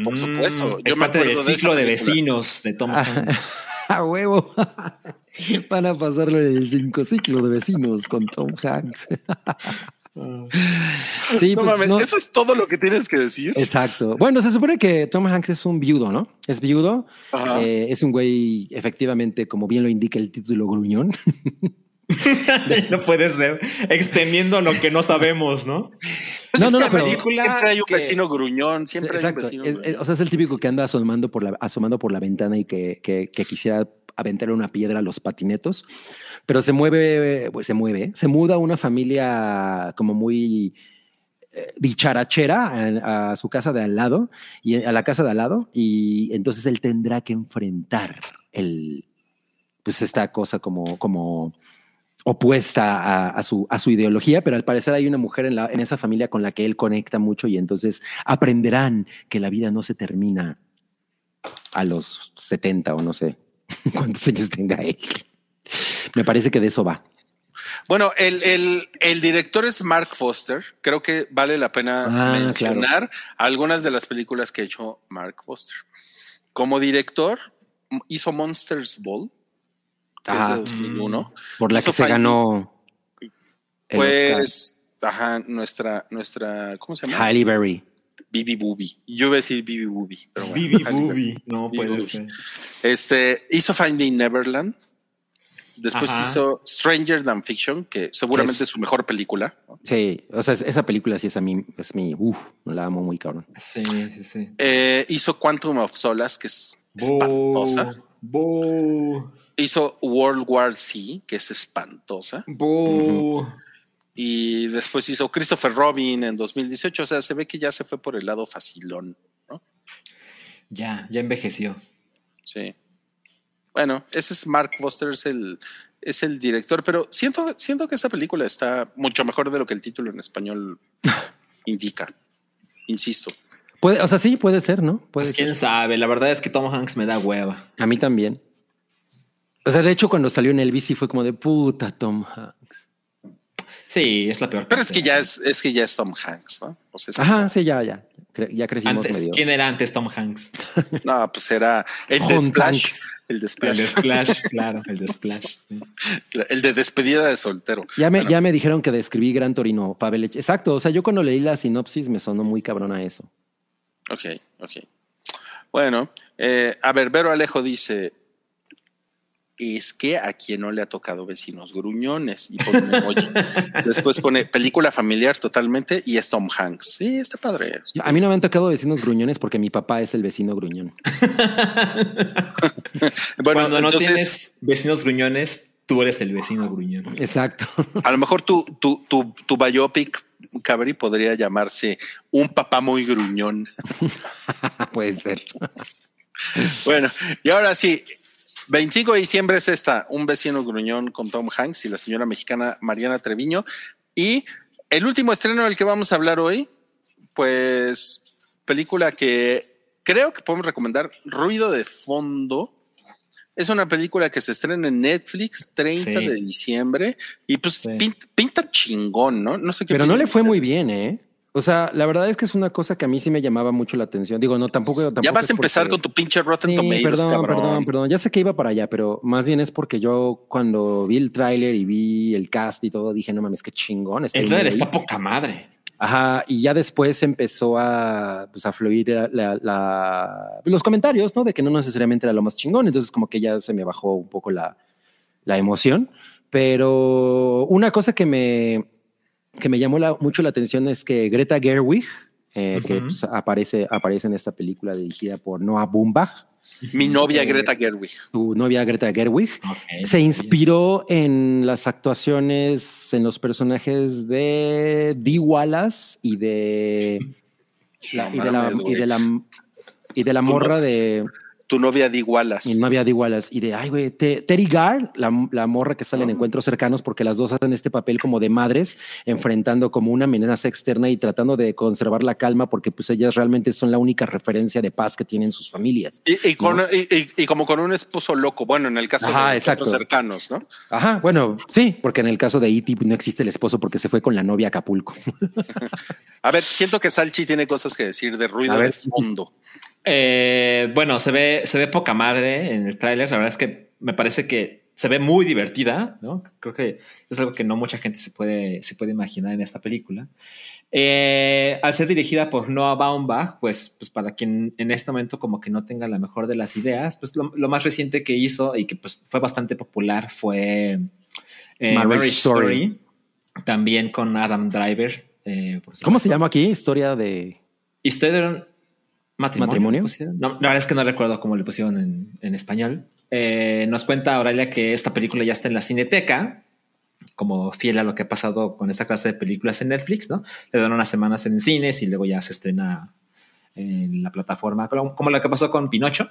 Por supuesto, Mm, yo es me parte del acuerdo de esa ciclo de, película. vecinos de Tom Hanks. A huevo. Van a pasarlo en el cinco ciclo de vecinos con Tom Hanks. sí, no pues, mames, no- eso es todo lo que tienes que decir. Exacto. Bueno, se supone que Tom Hanks es un viudo, ¿no? Es viudo. Eh, es un güey, efectivamente, como bien lo indica el título gruñón. no puede ser. Extendiendo lo que no sabemos, ¿no? Pues no, es no, que no, pero- siempre, siempre hay un que- vecino gruñón, siempre hay un vecino Es- gruñón. es- o sea, es el típico que anda asomando por la, asomando por la ventana y que, que- que quisiera aventarle una piedra a los patinetos, pero se mueve, pues se mueve, se muda una familia como muy eh, dicharachera a, a su casa de al lado y a la casa de al lado y entonces él tendrá que enfrentar el, pues esta cosa como, como opuesta a, a su, a su ideología, pero al parecer hay una mujer en, la, en esa familia con la que él conecta mucho y entonces aprenderán que la vida no se termina a los 70 o no sé cuántos años tenga él. Me parece que de eso va. Bueno, el, el, el director es Mark Foster. Creo que vale la pena Ah, mencionar algunas de las películas que ha hecho Mark Foster. Como director, hizo Monsters Ball, que Ah. es de 2001. Por la que se ganó. Pues, ajá, nuestra, nuestra, ¿cómo se llama? Halle Berry. Bibi Booby. Yo iba a decir Bibi Booby, pero bueno. Bibi. Booby. No puede ser. Este hizo Finding Neverland. Después Ajá. hizo Stranger Than Fiction, que seguramente Es- es su mejor película. ¿no? Sí, o sea, es- esa película sí es a mí, es mi, uff, la amo muy cabrón. Sí, sí, sí. Eh, hizo Quantum of Solace, que es espantosa. Boo. Hizo World War Z, que es espantosa. Boo. Y después hizo Christopher Robin en 2018. O sea, se ve que ya se fue por el lado facilón. Ya, ya envejeció. Sí. Bueno, ese es Mark Foster, es el, es el director, pero siento, siento que esta película está mucho mejor de lo que el título en español indica. Insisto. Puede, o sea, sí, puede ser, ¿no? Puede Pues quién ser. sabe. La verdad es que Tom Hanks me da hueva. A mí también. O sea, de hecho, cuando salió en Elvis sí fue como de puta Tom Hanks. Sí, es la peor. Pero es que ya es, es que ya es Tom Hanks, ¿no? O sea, es- Ajá, sí, ya, ya. Cre- Ya crecimos Antes, medio. ¿Quién era antes Tom Hanks? no, pues era el de Splash. El de El Splash. de Splash, claro, el de Splash. El de despedida de soltero. Ya me, Bueno, ya me dijeron que describí Gran Torino, Pavel. Ech- Exacto. O sea, yo cuando leí la sinopsis me sonó muy cabrona eso. Ok, ok. Bueno, eh, a ver, Vero Alejo dice: Es que a quien no le ha tocado vecinos gruñones. Y pone un emoji. Después pone película familiar totalmente y es Tom Hanks. Sí, está padre. A mí no me han tocado vecinos gruñones porque mi papá es el vecino gruñón. Bueno, Cuando no entonces, tienes vecinos gruñones, tú eres el vecino gruñón. Exacto. a lo mejor tu, tu, tu, tu biopic, Cabri, podría llamarse Un papá muy gruñón. Puede ser. Bueno, y ahora sí, 25 de diciembre es esta, Un vecino gruñón con Tom Hanks y la señora mexicana Mariana Treviño. Y el último estreno del que vamos a hablar hoy, pues película que creo que podemos recomendar, Ruido de Fondo. Es una película que se estrena en Netflix 30 Sí. de diciembre y pues Sí. pinta, pinta chingón, ¿no? No sé qué Pero no le fue muy bien, ¿eh? O sea, la verdad es que es una cosa que a mí sí me llamaba mucho la atención. Digo, no, tampoco. tampoco Ya vas a empezar porque- con tu pinche Rotten Sí, Tomatoes, perdón, cabrón. perdón, perdón. Ya sé que iba para allá, pero más bien es porque yo cuando vi el tráiler y vi el cast y todo, dije, no mames, qué chingón. El ahí". está poca madre. Ajá, y ya después empezó a, pues, a fluir la- la- la- los comentarios, ¿no? De que no necesariamente era lo más chingón, entonces como que ya se me bajó un poco la, la emoción. Pero una cosa que me, que me llamó la- mucho la atención es que Greta Gerwig, eh, que pues, aparece, aparece en esta película dirigida por Noah Baumbach, Mi novia Greta Gerwig. tu novia Greta Gerwig, se bien. inspiró en las actuaciones, en los personajes de Dee Wallace y de la, y, de la, y de la y de la morra de Tu novia de igualas. mi novia Dee Wallace y de ay güey Te- Terry Gar, la, la morra que sale en encuentros cercanos porque las dos hacen este papel como de madres enfrentando como una amenaza externa y tratando de conservar la calma porque pues ellas realmente son la única referencia de paz que tienen sus familias. Y, y con, y, y- y como con un esposo loco. Bueno, en el caso Ajá, de los cercanos, ¿no? Ajá, bueno, sí, porque en el caso de E.T. no existe el esposo porque se fue con la novia a Acapulco. A ver, siento que Salchi tiene cosas que decir de ruido de fondo. Eh, bueno, se ve, se ve poca madre en el tráiler. La verdad es que me parece que se ve muy divertida, ¿no? Creo que es algo que no mucha gente se puede, se puede imaginar en esta película. Eh, al ser dirigida por Noah Baumbach, pues, pues para quien en este momento como que no tenga la mejor de las ideas, pues lo, lo más reciente que hizo y que pues fue bastante popular fue eh, Marriage Story. Story. también con Adam Driver. eh, por ¿Cómo se llama aquí? Historia de. Historia de matrimonio. ¿Matrimonio? ¿le pusieron? No, la verdad es que no recuerdo cómo le pusieron en, en español. Eh, nos cuenta Aurelia que esta película ya está en la cineteca, como fiel a lo que ha pasado con esta clase de películas en Netflix, ¿no? Le dan unas semanas en cines y luego ya se estrena en la plataforma, como lo que pasó con Pinocho.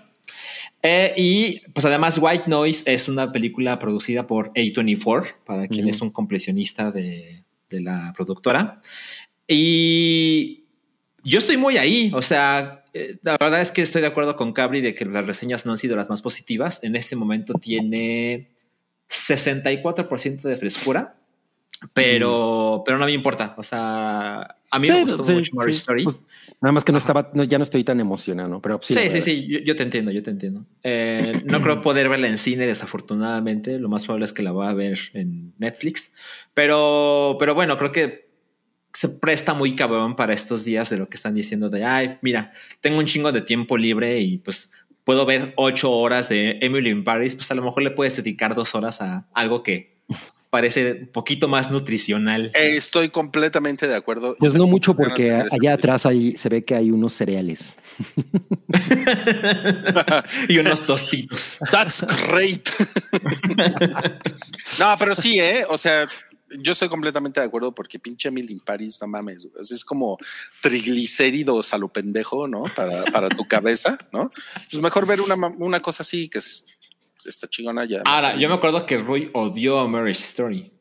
Eh, y pues además White Noise es una película producida por A24, para quien es un completionista de, de la productora. Y yo estoy muy ahí, o sea, eh, la verdad es que estoy de acuerdo con Cabri de que las reseñas no han sido las más positivas. En este momento tiene 64% de frescura, pero, pero no me importa. O sea, a mí me Sí, gustó sí, mucho Marriage sí. Story. Pues, nada más que no Ajá. estaba, no, ya no estoy tan emocionado, ¿no? Pero sí. Sí, sí, sí, yo, yo te entiendo, yo te entiendo. Eh, no creo poder verla en cine, desafortunadamente. Lo más probable es que la voy a ver en Netflix. Pero, pero bueno, creo que se presta muy cabrón para estos días de lo que están diciendo de, ay, mira, tengo un chingo de tiempo libre y pues puedo ver ocho horas de Emily in Paris, pues a lo mejor le puedes dedicar dos horas a algo que parece un poquito más nutricional. Estoy completamente de acuerdo. Pues no mucho porque allá atrás ahí se ve que hay unos cereales. y unos tostitos. That's great. no, pero sí, ¿eh? O sea, yo estoy completamente de acuerdo porque pinche Emily in Paris, no mames, es como triglicéridos a lo pendejo, ¿no? Para, para tu cabeza, ¿no? Pues mejor ver una, una cosa así que es, está chingona ya. Ahora, yo me acuerdo que Roy odió a Marriage Story.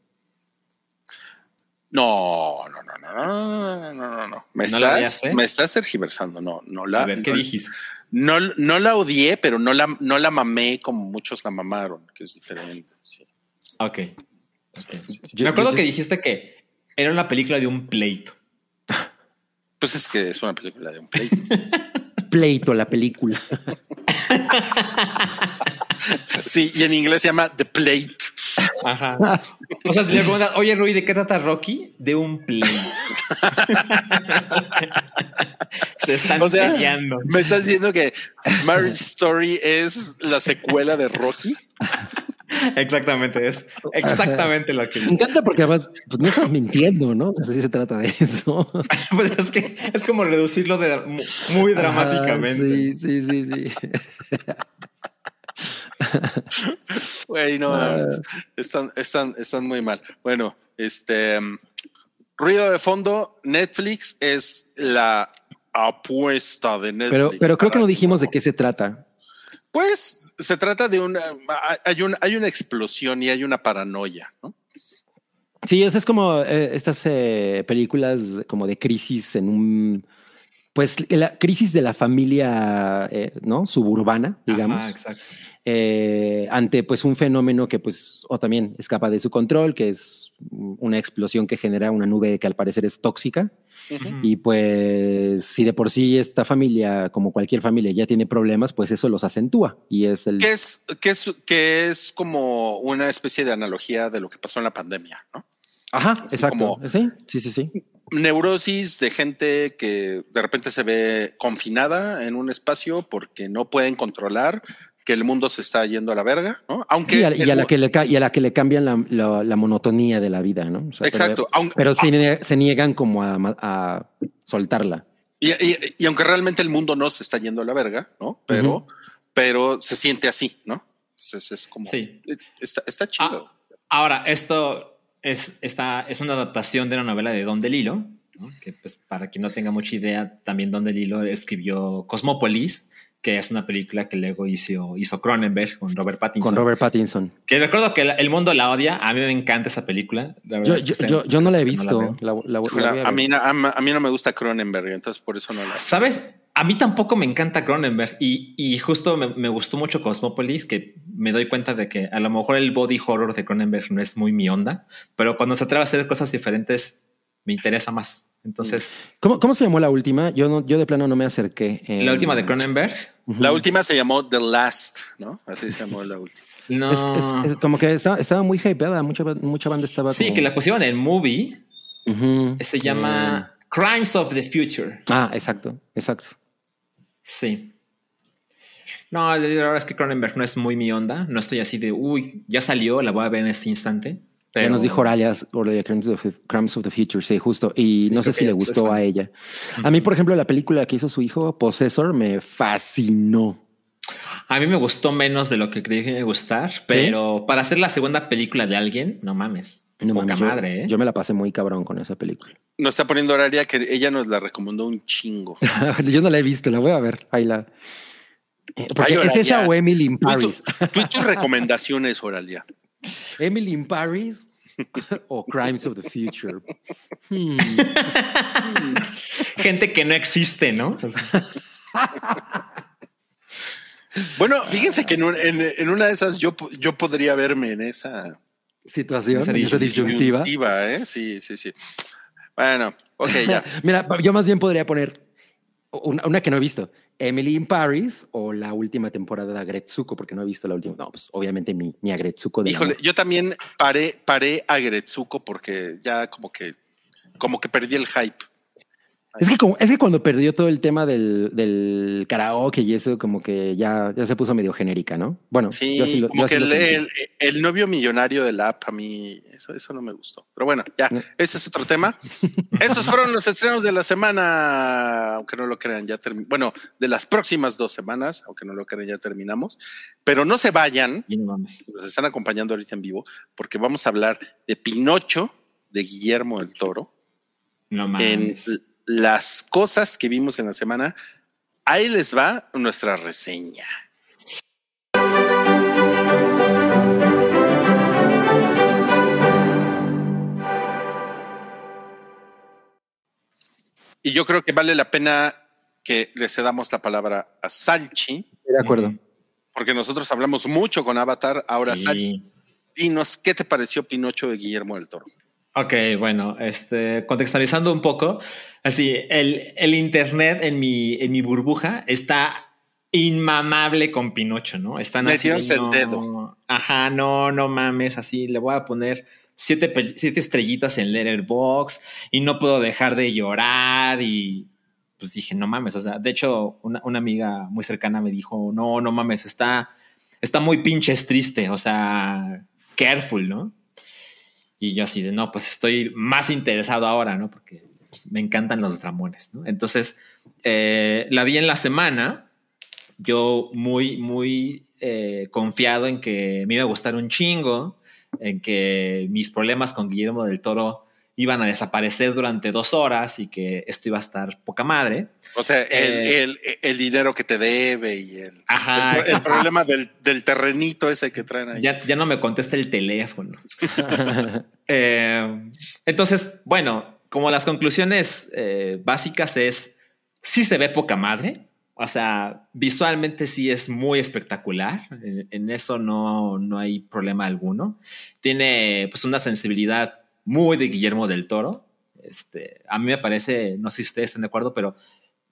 No, no, no, no, no, no, no, no. Me, ¿No estás, me estás tergiversando. No, no la. A ver, ¿qué dijiste? No, no la odié, pero no la, no la mamé como muchos la mamaron, que es diferente. Sí. Ok sí, sí. Yo- me acuerdo yo- que dijiste que Era una película de un pleito. Pues es que es una película de un pleito. Pleito, la película. Sí, y en inglés se llama The Plate. Ajá. O sea, si le preguntas, oye, Rui, ¿de qué trata Rocky? De un pleito. Se están O sea, peleando. ¿Me estás diciendo que Marriage Story es la secuela de Rocky? Exactamente, es exactamente lo que Me encanta porque además pues, no estás mintiendo, ¿no? Así se trata de eso. Pues es que es como reducirlo de, mu- muy dramáticamente. Sí, sí, sí, sí. Güey, no, Ah. están, están, están muy mal. Bueno, este um, ruido de fondo, Netflix es la apuesta de Netflix. Pero, pero creo que no dijimos de qué se trata. Pues se trata de una, hay una, hay una explosión y hay una paranoia, ¿no? Sí, o sea, es como eh, estas eh, películas como de crisis en un, pues la crisis de la familia, eh, ¿no? Suburbana, digamos. Ajá, exacto. Eh, ante pues un fenómeno que pues o también escapa de su control, que es una explosión que genera una nube que al parecer es tóxica. Ujú. Y pues si de por sí esta familia, como cualquier familia, ya tiene problemas, pues eso los acentúa. Y es el... Que es, que es, que es como una especie de analogía de lo que pasó en la pandemia, ¿no? Ajá, así exacto. como- Sí, sí, sí, sí. Neurosis de gente que de repente se ve confinada en un espacio porque no pueden controlar que el mundo se está yendo a la verga, ¿no? Aunque Sí, y, a, y el a la que le, y a la que le cambian la, la- la monotonía de la vida, ¿no? O sea, Exacto, Pero, aunque- pero se, nie- se niegan como a, soltarla. Y, y- y aunque realmente el mundo no se está yendo a la verga, ¿no? Pero, pero se siente así, ¿no? Entonces es como Sí. está, está chido. Ah, ahora, esto es una adaptación de una novela de Don DeLillo, ¿no? que pues, para quien no tenga mucha idea, también Don DeLillo escribió Cosmópolis, que es una película que luego hizo, hizo Cronenberg con Robert Pattinson. Con Robert Pattinson. Que recuerdo que la- el mundo la odia. A mí me encanta esa película. La Yo, es que yo, se- yo, yo no la he visto. La, la- la a mí, a, a mí no me gusta Cronenberg, entonces por eso no la. ¿Sabes? A mí tampoco me encanta Cronenberg y, y justo me, me gustó mucho Cosmopolis, que me doy cuenta de que a lo mejor el body horror de Cronenberg no es muy mi onda, pero cuando se atreve a hacer cosas diferentes me interesa más. Entonces, ¿Cómo, cómo se llamó la última? Yo, no, yo de plano no me acerqué. la Eh, última de Cronenberg, La última se llamó The Last, ¿no? Así se llamó la última. no. Es, es- es como que estaba, estaba muy hypeada. Mucha, mucha banda estaba. sí, como- que la pusieron en movie, Ujú. se llama Crimes of the Future. Ah, exacto, exacto. Sí. No, la verdad es que Cronenberg no es muy mi onda. No estoy así de, uy, ya salió, la voy a ver en este instante. Ya nos dijo Oralia, Oralia Crimes of, Crimes of the Future, sí, justo. Y Sí, no sé si le gustó a ella. A mí, por ejemplo, la película que hizo su hijo, Possessor, me fascinó. A mí me gustó menos de lo que creí que me iba a gustar, pero para hacer la segunda película de alguien, no mames. No Poca mames, yo- madre, ¿eh? Yo me la pasé muy cabrón con esa película. Nos está poniendo horaria que ella nos la recomendó un chingo. yo no la he visto, la voy a ver. Ahí la. Eh, Porque Ay, es Oralia. esa o Emily in Tú, Paris. tú y tus recomendaciones, Oralia. Emily in Paris o Crimes of the Future. Hmm. Gente que no existe, ¿no? Bueno, fíjense que en, un- en- en una de esas yo, yo podría verme en esa Situación, Esa esa disyuntiva. disyuntiva, ¿eh? Sí, sí, sí. Bueno, ok, ya. Mira, yo más bien podría poner una, una que no he visto. Emily in Paris o la última temporada de Agretsuko, porque no he visto la última. No, pues obviamente mi, mi Agretsuko de Híjole, yo también paré, paré a Gretsuko porque ya como que, como que perdí el hype. Es que, como, es que cuando perdió todo el tema del, del karaoke y eso, como que ya, ya se puso medio genérica, ¿no? Bueno, Sí, yo lo- como yo que lo el, sentí. el- el novio millonario de la app a mí, eso, eso no me gustó. Pero bueno, ya, No. ese es otro tema. Esos fueron los estrenos de la semana, aunque no lo crean, ya terminamos. Bueno, de las próximas dos semanas, aunque no lo crean, ya terminamos. Pero no se vayan, no nos están acompañando ahorita en vivo, porque vamos a hablar de Pinocho, de Guillermo del Toro, No mames. Las cosas que vimos en la semana. Ahí les va nuestra reseña. Y yo creo que vale la pena que le cedamos la palabra a Salchi, De acuerdo. porque nosotros hablamos mucho con Avatar. Ahora, Salchi, Sí. dinos qué te pareció Pinocho de Guillermo del Toro. Ok, bueno, este, contextualizando un poco, así, el, el internet en mi, en mi burbuja está inmamable con Pinocho, ¿no? Están así, Metiéndose el dedo. Ajá, no, no mames, así, le voy a poner siete, siete estrellitas en Letterboxd y no puedo dejar de llorar y pues dije, no mames, o sea, de hecho, una, una amiga muy cercana me dijo, no, no mames, está, está muy pinches triste, o sea, careful, ¿no? Y yo así de, no, pues estoy más interesado ahora, ¿no? Porque pues, me encantan los dramones, ¿no? Entonces, eh, la vi en la semana, yo muy, muy eh, confiado en que me iba a gustar un chingo, en que mis problemas con Guillermo del Toro iban a desaparecer durante dos horas y que esto iba a estar poca madre. O sea, el, Eh, el- el dinero que te debe y el, Ajá, el, el problema del, del terrenito ese que traen ahí. ya, ya no me contesta el teléfono. Eh, entonces, bueno, como las conclusiones eh, básicas es, sí se ve poca madre, o sea, visualmente sí es muy espectacular, en, en eso no, no hay problema alguno. Tiene pues una sensibilidad muy de Guillermo del Toro. Este, a mí me parece, no sé si ustedes están de acuerdo, pero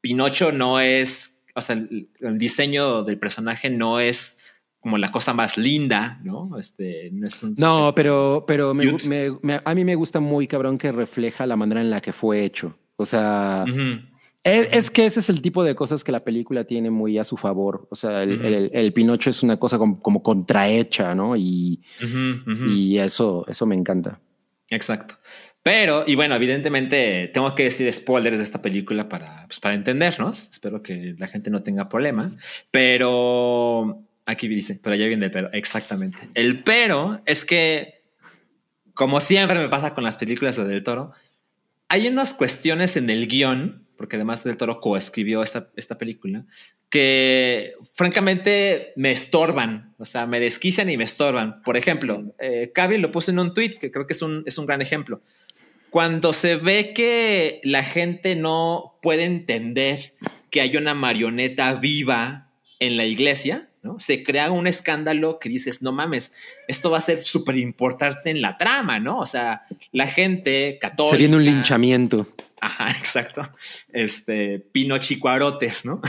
Pinocho no es, o sea, el, el diseño del personaje no es como la cosa más linda, ¿no? Este, no es un... No, pero, pero me, me- me- a mí me gusta muy cabrón que refleja la manera en la que fue hecho. O sea, Ujú. es, es que ese es el tipo de cosas que la película tiene muy a su favor. O sea, el, Ujú. el- el Pinocho es una cosa como, como contrahecha, ¿no? Y, y eso, eso me encanta. Exacto. Pero, y bueno, evidentemente tengo que decir spoilers de esta película para, pues, para entendernos. Espero que la gente no tenga problema. Pero aquí dice, pero ya viene el pero. Exactamente. El pero es que, como siempre me pasa con las películas de Del Toro, hay unas cuestiones en el guion, porque además Del Toro coescribió esta, esta película, que francamente me estorban, o sea, me desquician y me estorban. Por ejemplo, eh, lo puso en un tweet que creo que es un, es un gran ejemplo. Cuando se ve que la gente no puede entender que hay una marioneta viva en la iglesia, ¿no? Se crea un escándalo que dices, no mames, esto va a ser súper importante en la trama, ¿no? O sea, la gente católica. Se viene un linchamiento. Ajá, exacto. Este, pinochicuarotes, ¿no?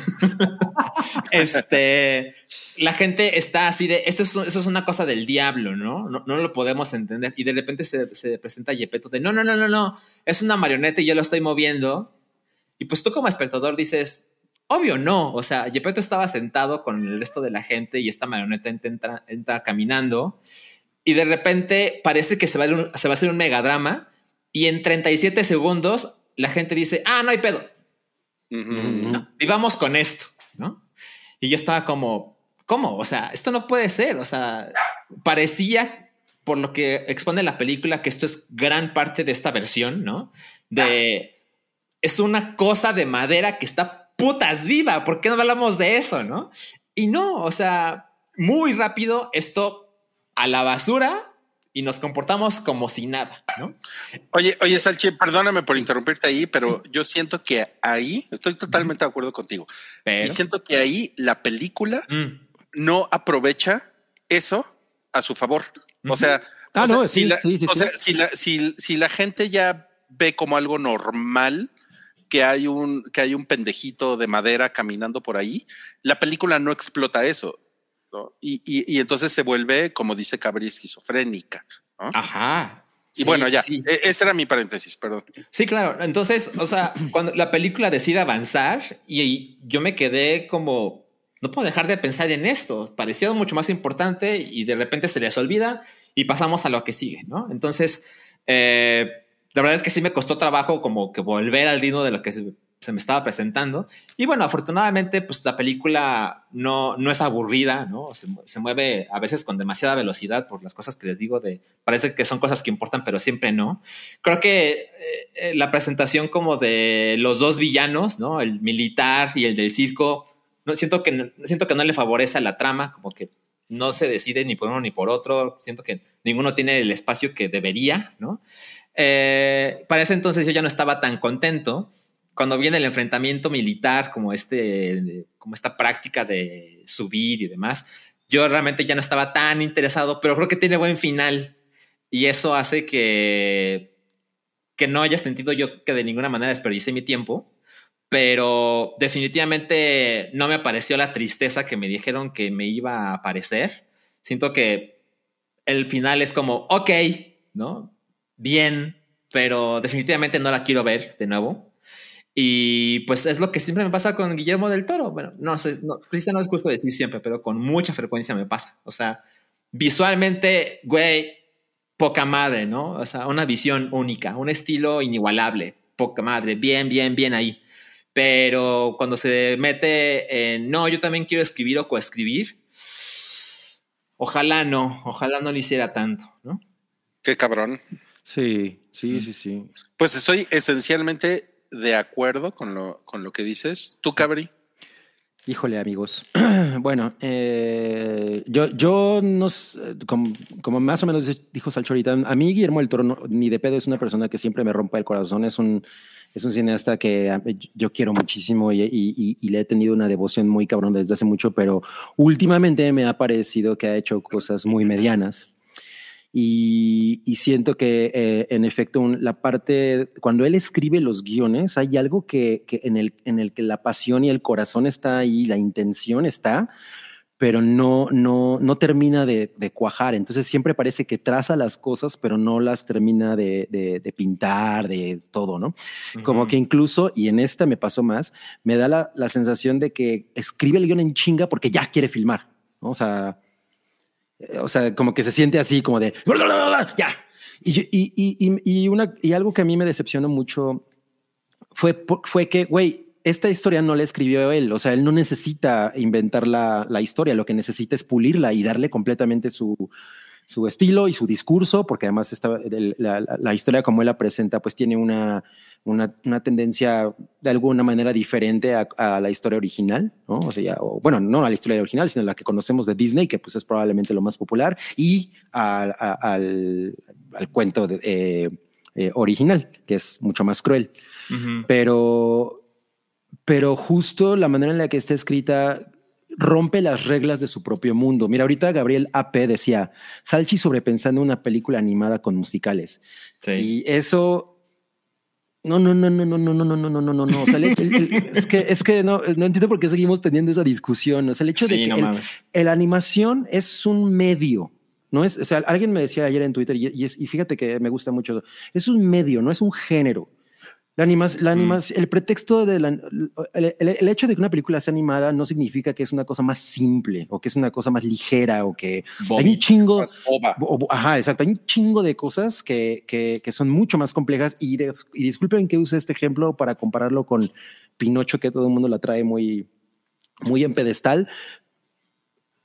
este, la gente está así de, esto es, eso es una cosa del diablo, ¿no? ¿no? No lo podemos entender. Y de repente se, se presenta Yepeto de, no, no, no, no, no, es una marioneta y yo lo estoy moviendo. Y pues tú como espectador dices, obvio no, o sea, Yepeto estaba sentado con el resto de la gente y esta marioneta entra, entra caminando y de repente parece que se va, a se va a hacer un megadrama y en 37 segundos la gente dice, ah, no hay pedo, vivamos con esto, ¿no? Y yo estaba como, ¿cómo? O sea, esto no puede ser, o sea, parecía, por lo que expone la película, que esto es gran parte de esta versión, ¿no? De, es una cosa de madera que está putas viva, ¿por qué no hablamos de eso, no? Y no, o sea, muy rápido esto a la basura y nos comportamos como si nada, ¿no? Oye, oye, Salchi, perdóname por interrumpirte ahí, pero yo siento que ahí, estoy totalmente de acuerdo contigo, Pero... y siento que ahí la película Mm, no aprovecha eso a su favor. O sea, Ah, o sea, no, si la, sí, sí, o sí. sea, si la, si, si la gente ya ve como algo normal que hay un que hay un pendejito de madera caminando por ahí, la película no explota eso. ¿No? Y, y, y entonces se vuelve, como dice Cabri, esquizofrénica. ¿no? Ajá. y Sí, bueno, ya, sí. e- ese era mi paréntesis, perdón. Sí, claro. Entonces, o sea, cuando la película decide avanzar y, y yo me quedé como, no puedo dejar de pensar en esto. Parecía mucho más importante y de repente se les olvida y pasamos a lo que sigue, ¿no? Entonces, eh, la verdad es que sí me costó trabajo como que volver al ritmo de lo que se, me estaba presentando. Y bueno, afortunadamente, pues la película no, no es aburrida, ¿no? Se, se mueve a veces con demasiada velocidad por las cosas que les digo de, parece que son cosas que importan, pero siempre no. Creo que eh, eh, la presentación como de los dos villanos, ¿no? El militar y el del circo, no, siento, que, siento que no le favorece a la trama, como que no se decide ni por uno ni por otro. Siento que ninguno tiene el espacio que debería, ¿no? Eh, para ese entonces yo ya no estaba tan contento. Cuando viene el enfrentamiento militar, como, este, como esta práctica de subir y demás, yo realmente ya no estaba tan interesado, pero creo que tiene buen final. Y eso hace que, que no haya sentido yo que de ninguna manera desperdicié mi tiempo, pero definitivamente no me apareció la tristeza que me dijeron que me iba a aparecer. Siento que el final es como, ok, ¿no? Bien, pero definitivamente no la quiero ver de nuevo. Y pues es lo que siempre me pasa con Guillermo del Toro. Bueno, no sé, no, no es justo decir siempre, pero con mucha frecuencia me pasa. O sea, visualmente, güey, poca madre, ¿no? O sea, una visión única, un estilo inigualable, poca madre, bien, bien, bien ahí. Pero cuando se mete en, no, yo también quiero escribir o coescribir, ojalá no, ojalá no lo hiciera tanto, ¿no? Qué cabrón. Sí, sí, sí, sí. Pues estoy esencialmente de acuerdo con lo, con lo que dices. ¿Tú, Cabri? Híjole, amigos. bueno, eh, yo, yo no, como, más o menos dijo Salcho ahorita, a mí Guillermo del Toro ni de pedo es una persona que siempre me rompe el corazón. Es un, es un cineasta que yo quiero muchísimo y, y, y, le he tenido una devoción muy cabrón desde hace mucho, pero últimamente me ha parecido que ha hecho cosas muy medianas. Y, siento que eh, en efecto la parte, cuando él escribe los guiones, hay algo que, en, el, en el que la pasión y el corazón está ahí, la intención está, pero no, no, no termina de, cuajar. Entonces siempre parece que traza las cosas, pero no las termina de, pintar, de todo, ¿no? Como que incluso, y en esta me pasó más, me da la, la sensación de que escribe el guion en chinga porque ya quiere filmar, ¿no? O sea, o sea, como que se siente así, como de ya. Y, y, y, y, una, y algo que a mí me decepcionó mucho fue, fue que, güey, esta historia no la escribió él. O sea, él no necesita inventar la, la historia, lo que necesita es pulirla y darle completamente su, su estilo y su discurso, porque además esta, la, la, historia como él la presenta, pues tiene una, una, una tendencia de alguna manera diferente a, a, la historia original, ¿no? O sea, o, bueno, no a la historia original, sino a la que conocemos de Disney, que pues es probablemente lo más popular, y a, al, al, cuento de, eh, eh, original, que es mucho más cruel. Uh -huh. Pero pero justo la manera en la que está escrita rompe las reglas de su propio mundo. Mira, ahorita Gabriel AP decía, Salchi sobrepensando una película animada con musicales. Sí. Y eso... No, no, no, no, no, no, no, no, no, no, no, no. O sea, el, el, el, es que, es que no, no entiendo por qué seguimos teniendo esa discusión. O sea, el hecho sí, de que el, animación es un medio. No es, o sea, alguien me decía ayer en Twitter y, y, es, y fíjate que me gusta mucho. Es un medio, no es un género. La animación, la animación, mm. el pretexto de la, el, el, el, hecho de que una película sea animada no significa que es una cosa más simple o que es una cosa más ligera o que hay un chingo, o, ajá, exacto, hay un chingo de cosas que, que, que son mucho más complejas y, de, y disculpen que use este ejemplo para compararlo con Pinocho que todo el mundo la trae muy, muy en pedestal.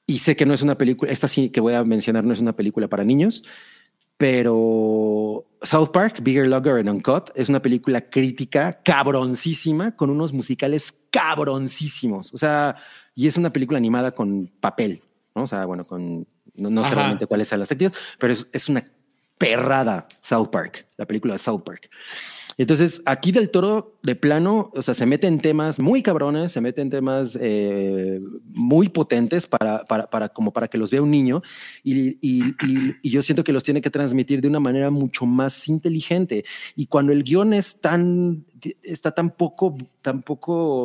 Y sé que no es una película, esta sí que voy a mencionar no es una película para niños, pero South Park, Bigger, Longer and Uncut es una película crítica cabroncísima con unos musicales cabroncísimos. O sea, y es una película animada con papel, ¿no? O sea, bueno, con no, no sé realmente cuáles son las actividades, pero es, es, una perrada South Park, la película de South Park. Entonces, aquí del toro de plano, o sea, se mete en temas muy cabrones, se mete en temas eh, muy potentes para, para, para, como para que los vea un niño y, y, y, y, yo siento que los tiene que transmitir de una manera mucho más inteligente. Y cuando el guion es tan, está tan poco,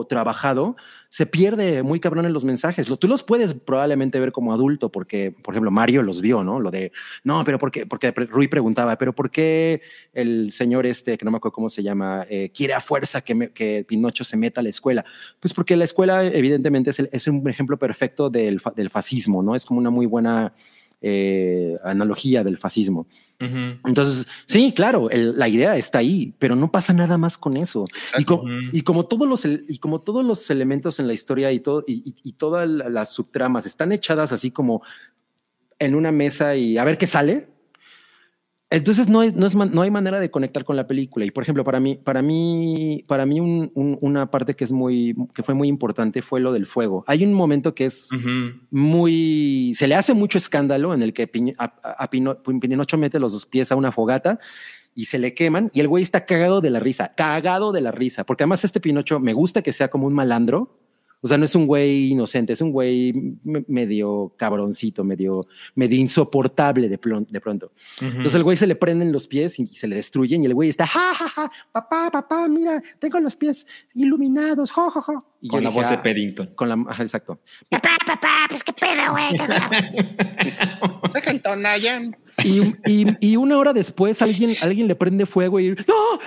trabajado, se pierde muy cabrón en los mensajes. Tú los puedes probablemente ver como adulto, porque, por ejemplo, Mario los vio, ¿no? Lo de, no, pero ¿por qué? Porque Rui preguntaba, pero ¿por qué el señor este, que no me acuerdo cómo se llama, eh, quiere a fuerza que, que, Pinocho se meta a la escuela? Pues porque la escuela, evidentemente, es, es un ejemplo perfecto del, del, fascismo, ¿no? Es como una muy buena eh, analogía del fascismo. Uh -huh. Entonces, sí, claro, el, la idea está ahí, pero no pasa nada más con eso. Y, uh -huh. y, como todos los, y como todos los elementos en la historia y, todo, y, y todas las subtramas están echadas así como en una mesa y a ver qué sale, entonces no, es, no, es, no hay manera de conectar con la película. Y por ejemplo, para mí, para mí, para mí un, un, una parte que es muy, que fue muy importante fue lo del fuego. Hay un momento que es uh -huh. muy, se le hace mucho escándalo en el que a, a Pino, Pinocho mete los dos pies a una fogata y se le queman y el güey está cagado de la risa, cagado de la risa, porque además este Pinocho me gusta que sea como un malandro, O sea, no es un güey inocente, es un güey me- medio cabroncito, medio, medio insoportable de, pronto. Entonces el güey se le prenden los pies y se le destruyen y el güey está, ja, ja, ja, papá, papá, mira, tengo los pies iluminados, jo, jo, jo. Y Con la dije, voz de "Ah", Paddington. Con la, ajá, exacto. Papá, papá, pues qué pedo, güey. Saca el Tonayan. Y, y- y una hora después alguien, alguien le prende fuego y no,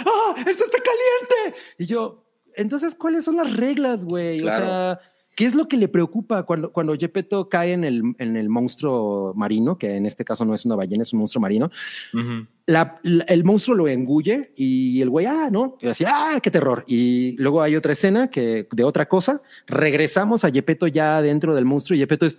¡Ah! esto está caliente. Y yo, entonces, ¿cuáles son las reglas, güey? Claro. O sea, ¿qué es lo que le preocupa cuando, cuando Gepetto cae en el, en el monstruo marino, que en este caso no es una ballena, es un monstruo marino? Ujú. La- la- el monstruo lo engulle y el güey, ah, no, y así, ah, qué terror. Y luego hay otra escena que de otra cosa. Regresamos a Yepeto ya dentro del monstruo y Yepeto es,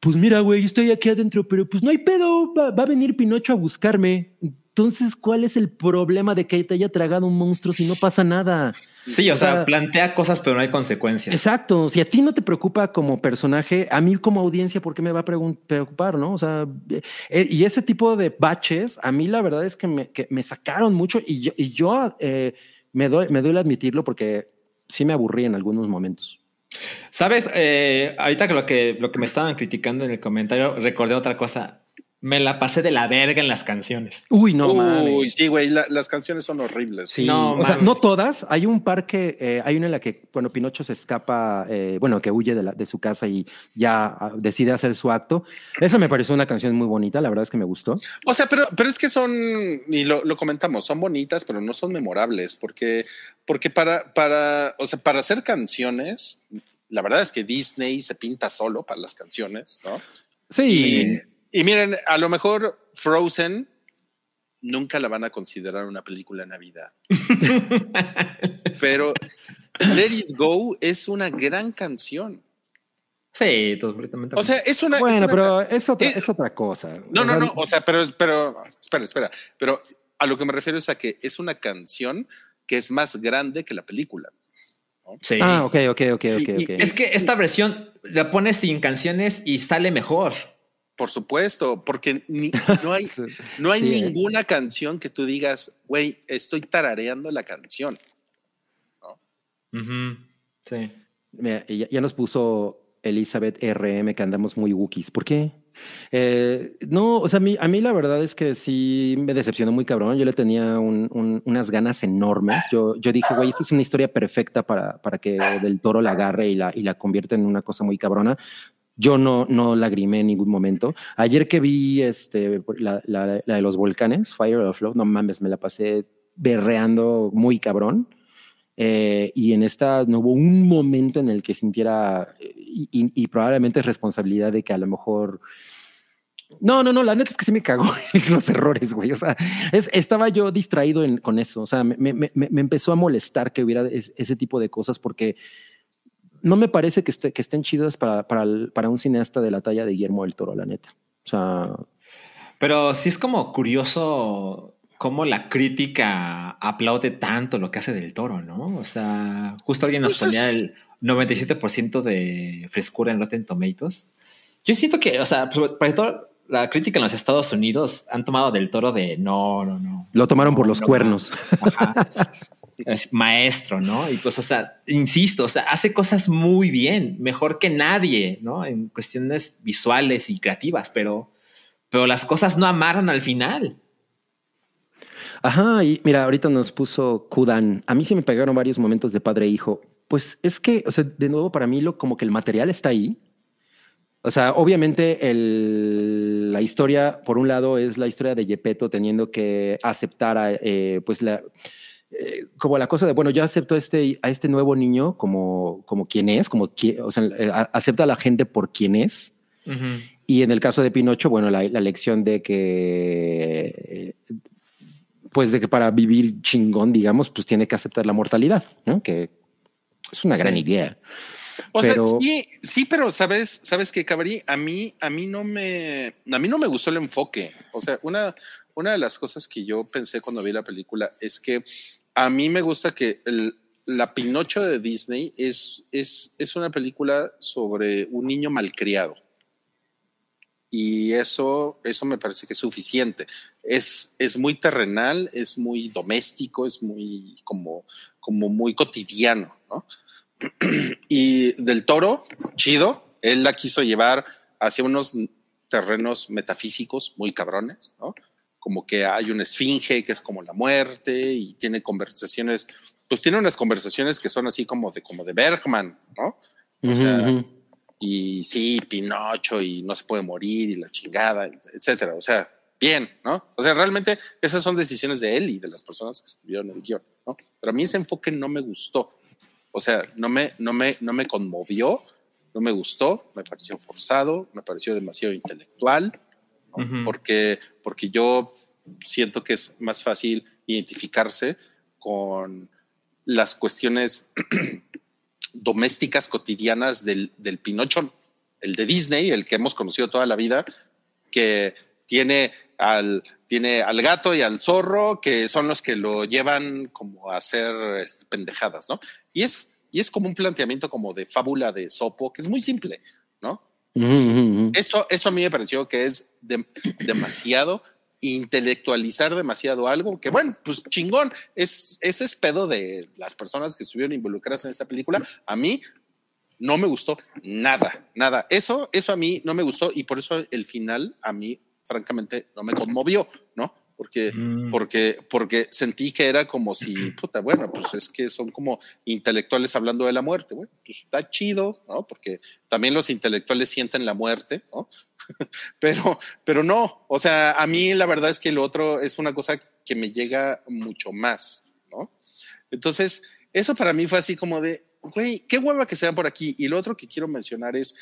pues mira, güey, yo estoy aquí adentro, pero pues no hay pedo, va, va a venir Pinocho a buscarme. Entonces, ¿cuál es el problema de que te haya tragado un monstruo si no pasa nada? Sí, o, O sea, sea, plantea cosas, pero no hay consecuencias. Exacto. Si a ti no te preocupa como personaje, a mí como audiencia, ¿por qué me va a preocupar? No, o sea, eh, y ese tipo de baches, a mí la verdad es que me, que me sacaron mucho y yo, y yo eh, me, doy, me duele admitirlo porque sí me aburrí en algunos momentos. Sabes, Eh, ahorita que lo que lo que me estaban criticando en el comentario, recordé otra cosa. Me la pasé de la verga en las canciones. Uy, no Uy, mames. sí, güey, la- las canciones son horribles. Sí, No o sea, no todas. Hay un par que eh, hay una en la que cuando Pinocho se escapa, eh, bueno, que huye de, la- de su casa y ya ah, decide hacer su acto. Esa me pareció una canción muy bonita. La verdad es que me gustó. O sea, pero, pero es que son, y lo, lo comentamos, son bonitas, pero no son memorables, porque, porque para, para, o sea, para hacer canciones, la verdad es que Disney se pinta solo para las canciones, ¿no? Sí. Y, y miren, a lo mejor Frozen nunca la van a considerar una película de Navidad. pero Let It Go es una gran canción. Sí, completamente. O sea, es una. es Bueno, una- pero es otra, eh, es otra cosa. No, no, no. O sea, pero, pero, espera, espera. Pero a lo que me refiero es a que es una canción que es más grande que la película. sí. Ah, ok, ok, ok, ok, Y- y- ok. Es que esta versión la pones sin canciones y sale mejor. Por supuesto, porque ni- no hay, Sí. no hay Sí, eh. ninguna canción que tú digas, güey, estoy tarareando la canción. Sí. Mira, ya, ya nos puso Elizabeth RM que andamos muy wookies. ¿Por qué? Eh, no, o sea, a mí, a mí la verdad es que sí me decepcionó muy cabrón. Yo le tenía un- un- unas ganas enormes. Yo, yo dije, güey, esta es una historia perfecta para, para que Del Toro la agarre y la, y la convierta en una cosa muy cabrona. Yo no, no lagrimé en ningún momento. Ayer que vi este, la, la- de los volcanes, Fire of Love, no mames, me la pasé berreando muy cabrón. Eh, y en esta no hubo un momento en el que sintiera, eh, y, probablemente es responsabilidad de que a lo mejor. No, no, no, la neta es que sí me cagó los errores, güey. O sea, es- estaba yo distraído con eso. O sea, me, me- me- me empezó a molestar que hubiera es- ese tipo de cosas porque no me parece que, esté- que estén chidas para, para, el- para un cineasta de la talla de Guillermo del Toro, la neta. O sea, Pero sí es como curioso cómo la crítica aplaude tanto lo que hace del toro, ¿no? O sea, justo alguien nos Pues ponía es- el 97% de frescura en Rotten Tomatoes. Yo siento que, o sea, pues, sobre todo la crítica en los Estados Unidos han tomado del toro de no, no, no. lo tomaron por los no, cuernos. Ajá. Es maestro, ¿no? Y pues, o sea, insisto, o sea, hace cosas muy bien, mejor que nadie, ¿no? En cuestiones visuales y creativas, pero, pero las cosas no amaron al final. Ajá, y mira, ahorita nos puso Kudan. A mí sí me pegaron varios momentos de padre e hijo. Pues es que, o sea, de nuevo, para mí lo como que el material está ahí. O sea, obviamente la historia, por un lado, es la historia de Gepetto teniendo que aceptar a, eh, pues la, eh, como la cosa de, bueno, yo acepto a este, a este nuevo niño como, como quien es, como, qui- o sea, eh, acepta a la gente por quien es. Y en el caso de Pinocho, bueno, la, la lección de que, pues de que para vivir chingón, digamos, pues tiene que aceptar la mortalidad, ¿no? Que es una gran idea. O Pero- sea, sí, sí, pero sabes, sabes que Cabri, a mí, a mí no me, a mí no me gustó el enfoque. O sea, una, una de las cosas que yo pensé cuando vi la película es que a mí me gusta que el, la Pinocho de Disney es, es, es una película sobre un niño malcriado. Y eso, eso me parece que es suficiente. Es, es muy terrenal, es muy doméstico, es muy como, como muy cotidiano, ¿no? y del toro, chido, él la quiso llevar hacia unos terrenos metafísicos muy cabrones, ¿no? Como que hay una esfinge que es como la muerte y tiene conversaciones, pues tiene unas conversaciones que son así como de, como de Bergman, ¿no? O sea, Ujú, ujú. y sí, Pinocho y no se puede morir y la chingada, etcétera. O sea, bien, ¿no? O sea, realmente esas son decisiones de él y de las personas que escribieron el guion, ¿no? Pero a mí ese enfoque no me gustó. O sea, no me, no me, no me conmovió, no me gustó, me pareció forzado, me pareció demasiado intelectual, porque, porque yo siento que es más fácil identificarse con las cuestiones domésticas cotidianas del, del Pinocho, el de Disney, el que hemos conocido toda la vida, que tiene al, tiene al gato y al zorro, que son los que lo llevan como a hacer este, pendejadas, ¿no? Y es, y es como un planteamiento como de fábula de Sopo, que es muy simple, ¿no? Esto, esto a mí me pareció que es de- demasiado intelectualizar demasiado algo que bueno, pues chingón, es, ese es pedo de las personas que estuvieron involucradas en esta película. A mí no me gustó nada, nada. Eso, eso a mí no me gustó y por eso el final a mí francamente no me conmovió, ¿no? Porque, Mm. porque, porque sentí que era como si, puta, bueno, pues es que son como intelectuales hablando de la muerte, bueno, pues está chido, ¿no? Porque también los intelectuales sienten la muerte, ¿no? pero, pero no, o sea, a mí la verdad es que lo otro es una cosa que me llega mucho más, ¿no? Entonces, eso para mí fue así como de, güey, qué hueva que sean por aquí. Y lo otro que quiero mencionar es,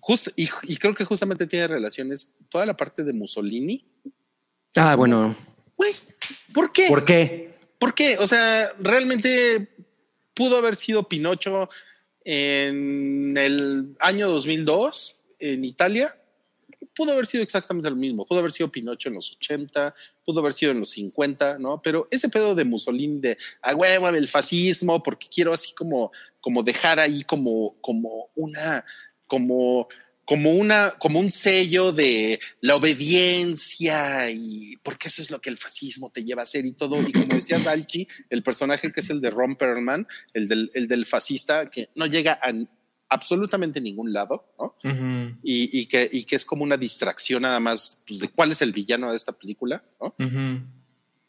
just, y, y creo que justamente tiene relaciones, toda la parte de Mussolini, Ah, bueno. güey, ¿por qué? ¿Por qué? ¿Por qué? O sea, realmente pudo haber sido Pinocho en el año 2002 en Italia. Pudo haber sido exactamente lo mismo. Pudo haber sido Pinocho en los 80, pudo haber sido en los 50, ¿no? Pero ese pedo de Mussolini de a huevo el fascismo, porque quiero así como, como dejar ahí como, como una, como, como una, como un sello de la obediencia y porque eso es lo que el fascismo te lleva a hacer y todo. Y como decía Salchi, el personaje que es el de Ron Perlman, el del, el del fascista, que no llega a absolutamente ningún lado, ¿no? Y, y que, y que es como una distracción nada más pues, de cuál es el villano de esta película, ¿no?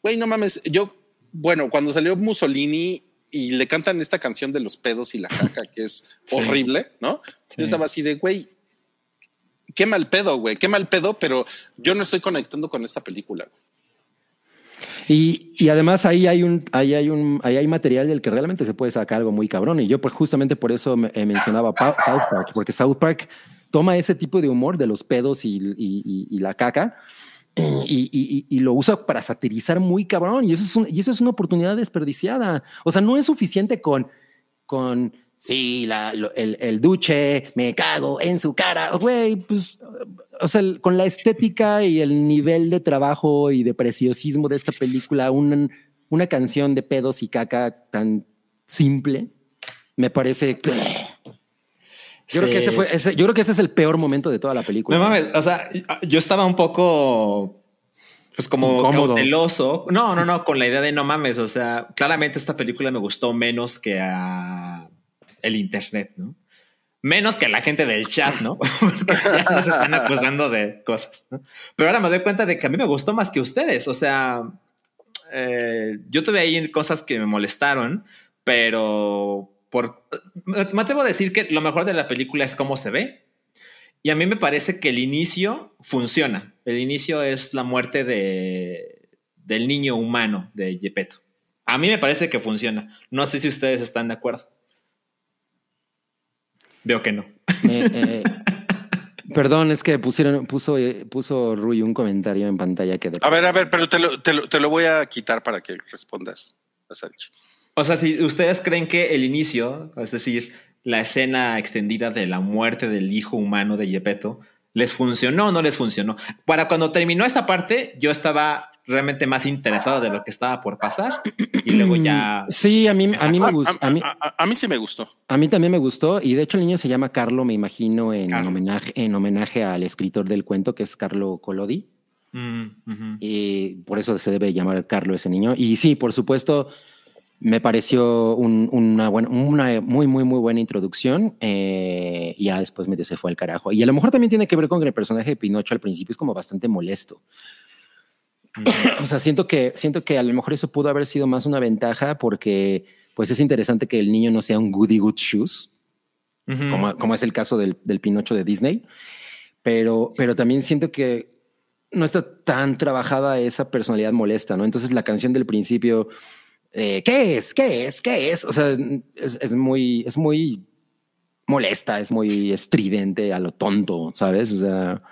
Güey, no mames, yo, bueno, cuando salió Mussolini y le cantan esta canción de los pedos y la jaca, que es Sí. horrible, ¿no? Sí. Yo estaba así de, güey, qué mal pedo, güey, qué mal pedo, pero yo no estoy conectando con esta película. Y, y además ahí hay un, ahí hay un, ahí hay material del que realmente se puede sacar algo muy cabrón. Y yo justamente por eso eh, mencionaba South Park, porque South Park toma ese tipo de humor de los pedos y, la caca y lo usa para satirizar muy cabrón. Y eso es un- y eso es una oportunidad desperdiciada. O sea, no es suficiente con, con sí, la, lo- el, el duche, me cago en su cara. Güey, pues, o sea, el- con la estética y el nivel de trabajo y de preciosismo de esta película, un- una canción de pedos y caca tan simple, me parece. Yo creo que ese fue, ese- yo creo que ese es el peor momento de toda la película. No mames, o sea, yo estaba un poco, pues como Incómodo. cauteloso. No, no, no, con la idea de no mames, o sea, claramente esta película me gustó menos que a el internet, ¿no? Menos que la gente del chat, ¿no? Porque están acusando de cosas, ¿no? Pero ahora me doy cuenta de que a mí me gustó más que ustedes, o sea, eh, yo tuve ahí cosas que me molestaron, pero por, me atrevo a decir que lo mejor de la película es cómo se ve. Y a mí me parece que el inicio funciona. El inicio es la muerte de, del niño humano de Gepetto. A mí me parece que funciona. No sé si ustedes están de acuerdo. Veo que no. Eh, eh, perdón, es que pusieron, puso, eh, puso Rui un comentario en pantalla que de- A ver, a ver, pero te lo, te lo- te lo voy a quitar para que respondas a Salchi. O sea, si ustedes creen que el inicio, es decir, la escena extendida de la muerte del hijo humano de Gepetto, ¿les funcionó o no les funcionó? Para cuando terminó esta parte, yo estaba realmente más interesado de lo que estaba por pasar y luego ya... Sí, a mí, a mí me A, gustó. a- A mí, a- a- a mí sí me gustó. a mí también me gustó. Y de hecho, el niño se llama Carlo, me imagino, en Carlo. homenaje, en homenaje al escritor del cuento, que es Carlo Collodi. Mm. Y por eso se debe llamar Carlo ese niño. Y sí, por supuesto, Me pareció un- una, buena, una muy, muy, muy buena introducción. eh, y ya después medio se fue al carajo. Y a lo mejor también tiene que ver con que el personaje de Pinocho al principio es como bastante molesto. O sea, siento que, siento que a lo mejor eso pudo haber sido más una ventaja porque pues es interesante que el niño no sea un goody good shoes, Ujú. como, como es el caso del, del Pinocho de Disney. Pero, pero también siento que no está tan trabajada esa personalidad molesta, ¿no? Entonces la canción del principio, eh, ¿qué es? ¿Qué es? ¿Qué es? O sea, es, es muy, es muy molesta, es muy estridente a lo tonto, ¿sabes? O sea,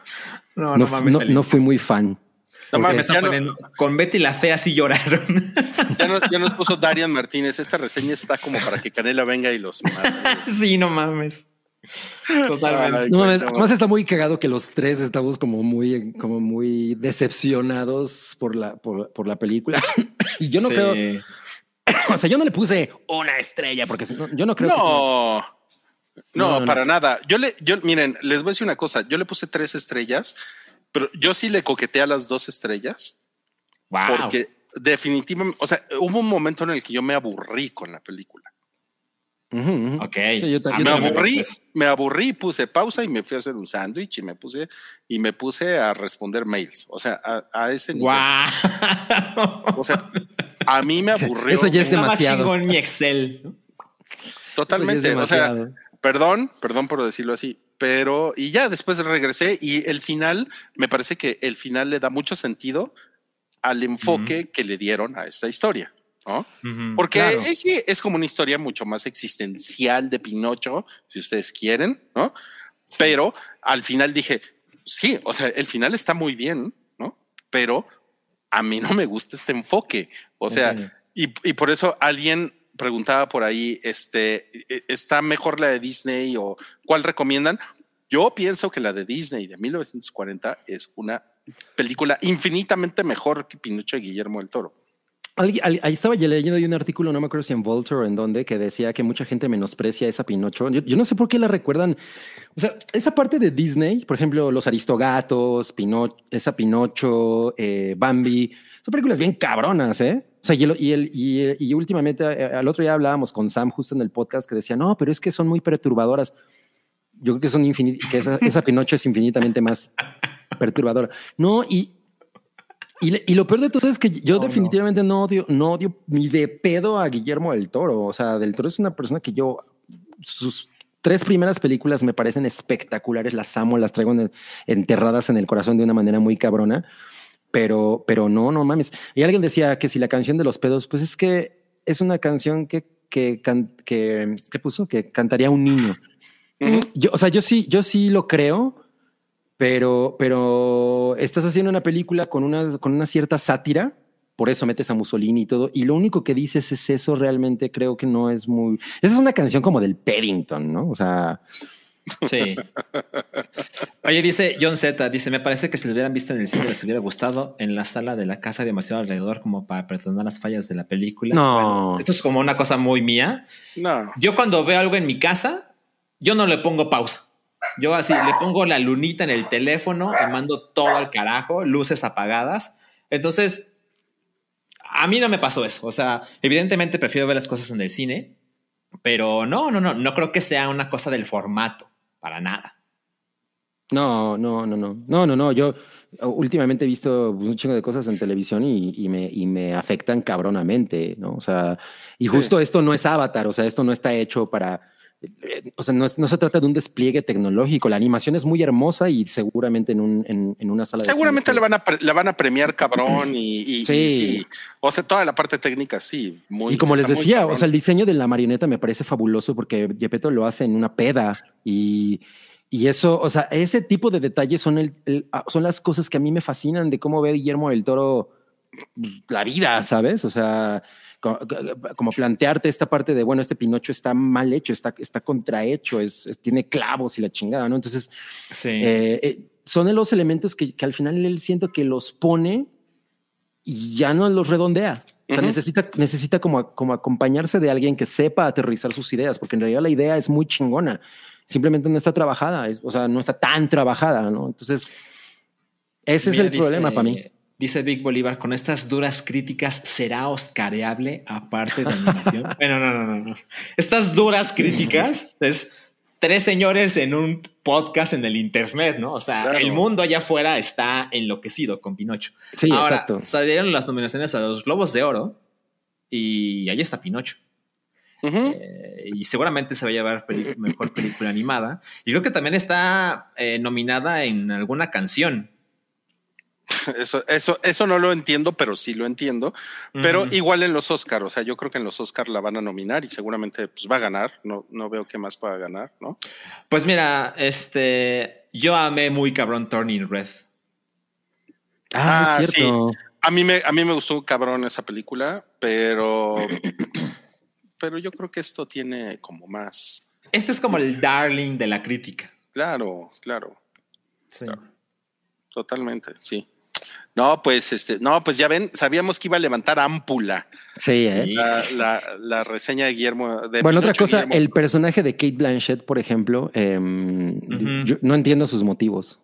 No, no, no, mames. no fui muy fan. No Me mames, están no- Con Betty la Fea sí lloraron. ya nos, ya nos puso Darian Martínez. Esta reseña está como para que Canela venga y los mate. sí, no mames. Totalmente. Ay, No mames, además está muy cagado que los tres estamos como muy, como muy decepcionados por la, por, por la película. y yo no Sí. creo, o sea, yo no le puse una estrella porque no- yo no creo que No, no, No, no, para nada. Yo le, yo, miren, les voy a decir una cosa. Yo le puse tres estrellas, pero yo sí le coqueteé a las dos estrellas Wow. porque definitivamente, o sea, hubo un momento en el que yo me aburrí con la película. Ujú. Ok. Sí, yo Me aburrí, me aburrí, puse pausa y me fui a hacer un sándwich y me puse y me puse a responder mails. O sea, a, a ese nivel. Wow. O sea, a mí me aburrió Eso ya es Estaba demasiado. chingón mi Excel. totalmente. O sea, perdón, perdón por decirlo así, pero y ya después regresé y el final, me parece que el final le da mucho sentido al enfoque que le dieron a esta historia. ¿no? Ujú. Porque claro. eh, sí, es como una historia mucho más existencial de Pinocho, si ustedes quieren, ¿no? Pero al final dije, sí, o sea, el final está muy bien, ¿no? Pero a mí no me gusta este enfoque. O sea, Entiendo. y, y por eso alguien preguntaba por ahí, este, eh, ¿está mejor la de Disney o cuál recomiendan? Yo pienso que la de Disney de 1940 es una película infinitamente mejor que Pinocho de Guillermo del Toro. Ahí estaba ya leyendo un artículo, no me acuerdo si en Vulture o en donde, que decía que mucha gente menosprecia esa Pinocho. Yo, yo no sé por qué la recuerdan. O sea, esa parte de Disney, por ejemplo, Los Aristogatos, Pinocho, esa Pinocho, eh, Bambi, son películas bien cabronas, ¿eh? O sea, y, el- y, el- y, y últimamente, eh, al otro día hablábamos con Sam justo en el podcast que decía, no, pero es que son muy perturbadoras. Yo creo que son infini- que esa, esa Pinocho es infinitamente más perturbadora. No, y, y, lo peor de todo es que yo No, no. definitivamente no odio, no odio ni de pedo a Guillermo del Toro. O sea, del Toro es una persona que yo, sus tres primeras películas me parecen espectaculares, las amo, las traigo en el- enterradas en el corazón de una manera muy cabrona. Pero, pero no, no mames. Y alguien decía que si la canción de los pedos, pues es que es una canción que, que, can- que, que puso que cantaría un niño. Yo, o sea, yo sí, yo sí lo creo, pero, pero estás haciendo una película con una, con una cierta sátira, por eso metes a Mussolini y todo, y lo único que dices es eso, realmente creo que no es muy... Esa es una canción como del Paddington, ¿no? O sea, Sí. Oye, dice John Z, dice, me parece que si lo hubieran visto en el cine les hubiera gustado en la sala de la casa demasiado alrededor como para perdonar las fallas de la película. No. Bueno, esto es como una cosa muy mía. No. Yo cuando veo algo en mi casa, yo no le pongo pausa. Yo así le pongo la lunita en el teléfono y mando todo al carajo, luces apagadas. Entonces, a mí no me pasó eso. O sea, evidentemente prefiero ver las cosas en el cine, pero no, no, no, no creo que sea una cosa del formato, para nada. no, no, no, no, no, no, no. Yo últimamente he visto un chingo de cosas en televisión y, y me, y me afectan cabronamente, ¿no? O sea, y justo esto no es Avatar, o sea, esto no está hecho para... eh, O sea, no, es- no se trata de un despliegue tecnológico. La animación es muy hermosa y seguramente en, un, en, en una sala de Seguramente cine- le van, a, la van a premiar cabrón y, y- y Sí. sí. O sea, toda la parte técnica, sí. Muy, Y como les decía, o sea, el diseño de la marioneta me parece fabuloso porque Gepetto lo hace en una peda y, y eso, o sea, ese tipo de detalles son, el, el- son las cosas que a mí me fascinan de cómo ve Guillermo del Toro la vida, ¿sabes? O sea, como plantearte esta parte de, bueno, este Pinocho está mal hecho, está, está contrahecho, es, es- tiene clavos y la chingada, ¿no? Entonces, Sí. eh, eh, son los elementos que, que al final él siento que los pone y ya no los redondea. O sea, Ujú. necesita, necesita como, como acompañarse de alguien que sepa aterrizar sus ideas, porque en realidad la idea es muy chingona. Simplemente no está trabajada, es- o sea, no está tan trabajada, ¿no? Entonces, ese Mira, es el dice- problema para mí. Dice Big Bolívar, con estas duras críticas, ¿será oscareable aparte de animación? bueno, no, no, no, no. Estas duras críticas es tres señores en un podcast en el internet, ¿no? O sea, Claro. el mundo allá afuera está enloquecido con Pinocho. Sí, Ahora, exacto. salieron las nominaciones a los Globos de Oro y ahí está Pinocho. Eh, y seguramente se va a llevar mejor película animada. Y creo que también está eh, nominada en alguna canción. Eso, eso, eso no lo entiendo, pero sí lo entiendo. Pero igual en los Oscars, o sea, yo creo que en los Oscars la van a nominar y seguramente pues, va a ganar. No, no veo qué más pueda ganar, ¿no? Pues mira, este, yo amé muy cabrón Turning Red. Ah, Ah, es cierto. A mí me, a mí me gustó cabrón esa película, pero, pero yo creo que esto tiene como más. Este es como el darling de la crítica. Claro, claro, Sí. totalmente, sí. No, pues este, no, pues ya ven, sabíamos que iba a levantar ámpula Sí, ¿eh? Sí. la, la, la reseña de Guillermo. De Bueno, otra cosa, Guillermo. el personaje de Kate Blanchett, por ejemplo, em, yo no entiendo sus motivos.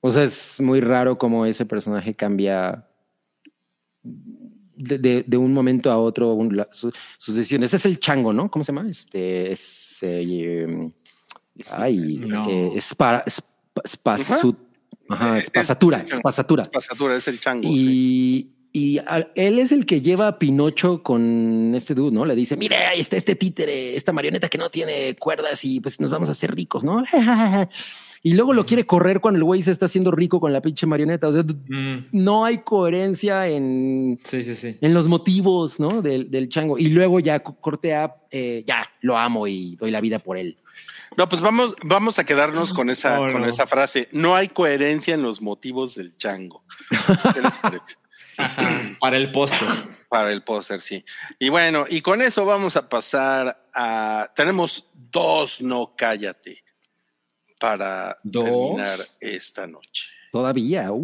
O sea, es muy raro cómo ese personaje cambia de, de- de un momento a otro un- la- su- sus decisiones. Es el chango, ¿no? ¿Cómo se llama? Este es. eh, ay, No. eh, espa- espa- espasu- ajá, Es- espasatura, es el chango. espasatura. Es pasatura, es el chango. sí. Y, y a- él es el que lleva a Pinocho con este dude, ¿no? Le dice, mire, ahí está este títere, esta marioneta que no tiene cuerdas y pues nos vamos a hacer ricos, ¿no? y luego lo quiere correr cuando el güey se está haciendo rico con la pinche marioneta. O sea, Mm, no hay coherencia en, sí, sí, sí. en los motivos, ¿no? Del, del chango. Y luego ya co- cortea, eh, ya lo amo y doy la vida por él. No, pues vamos, vamos a quedarnos con esa, Oh, con no. esa frase. No hay coherencia en los motivos del chango. ¿Qué les parece? Ajá, para el póster. Para el póster, sí. Y bueno, y con eso vamos a pasar a. Tenemos dos no cállate para ¿Dos? terminar esta noche. Todavía. uh.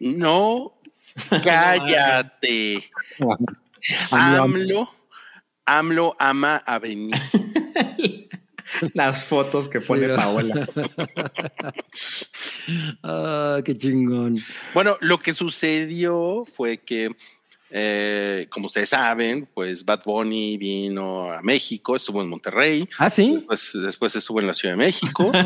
No cállate. AMLO. AMLO, ama a Benito. Las fotos que pone Sí. Paola. Ah, qué chingón. Bueno, lo que sucedió fue que, eh, como ustedes saben, pues Bad Bunny vino a México, estuvo en Monterrey, Ah, sí. después, después estuvo en la Ciudad de México.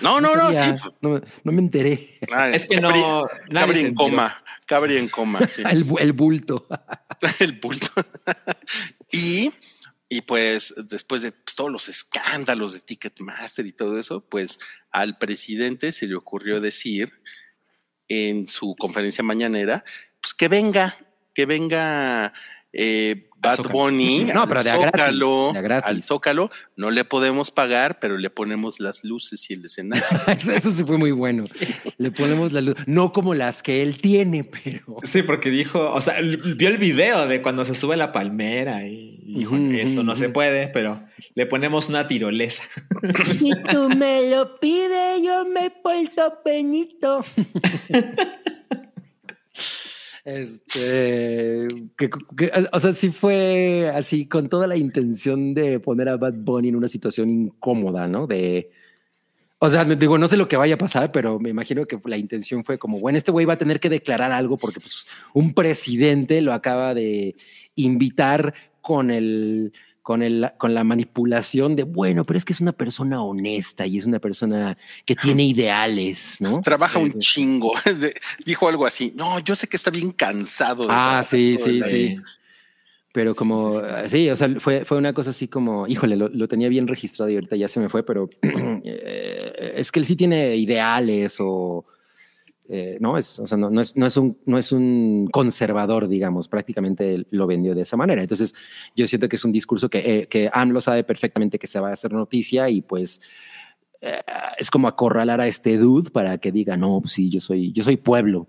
No, no, no, sí, pues. No, no me enteré. Ah, es que no. Cabri, en coma, cabri en coma, sí. El, el bulto. el bulto. y, y pues después de pues, todos los escándalos de Ticketmaster y todo eso, pues al presidente se le ocurrió decir en su conferencia mañanera, pues que venga, que venga eh, Bad Zócalo. Bunny No, al pero Zócalo, al Zócalo, no le podemos pagar, pero le ponemos las luces y el escenario. Eso, sí fue muy bueno. Le ponemos la luz. No como las que él tiene, pero. Sí, porque dijo, o sea, vio el video de cuando se sube la palmera y dijo, eso no se puede, pero le ponemos una tirolesa. Si tú me lo pides, yo me porto peñito. Este, que, o sea, sí fue así con toda la intención de poner a Bad Bunny en una situación incómoda, ¿no? De, o sea, digo, no sé lo que vaya a pasar, pero me imagino que la intención fue como, bueno, este güey va a tener que declarar algo porque pues, un presidente lo acaba de invitar con el, con el, con la manipulación de, bueno, pero es que es una persona honesta y es una persona que tiene ideales, ¿no? Trabaja Sí, un chingo. Dijo algo así. No, yo sé que está bien cansado. de Ah, sí, sí, sí. Pero como, sí, o sea, fue, fue una cosa así como, híjole, lo, lo tenía bien registrado y ahorita ya se me fue, pero eh, es que él sí tiene ideales o, eh, no, es, o sea, no, no es, no, es un, no es un conservador, digamos, prácticamente lo vendió de esa manera. Entonces, yo siento que es un discurso que, eh, que AMLO sabe perfectamente que se va a hacer noticia y pues eh, es como acorralar a este dude para que diga, no, pues sí, yo soy, yo soy pueblo.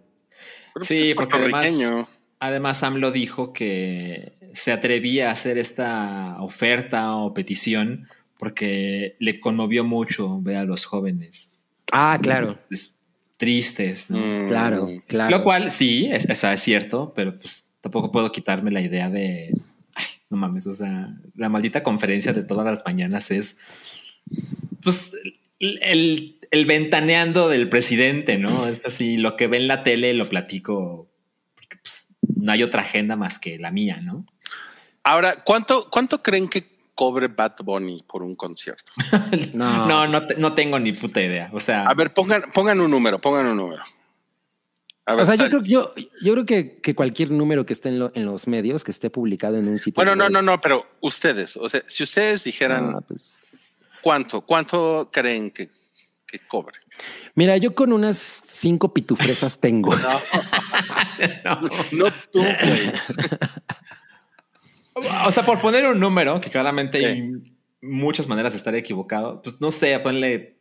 Pues, Sí, porque además, además AMLO dijo que se atrevía a hacer esta oferta o petición porque le conmovió mucho ver a los jóvenes Ah, claro. des- tristes, ¿no? Mm, Claro, claro. Lo cual sí, es, esa es cierto, pero pues tampoco puedo quitarme la idea de, ay, no mames, o sea, la maldita conferencia de todas las mañanas es, pues, el, el, el ventaneando del presidente, ¿no? Es así, lo que ve en la tele lo platico, porque pues no hay otra agenda más que la mía, ¿no? Ahora, ¿cuánto, ¿cuánto creen que cobre Bad Bunny por un concierto? No. No, no, te- no tengo ni puta idea. O sea, A ver, pongan, pongan un número, pongan un número. A ver, O sea, yo creo, yo, yo creo que, que cualquier número que esté en, lo- en los medios, que esté publicado en un sitio. bueno, no, no, no, pero ustedes, o sea, si ustedes dijeran Ah, pues, cuánto, cuánto creen que, que cobre. Mira, yo con unas cinco pitufresas tengo. No, no tú, güey. O sea, por poner un número, que claramente Sí. hay muchas maneras de estar equivocado, pues no sé, ponle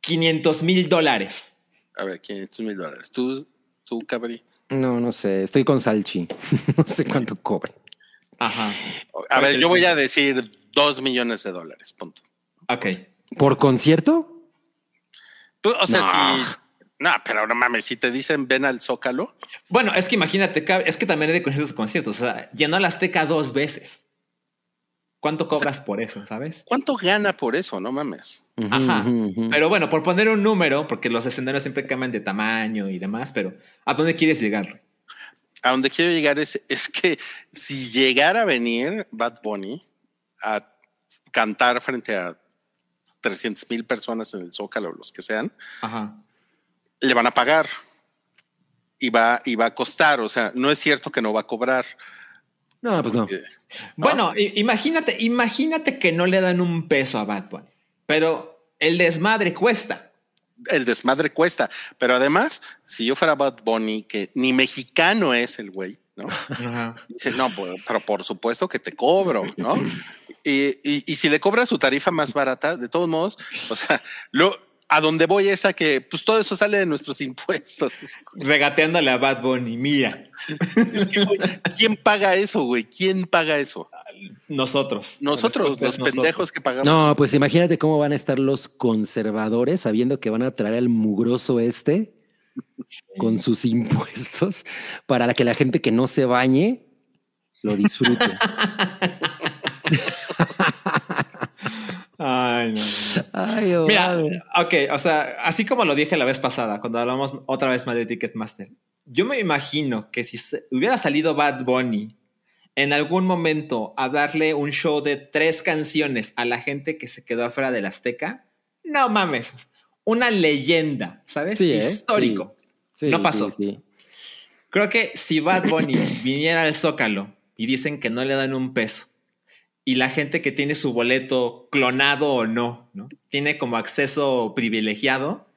500 mil dólares. A ver, 500 mil dólares. Tú, tú, Cabri. No, no sé. Estoy con Salchi. No sé cuánto cobre. Ajá. A ¿Cuál es ver, yo voy a decir dos millones de dólares, punto. Ok. ¿Por concierto? Tú, o sea, No. si. No, pero no mames, si te dicen ven al Zócalo, Bueno, es que imagínate, es que también hay de conciertos a conciertos. O sea, llenó la Azteca dos veces. ¿Cuánto cobras por eso, sabes? ¿cuánto gana por eso? No mames. Ajá. Pero bueno, por poner un número, porque los escenarios siempre cambian de tamaño y demás, pero ¿a dónde quieres llegar? A donde quiero llegar es, es que si llegara a venir Bad Bunny a cantar frente a 300 mil personas en el Zócalo, los que sean, Ajá. Le van a pagar y va, y va a costar. O sea, no es cierto que no va a cobrar. No, pues no. Bueno, imagínate, imagínate que no le dan un peso a Bad Bunny, pero el desmadre cuesta. El desmadre cuesta. Pero además, si yo fuera Bad Bunny, que ni mexicano es el güey, ¿no? Dice, no, pues, pero por supuesto que te cobro, ¿no? Y, y- y si le cobra su tarifa más barata, de todos modos, o sea, lo, a donde voy es a que pues todo eso sale de nuestros impuestos. Regateándole a Bad Bunny, mira, Es que, güey, ¿Quién paga eso, güey? ¿Quién paga eso? nosotros. Nosotros, los nosotros. pendejos que pagamos. No, pues imagínate cómo van a estar los conservadores sabiendo que van a traer al mugroso este con sus impuestos para que la gente que no se bañe lo disfrute. Ay, no, no. Ay, oh, Mira, madre. ok, o sea, así como lo dije la vez pasada, cuando hablamos otra vez más de Ticketmaster, yo me imagino que si hubiera salido Bad Bunny en algún momento a darle un show de tres canciones a la gente que se quedó afuera del Azteca, no mames, una leyenda, ¿sabes? Sí, ¿eh? Histórico. Sí, no pasó. sí. Creo que si Bad Bunny viniera al Zócalo y dicen que no le dan un peso y la gente que tiene su boleto clonado o no, ¿no? Tiene como acceso privilegiado,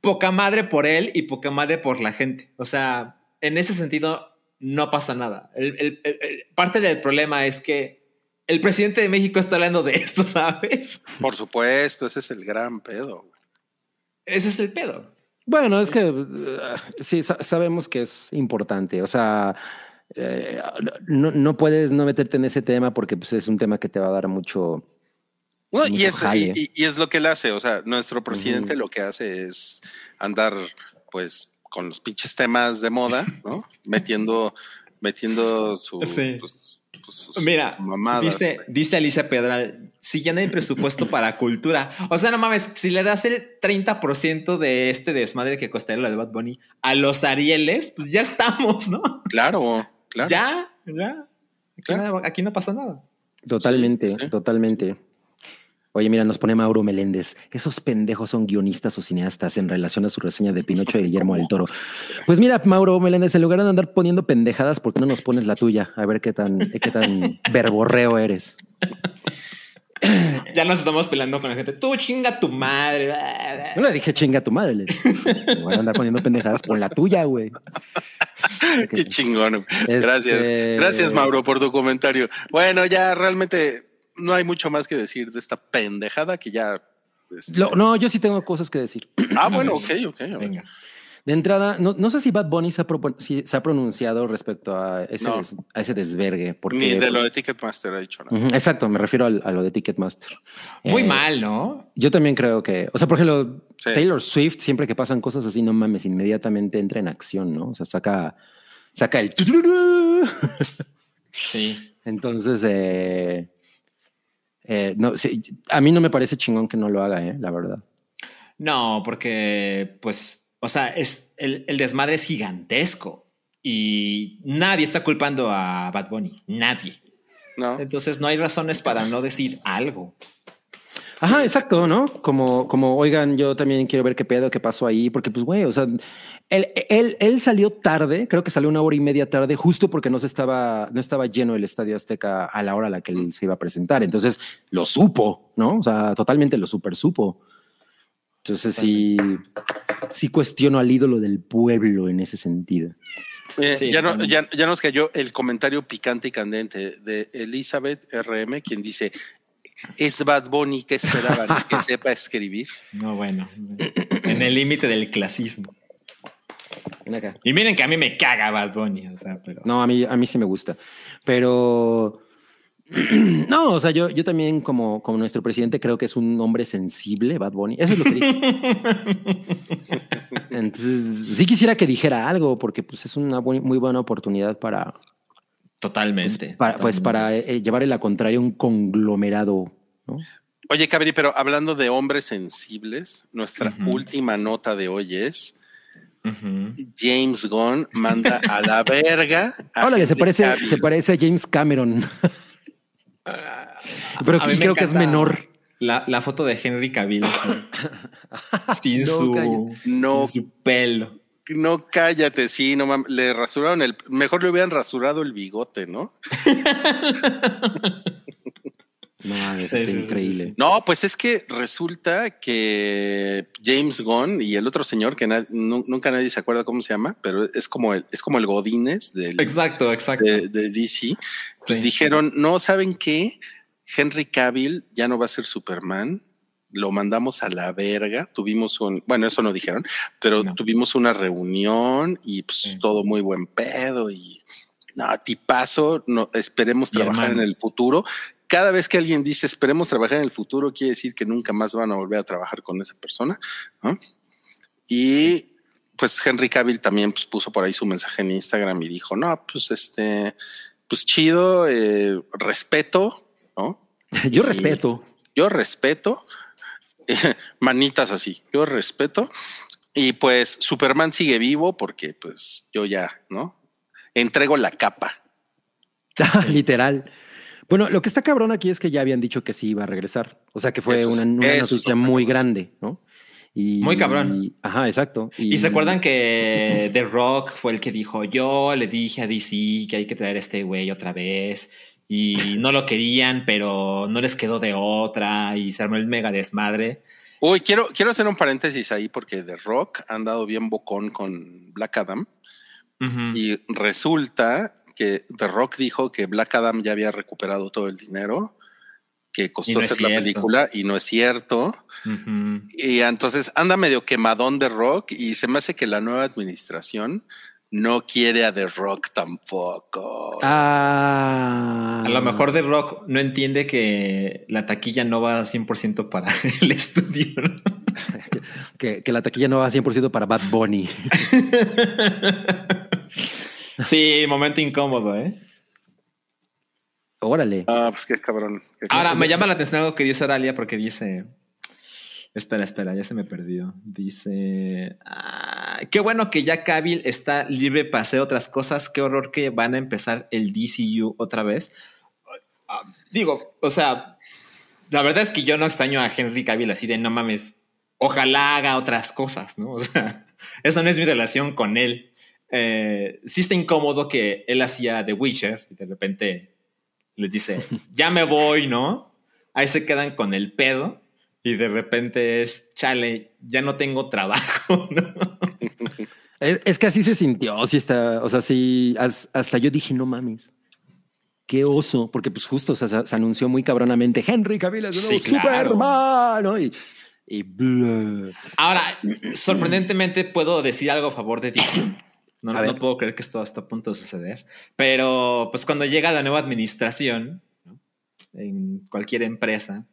poca madre por él y poca madre por la gente. O sea, en ese sentido no pasa nada. El- el- el- el- parte del problema es que el presidente de México está hablando de esto, ¿sabes? Por supuesto, ese es el gran pedo. Ese es el pedo. Bueno, es que uh, sí, sa- sabemos que es importante. O sea, eh, no, no puedes no meterte en ese tema porque pues, es un tema que te va a dar mucho. No, y, es, y, y- y es lo que él hace. O sea, nuestro presidente lo que hace es andar, pues, con los pinches temas de moda, ¿no? metiendo, metiendo su, Sí. pues, pues, Mira, mamadas. dice, dice Alicia Pedral, si ya no hay presupuesto para cultura. O sea, no mames, si le das el 30% de este desmadre que costaría lo de Bad Bunny a los Arieles, pues ya estamos, ¿no? Claro, claro. Ya, ya. Aquí, Claro. no, aquí no pasa nada. Totalmente, Sí, sí, sí. totalmente. Oye, mira, nos pone Mauro Meléndez. Esos pendejos son guionistas o cineastas en relación a su reseña de Pinocho y Guillermo del Toro. Pues mira, Mauro Meléndez, en lugar de andar poniendo pendejadas, ¿por qué no nos pones la tuya? A ver qué tan, qué tan verborreo eres. Ya nos estamos peleando con la gente. Tú chinga tu madre. No le dije chinga a tu madre. Le dije, "En lugar de andar poniendo pendejadas, pon la tuya, güey. Qué chingón. Este- Gracias. Gracias, Mauro, por tu comentario. Bueno, ya realmente no hay mucho más que decir de esta pendejada que ya. este- Lo- no, yo sí tengo cosas que decir. Ah, bueno, ok, ok. a. Venga. De entrada, no, no sé si Bad Bunny se ha, propo- si se ha pronunciado respecto a ese, No. des- a ese desvergue. Porque, Ni de lo de Ticketmaster ha dicho nada. Exacto, me refiero al- a, lo de Ticketmaster. Muy Eh, mal, ¿no? Yo también creo que, o sea, por ejemplo, Sí. Taylor Swift, siempre que pasan cosas así, no mames, inmediatamente entra en acción, ¿no? O sea, saca, saca el... Sí. Entonces, eh, eh, no, sí, a mí no me parece chingón que no lo haga, eh, la verdad. No, porque, pues, o sea, es, el, el desmadre es gigantesco y nadie está culpando a Bad Bunny. Nadie. No. Entonces no hay razones para no decir algo. Ajá, exacto, ¿no? Como, como, oigan, yo también quiero ver qué pedo, qué pasó ahí, porque pues, güey, o sea, él, él, él salió tarde, creo que salió una hora y media tarde, justo porque no se estaba, no estaba lleno el Estadio Azteca a la hora a la que él se iba a presentar. Entonces, lo supo, ¿no? O sea, totalmente lo super supo. Entonces, sí, sí cuestiono al ídolo del pueblo en ese sentido. Eh, Sí, ya, no- ya, ya nos cayó el comentario picante y candente de Elizabeth RM, quien dice: Es Bad Bunny que esperaban que sepa escribir. No, bueno. En el límite del clasismo. Ven acá. Y miren que a mí me caga Bad Bunny, o sea, pero... No, a mí, a mí sí me gusta. Pero no, o sea, yo, yo también, como, como nuestro presidente, creo que es un hombre sensible, Bad Bunny. Eso es lo que dije. Entonces, sí quisiera que dijera algo, porque pues es una bu- muy buena oportunidad para, Totalmente. para pues para eh, llevarle la contraria a un conglomerado. ¿no? Oye, Cabri, pero hablando de hombres sensibles, nuestra última nota de hoy es. James Gunn manda a la verga. a Órale, se parece, se parece a James Cameron. Pero A mí y me creo que es menor. La, la foto de Henry Cavill sin, No, su, No, sin su pelo. no cállate, sí, no mames. Le rasuraron el. Mejor le hubieran rasurado el bigote, ¿no? No, mames, Sí, está sí, sí, increíble. sí, No, pues es que resulta que James Gunn y el otro señor que na- nunca nadie se acuerda cómo se llama, pero es como el, es como el Godínez del, Exacto, exacto. de, de DC. Pues Sí. dijeron, no, ¿saben qué? Henry Cavill ya no va a ser Superman. Lo mandamos a la verga. Tuvimos un, bueno, eso no dijeron, pero No. tuvimos una reunión y pues Sí. todo muy buen pedo y no, tipazo. No, esperemos trabajar en el futuro. Cada vez que alguien dice esperemos trabajar en el futuro, quiere decir que nunca más van a volver a trabajar con esa persona. ¿no? Y pues Henry Cavill también pues, puso por ahí su mensaje en Instagram y dijo, no, pues este, pues chido, eh, respeto, ¿no? Yo Y- respeto. Yo respeto, manitas así, yo respeto. Y pues Superman sigue vivo porque pues yo ya, ¿no? Entrego la capa. Literal. Bueno, lo que está cabrón aquí es que ya habían dicho que sí iba a regresar. O sea que fue Eso una, una eso es noticia muy grande, ¿no? Y, Muy cabrón. Ajá, exacto. ¿Y se acuerdan que The Rock fue el que dijo, yo le dije a DC que hay que traer a este güey otra vez y no lo querían, pero no les quedó de otra y se armó el mega desmadre? Uy, quiero, quiero hacer un paréntesis ahí porque The Rock ha andado bien bocón con Black Adam. Y resulta que The Rock dijo que Black Adam ya había recuperado todo el dinero que costó no hacer la película y no es cierto. Y entonces anda medio quemadón The Rock y se me hace que la nueva administración no quiere a The Rock tampoco. Ah. A lo mejor The Rock no entiende que la taquilla no va 100% para el estudio. ¿no? Que, que la taquilla no va 100% para Bad Bunny. Sí, momento incómodo, ¿eh? Órale. Ah, pues qué cabrón. qué Ahora, cabrón. me llama la atención algo que dice Aralia porque dice... Espera, espera, ya se me perdió. Dice... "Ah, qué bueno que ya Cavill está libre para hacer otras cosas. Qué horror que van a empezar el DCU otra vez. Ah, digo, o sea, la verdad es que yo no extraño a Henry Cavill así de no mames. Ojalá haga otras cosas, ¿no? O sea, esa no es mi relación con él. Eh, sí está incómodo que él hacía The Witcher y de repente les dice, ya me voy, ¿no? Ahí se quedan con el pedo y de repente es, chale, ya no tengo trabajo, ¿no? Es, es que así se sintió, sí está, o sea, sí, as- hasta yo dije, no mames. Qué oso, porque pues justo o sea, se, se anunció muy cabronamente Henry Cavill es Sí, claro. Superman, ¿no? Y, y. Ahora, sorprendentemente puedo decir algo a favor de DC. No, no ver. puedo creer que esto está a punto de suceder. Pero pues cuando llega la nueva administración ¿no? en cualquier empresa,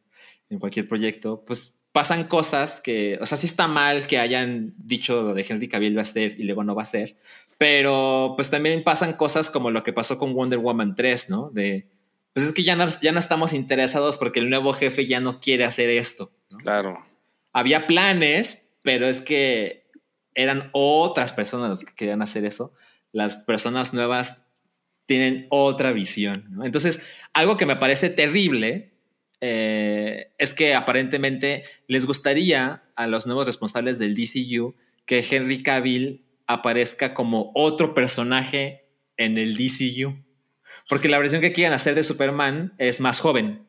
en cualquier proyecto, pues pasan cosas que, o sea, sí está mal que hayan dicho lo de Henry Cavill va a ser y luego no va a ser, pero pues también pasan cosas como lo que pasó con Wonder Woman 3, ¿no? De, pues es que ya no, ya no estamos interesados porque el nuevo jefe ya no quiere hacer esto. ¿no? Claro. había planes, pero es que eran otras personas las que querían hacer eso. Las personas nuevas tienen otra visión. ¿no? Entonces, algo que me parece terrible eh, es que aparentemente les gustaría a los nuevos responsables del DCU que Henry Cavill aparezca como otro personaje en el DCU. Porque la versión que quieren hacer de Superman es más joven.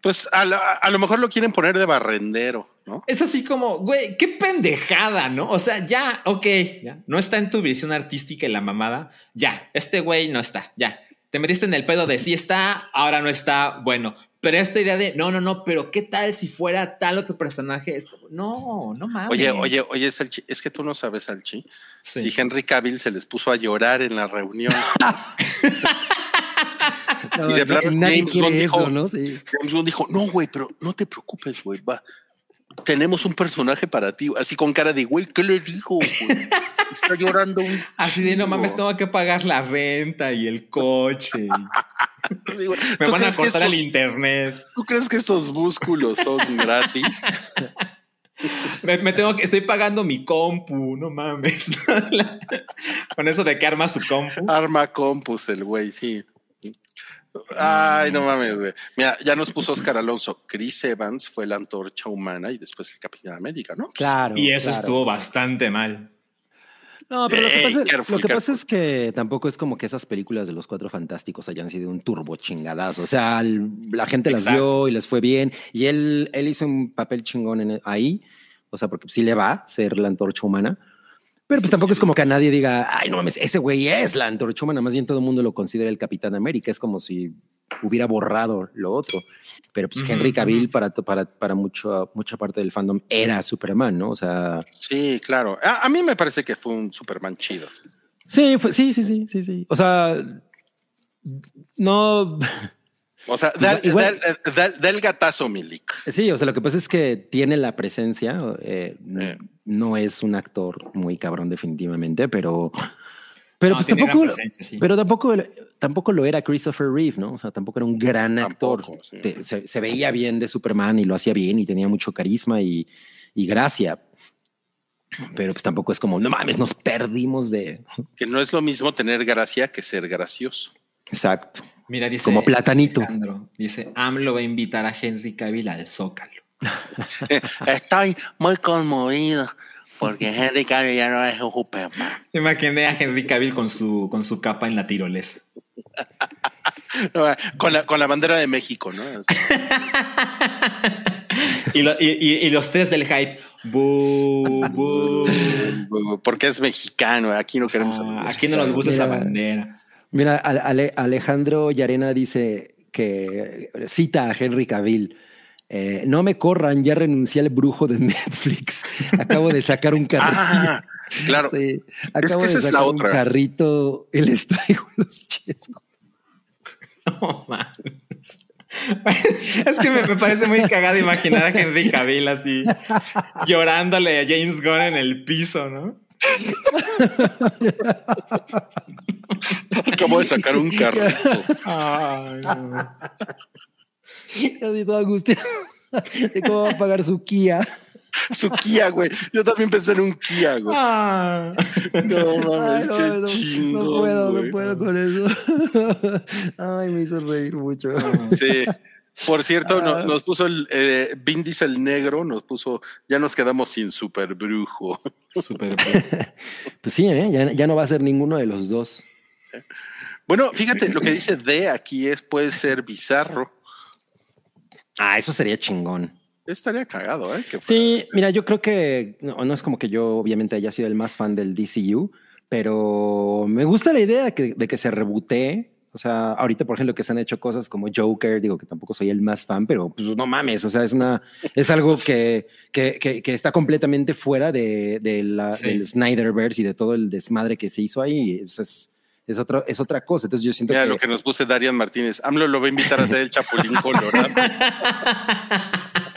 Pues a, la- a lo mejor lo quieren poner de barrendero, ¿no? Es así como, güey, qué pendejada, ¿no? O sea, ya, ok, ya, no está en tu visión artística y la mamada, ya, este güey no está, ya. Te metiste en el pedo de sí está, ahora no está, bueno. Pero esta idea de, no, no, no, pero ¿qué tal si fuera tal otro personaje? Es como, no, no mames. Oye, oye, oye, Salchi, es que tú no sabes, Salchi. Sí. Si Henry Cavill se les puso a llorar en la reunión. No, Y de plano James Gunn dijo- ¿no? Sí. James Gunn dijo, no, güey, pero no te preocupes, güey, va. Tenemos un personaje para ti, así con cara de, güey, ¿qué le digo? güey? Está llorando un... Así de, no mames, chingo". tengo que pagar la renta y el coche. Sí, me ¿Tú van a cortar el internet. ¿Tú crees que estos músculos son gratis? Me, me tengo que, estoy pagando mi compu, no mames. Con eso de que arma su compu. Arma Compus, el güey, sí. Ay, no mames, güey. Mira, ya nos puso Oscar Alonso. Chris Evans fue la antorcha humana y después el Capitán América, ¿no? Claro. Y eso claro. estuvo bastante mal. No, pero lo que, Ey, pasa, careful, lo que pasa careful. es que tampoco es como que esas películas de los cuatro fantásticos hayan sido un turbo chingadazo. O sea, el- la gente las Exacto. vio y les fue bien. Y él, él hizo un papel chingón en- ahí. O sea, porque sí le va ser la antorcha humana. Pero pues tampoco es como que a nadie diga, ay, no mames, ese güey es la antorcha humana. Más bien todo el mundo lo considera el Capitán América. Es como si hubiera borrado lo otro. Pero pues Henry Cavill para, para, para mucho, mucha parte del fandom era Superman, ¿no? O sea, Sí, claro. A, a mí me parece que fue un Superman chido. Sí, fue- sí, sí, sí, sí, sí. O sea, no, O sea, da, Igual- da- da- da el gatazo, Milik. sí, o sea, lo que pasa es que tiene la presencia, eh, Eh. no es un actor muy cabrón definitivamente, pero, pero No, pues tampoco, sí. pero tampoco, tampoco lo era Christopher Reeve, ¿no? O sea, tampoco era un gran actor. Tampoco, sí. Te- se, se veía bien de Superman y lo hacía bien y tenía mucho carisma y, y gracia. Pero pues tampoco es como, no mames, nos perdimos de... Que no es lo mismo tener gracia que ser gracioso. Exacto. Mira, dice. Como platanito. Alejandro, dice, AMLO va a invitar a Henry Cavill al Zócalo. Eh, Estoy muy conmovido porque Henry Cavill ya no es un Superman. Imaginé a Henry Cavill con su, con su capa en la tirolesa. No, Con la, con la bandera de México, ¿no? Y, lo- y- y- y los tres del hype. Porque es mexicano, aquí no queremos Ah, aquí no nos gusta esa bandera. Mira, Ale- Ale- Alejandro Yarena dice que cita a Henry Cavill. eh, no me corran, ya renuncié al brujo de Netflix. Acabo de sacar un carrito. Ah, claro. Sí, acabo que de esa es la sacar un otra. carrito y les traigo los chescos. No mames. Es que me, me parece muy cagado imaginar a Henry Cavill así llorándole a James Gunn en el piso, ¿no? Acabo de sacar un carrito. Ay, no. Así todo angustiado. ¿De cómo va a pagar su Kia? Su Kia, güey. Yo también pensé en un Kia, güey. Ah. No mames, Ay, no, qué no, chingón, no puedo, güey. no puedo con eso. Ay, me hizo reír mucho. Sí. Por cierto, no- Ah. nos puso el eh, Vin Diesel negro, nos puso, ya nos quedamos sin super brujo. Súper. Pues sí, ¿eh? ya, ya no va a ser ninguno de los dos. Bueno, fíjate, lo que dice D aquí es puede ser bizarro. Ah, eso sería chingón. Estaría cagado, ¿eh? Que Sí, mira, yo creo que no, no es como que yo obviamente haya sido el más fan del DCU, pero me gusta la idea de que, de que se rebotee O sea, ahorita, por ejemplo, que se han hecho cosas como Joker, digo que tampoco soy el más fan, pero pues no mames, o sea, es una, es algo que, que, que, que está completamente fuera de, de la, Sí. del Snyderverse y de todo el desmadre que se hizo ahí. Eso es, es otra, es otra cosa. Entonces yo siento Mira que, lo que nos puse Darian Martínez. AMLO lo va a invitar a hacer el Chapulín Colorado.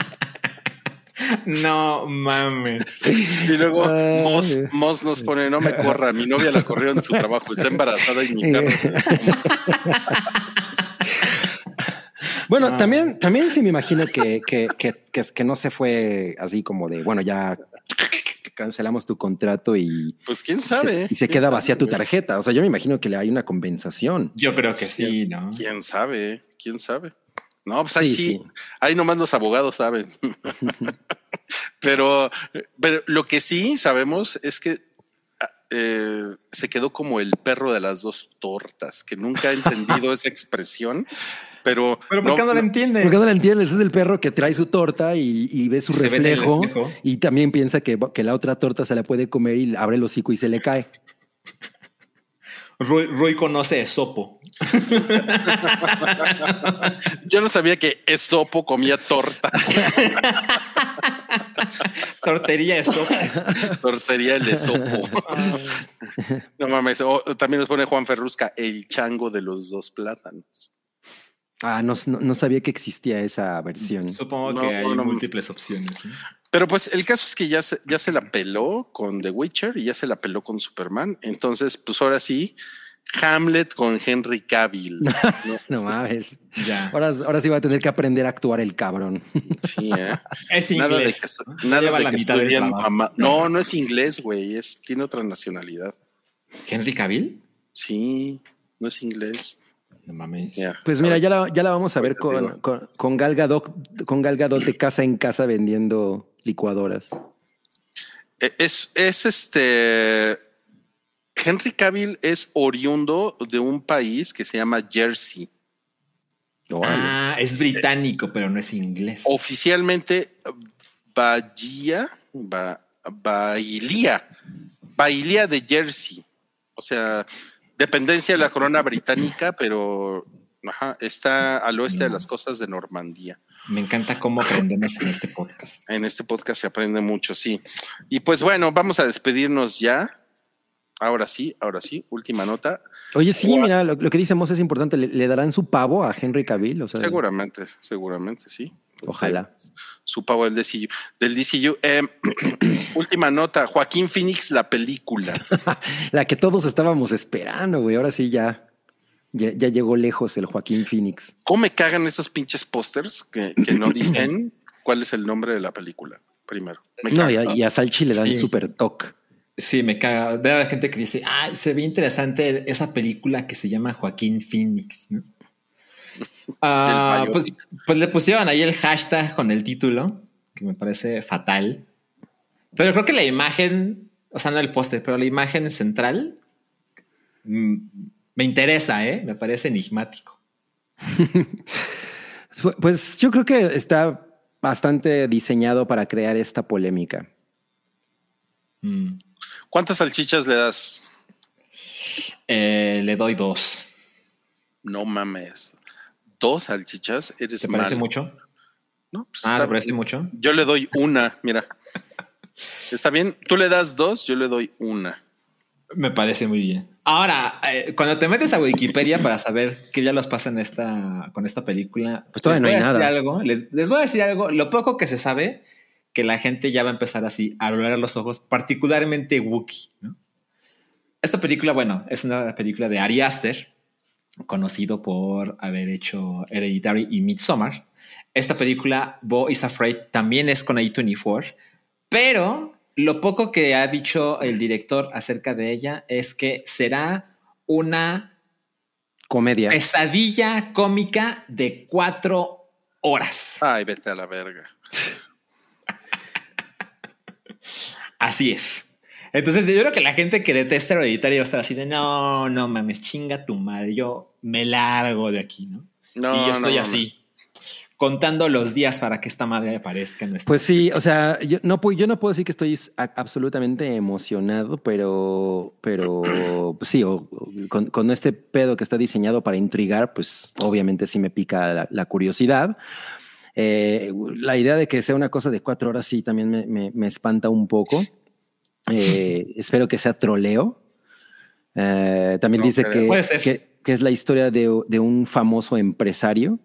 No mames. Y luego. Moss, Moss nos pone, no me corra, mi novia la corrió en su trabajo, está embarazada y mi carro. se- Bueno, Ah. también, también sí me imagino que, que, que, que, que no se fue así como de, bueno, ya cancelamos tu contrato y, Pues quién y se- sabe. y se ¿Quién queda sabe, vacía tu tarjeta. O sea, yo me imagino que le hay una compensación. Yo creo que sí, ¿no? ¿Quién sabe? ¿Quién sabe? No, pues ahí Sí, sí, sí. ahí nomás los abogados saben. pero, pero lo que sí sabemos es que ah, eh, se quedó como el perro de las dos tortas, que nunca ha entendido esa expresión, pero, Pero ¿por qué no, lo entiende? Porque no la entiendes, es el perro que trae su torta y, y ve su ve reflejo, y también piensa que, que la otra torta se la puede comer y abre el hocico y se le cae. Roy, Roy conoce Esopo. yo no sabía que Esopo comía tortas. Tortería Esopo. Tortería el Esopo. no mames. o- también nos pone Juan Ferrusca, el chango de los dos plátanos. Ah, no, no, no sabía que existía esa versión. Supongo No, que hay no, no. múltiples opciones. Pero pues el caso es que ya se, ya se la peló con The Witcher y ya se la peló con Superman. Entonces, pues ahora sí, Hamlet con Henry Cavill. ¿no? No mames. Ya. Ahora, ahora sí va a tener que aprender a actuar el cabrón. Sí, ¿eh? Es Nada de inglés. nada Lleva de la que trabajo. mamá. No, no es inglés, güey. Es, tiene otra nacionalidad. ¿Henry Cavill? Sí, no es inglés. No mames. Pues mira, ya la, ya la vamos a ver con, con, con Gal Gadot, con Gal Gadot de casa en casa vendiendo licuadoras. E- Es, es este. Henry Cavill es oriundo de un país que se llama Jersey. Ah, es británico, pero no es inglés. Oficialmente, Bahía, Ba- Bailía, Bailía de Jersey. O sea, dependencia de la corona británica, pero ajá, está al oeste de las costas de Normandía. Me encanta cómo aprendemos en este podcast. En este podcast se aprende mucho, sí. Y pues bueno, vamos a despedirnos ya. Ahora sí, ahora sí, última nota. Oye, sí, Gua- mira, lo, lo que dice Moss es importante. ¿Le, le darán su pavo a Henry Cavill? O sea, Seguramente, seguramente, sí. Ojalá. Su pavo del DCU. Del DCU. Eh, última nota, Joaquín Phoenix, la película. La que todos estábamos esperando, güey. Ahora sí ya, ya, ya llegó lejos el Joaquín Phoenix. ¿Cómo me cagan esos pinches pósters que, que no dicen cuál es el nombre de la película? Primero. Me No, y a, y a Salchi le dan Sí. súper toque. Sí, me caga. Debe haber gente que dice, ah, se ve interesante esa película que se llama Joaquín Phoenix, ¿no? Ah, pues, pues le pusieron ahí el hashtag con el título, que me parece fatal. Pero creo que la imagen, o sea, no el póster, pero la imagen central mm, me interesa, ¿eh? Me parece enigmático. Pues yo creo que está bastante diseñado para crear esta polémica. Mm. ¿Cuántas salchichas le das? Eh, le doy dos. No mames. ¿Dos salchichas? Eres ¿Te parece malo. mucho? No, pues Ah, está ¿te parece bien. mucho? Yo le doy una, mira. Está bien, tú le das dos, yo le doy una. Me parece muy bien. Ahora, eh, cuando te metes a Wikipedia para saber qué ya los pasa en esta, con esta película, Pues todavía les no voy hay a decir nada. Algo, les, les voy a decir algo. Lo poco que se sabe, que la gente ya va a empezar así a abrir los ojos, particularmente Wookiee. ¿no? Esta película, bueno, es una película de Ari Aster, conocido por haber hecho Hereditary y Midsommar. Esta película, Bo is Afraid, también es con A24, pero lo poco que ha dicho el director acerca de ella es que será una Comedia. pesadilla cómica de cuatro horas. Ay, vete a la verga. Así es. Entonces yo creo que la gente que detesta Hereditary va a estar así de no, no mames, chinga tu madre, yo me largo de aquí, ¿no? No, y yo no estoy mames. Contando los días para que esta madre aparezca en nuestra Pues sí, o sea, yo no, puedo, yo no puedo decir que estoy absolutamente emocionado, pero, pero pues sí, o- o con, con este pedo que está diseñado para intrigar, pues obviamente sí me pica la, la curiosidad. Eh, la idea de que sea una cosa de cuatro horas sí también me, me- me espanta un poco. Eh, espero que sea troleo. Eh, también No dice que, que, que es la historia de, de un famoso empresario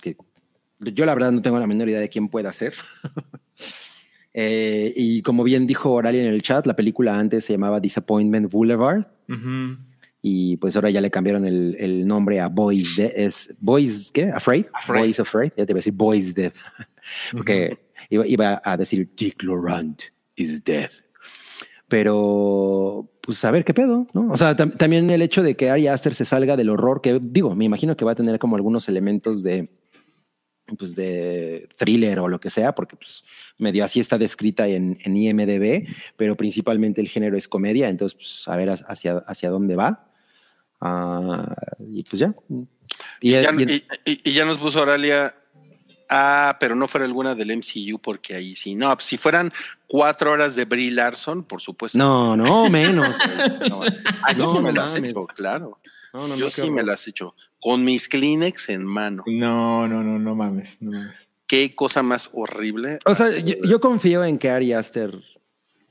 que yo la verdad no tengo la menor idea de quién pueda ser. Eh, y como bien dijo Oralia en el chat, la película antes se llamaba Disappointment Boulevard y pues ahora ya le cambiaron el, el nombre a Boys Dead. Es Boys, ¿qué? Afraid? Afraid. Boys Afraid. Ya te iba a decir Boys Dead. Porque iba, iba a decir Dick Laurent is dead. Pero, pues a ver qué pedo, ¿no? O sea, tam- también el hecho de que Ari Aster se salga del horror, que digo, me imagino que va a tener como algunos elementos de, pues de thriller o lo que sea, porque pues medio así está descrita en, en IMDB, pero principalmente el género es comedia, entonces pues a ver hacia, hacia dónde va. Ah, y pues ya. Y, Ya- y- y, y- y ya nos puso Oralia. Ah, pero no fuera alguna del MCU, porque ahí sí. No, pues, si fueran cuatro horas de Brie Larson, por supuesto. no, no, menos. No, ah, yo No, sí me no mames. hecho, claro. No, no, yo no, sí me las he hecho. Con mis Kleenex en mano. No, no, no, no mames, no mames. Qué cosa más horrible. O sea, yo, yo confío en que Ari Aster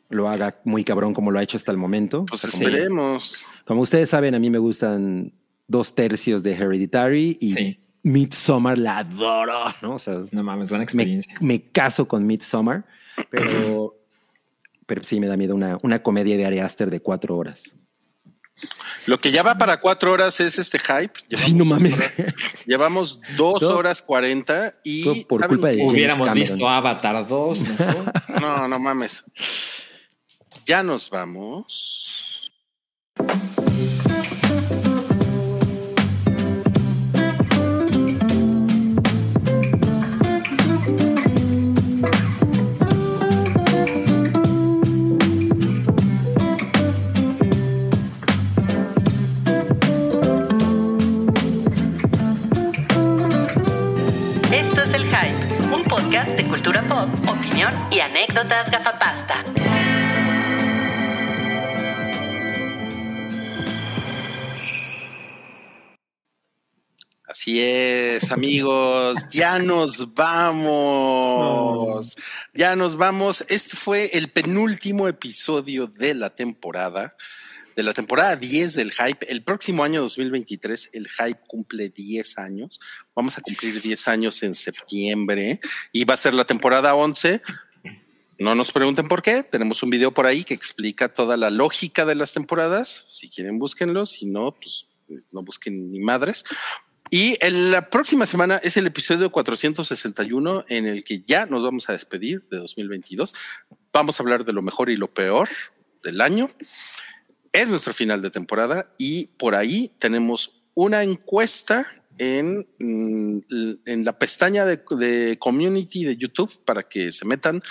lo haga muy cabrón como lo ha hecho hasta el momento. Pues O sea, como- esperemos. Como ustedes saben, a mí me gustan dos tercios de Hereditary y Sí. Midsommar la adoro, ¿no? O sea, No mames, buena me, experiencia. me caso con Midsommar, pero, pero sí me da miedo una, una comedia de Ari Aster de cuatro horas. Lo que ya va para cuatro horas es este hype. Sí, no mames. Llevamos dos Todo- horas cuarenta y por ¿saben culpa de Hubiéramos Cameron. visto Avatar 2, mejor. No, no mames. Ya nos vamos. Opinión y anécdotas gafapasta. Así es, amigos, ya nos vamos. Ya nos vamos. Este fue el penúltimo episodio de la temporada, de la temporada 10 del Hype. El próximo año 2023, el Hype cumple 10 años. Vamos a cumplir 10 años en septiembre y va a ser la temporada 11. No nos pregunten por qué. Tenemos un video por ahí que explica toda la lógica de las temporadas. Si quieren, búsquenlo. Si no, pues no busquen ni madres. Y en la próxima semana es el episodio 461 en el que ya nos vamos a despedir de 2022. Vamos a hablar de lo mejor y lo peor del año. Es nuestro final de temporada y por ahí tenemos una encuesta en, mm, en la pestaña de, de community de YouTube para que se metan,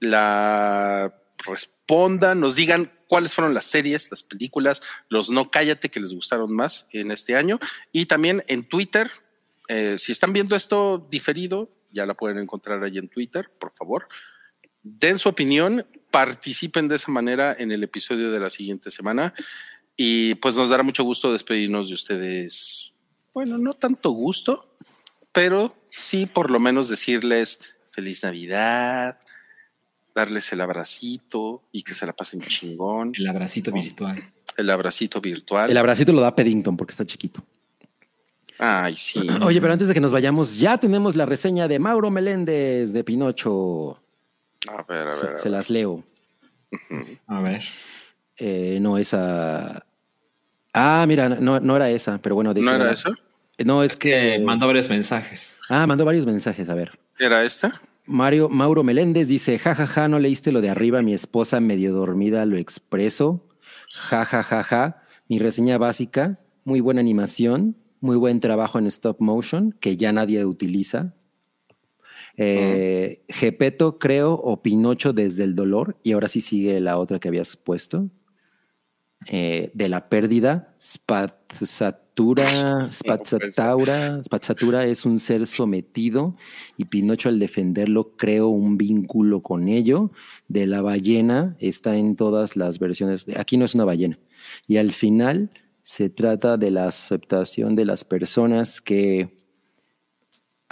la respondan, nos digan cuáles fueron las series, las películas, los no cállate que les gustaron más en este año. Y también en Twitter, eh, si están viendo esto diferido, ya la pueden encontrar ahí en Twitter, por favor. Den su opinión, participen de esa manera en el episodio de la siguiente semana. Y pues nos dará mucho gusto despedirnos de ustedes. Bueno, no tanto gusto, pero sí por lo menos decirles feliz Navidad, darles el abracito y que se la pasen chingón, El abracito virtual. el abracito virtual. El abracito lo da Peddington porque está chiquito. Ay, sí. Oye, pero antes de que nos vayamos, ya tenemos la reseña de Mauro Meléndez de Pinocho. A ver, a Se, ver. se las leo. A ver. Eh, no, esa. Ah, mira, no, no era esa, pero bueno. dice- ¿No era eso? No, es, Es que mandó varios mensajes. Ah, mandó varios mensajes. A ver. ¿Era esta? Mario, Mauro Meléndez dice: jajaja, no leíste lo de arriba, mi esposa medio dormida lo expreso. Ja, ja, ja, ja. Mi reseña básica, muy buena animación, muy buen trabajo en stop motion, que ya nadie utiliza. Eh, Gepeto, creo, o Pinocho desde el dolor, y ahora sí sigue la otra que habías puesto. eh, de la pérdida. Spazzatura, Spazzataura, Spazzatura es un ser sometido y Pinocho al defenderlo creó un vínculo con ello. De la ballena está en todas las versiones. aquí no es una ballena. Y al final se trata de la aceptación de las personas que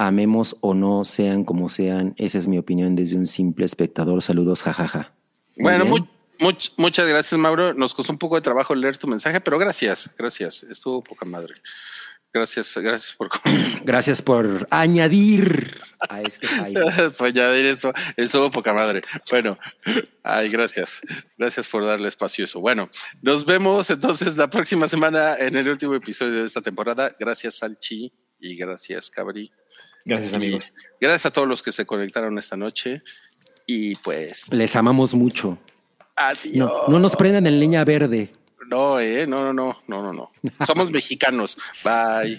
amemos o no, sean como sean. Esa es mi opinión desde un simple espectador. Saludos, jajaja. Muy Bueno, bien. mu- much- muchas gracias, Mauro. Nos costó un poco de trabajo leer tu mensaje, pero gracias, gracias. Estuvo poca madre. Gracias, gracias por Gracias por añadir a este por añadir eso. Estuvo poca madre. Bueno, ay, gracias. Gracias por darle espacio a eso. Bueno, nos vemos entonces la próxima semana en el último episodio de esta temporada. Gracias, Salchi, y gracias, Cabri. Gracias, Y amigos. gracias a todos los que se conectaron esta noche. Y pues, Les amamos mucho. adiós. No, no nos prendan en leña verde. No, eh, no, no, no, no, no, no. Somos mexicanos. Bye.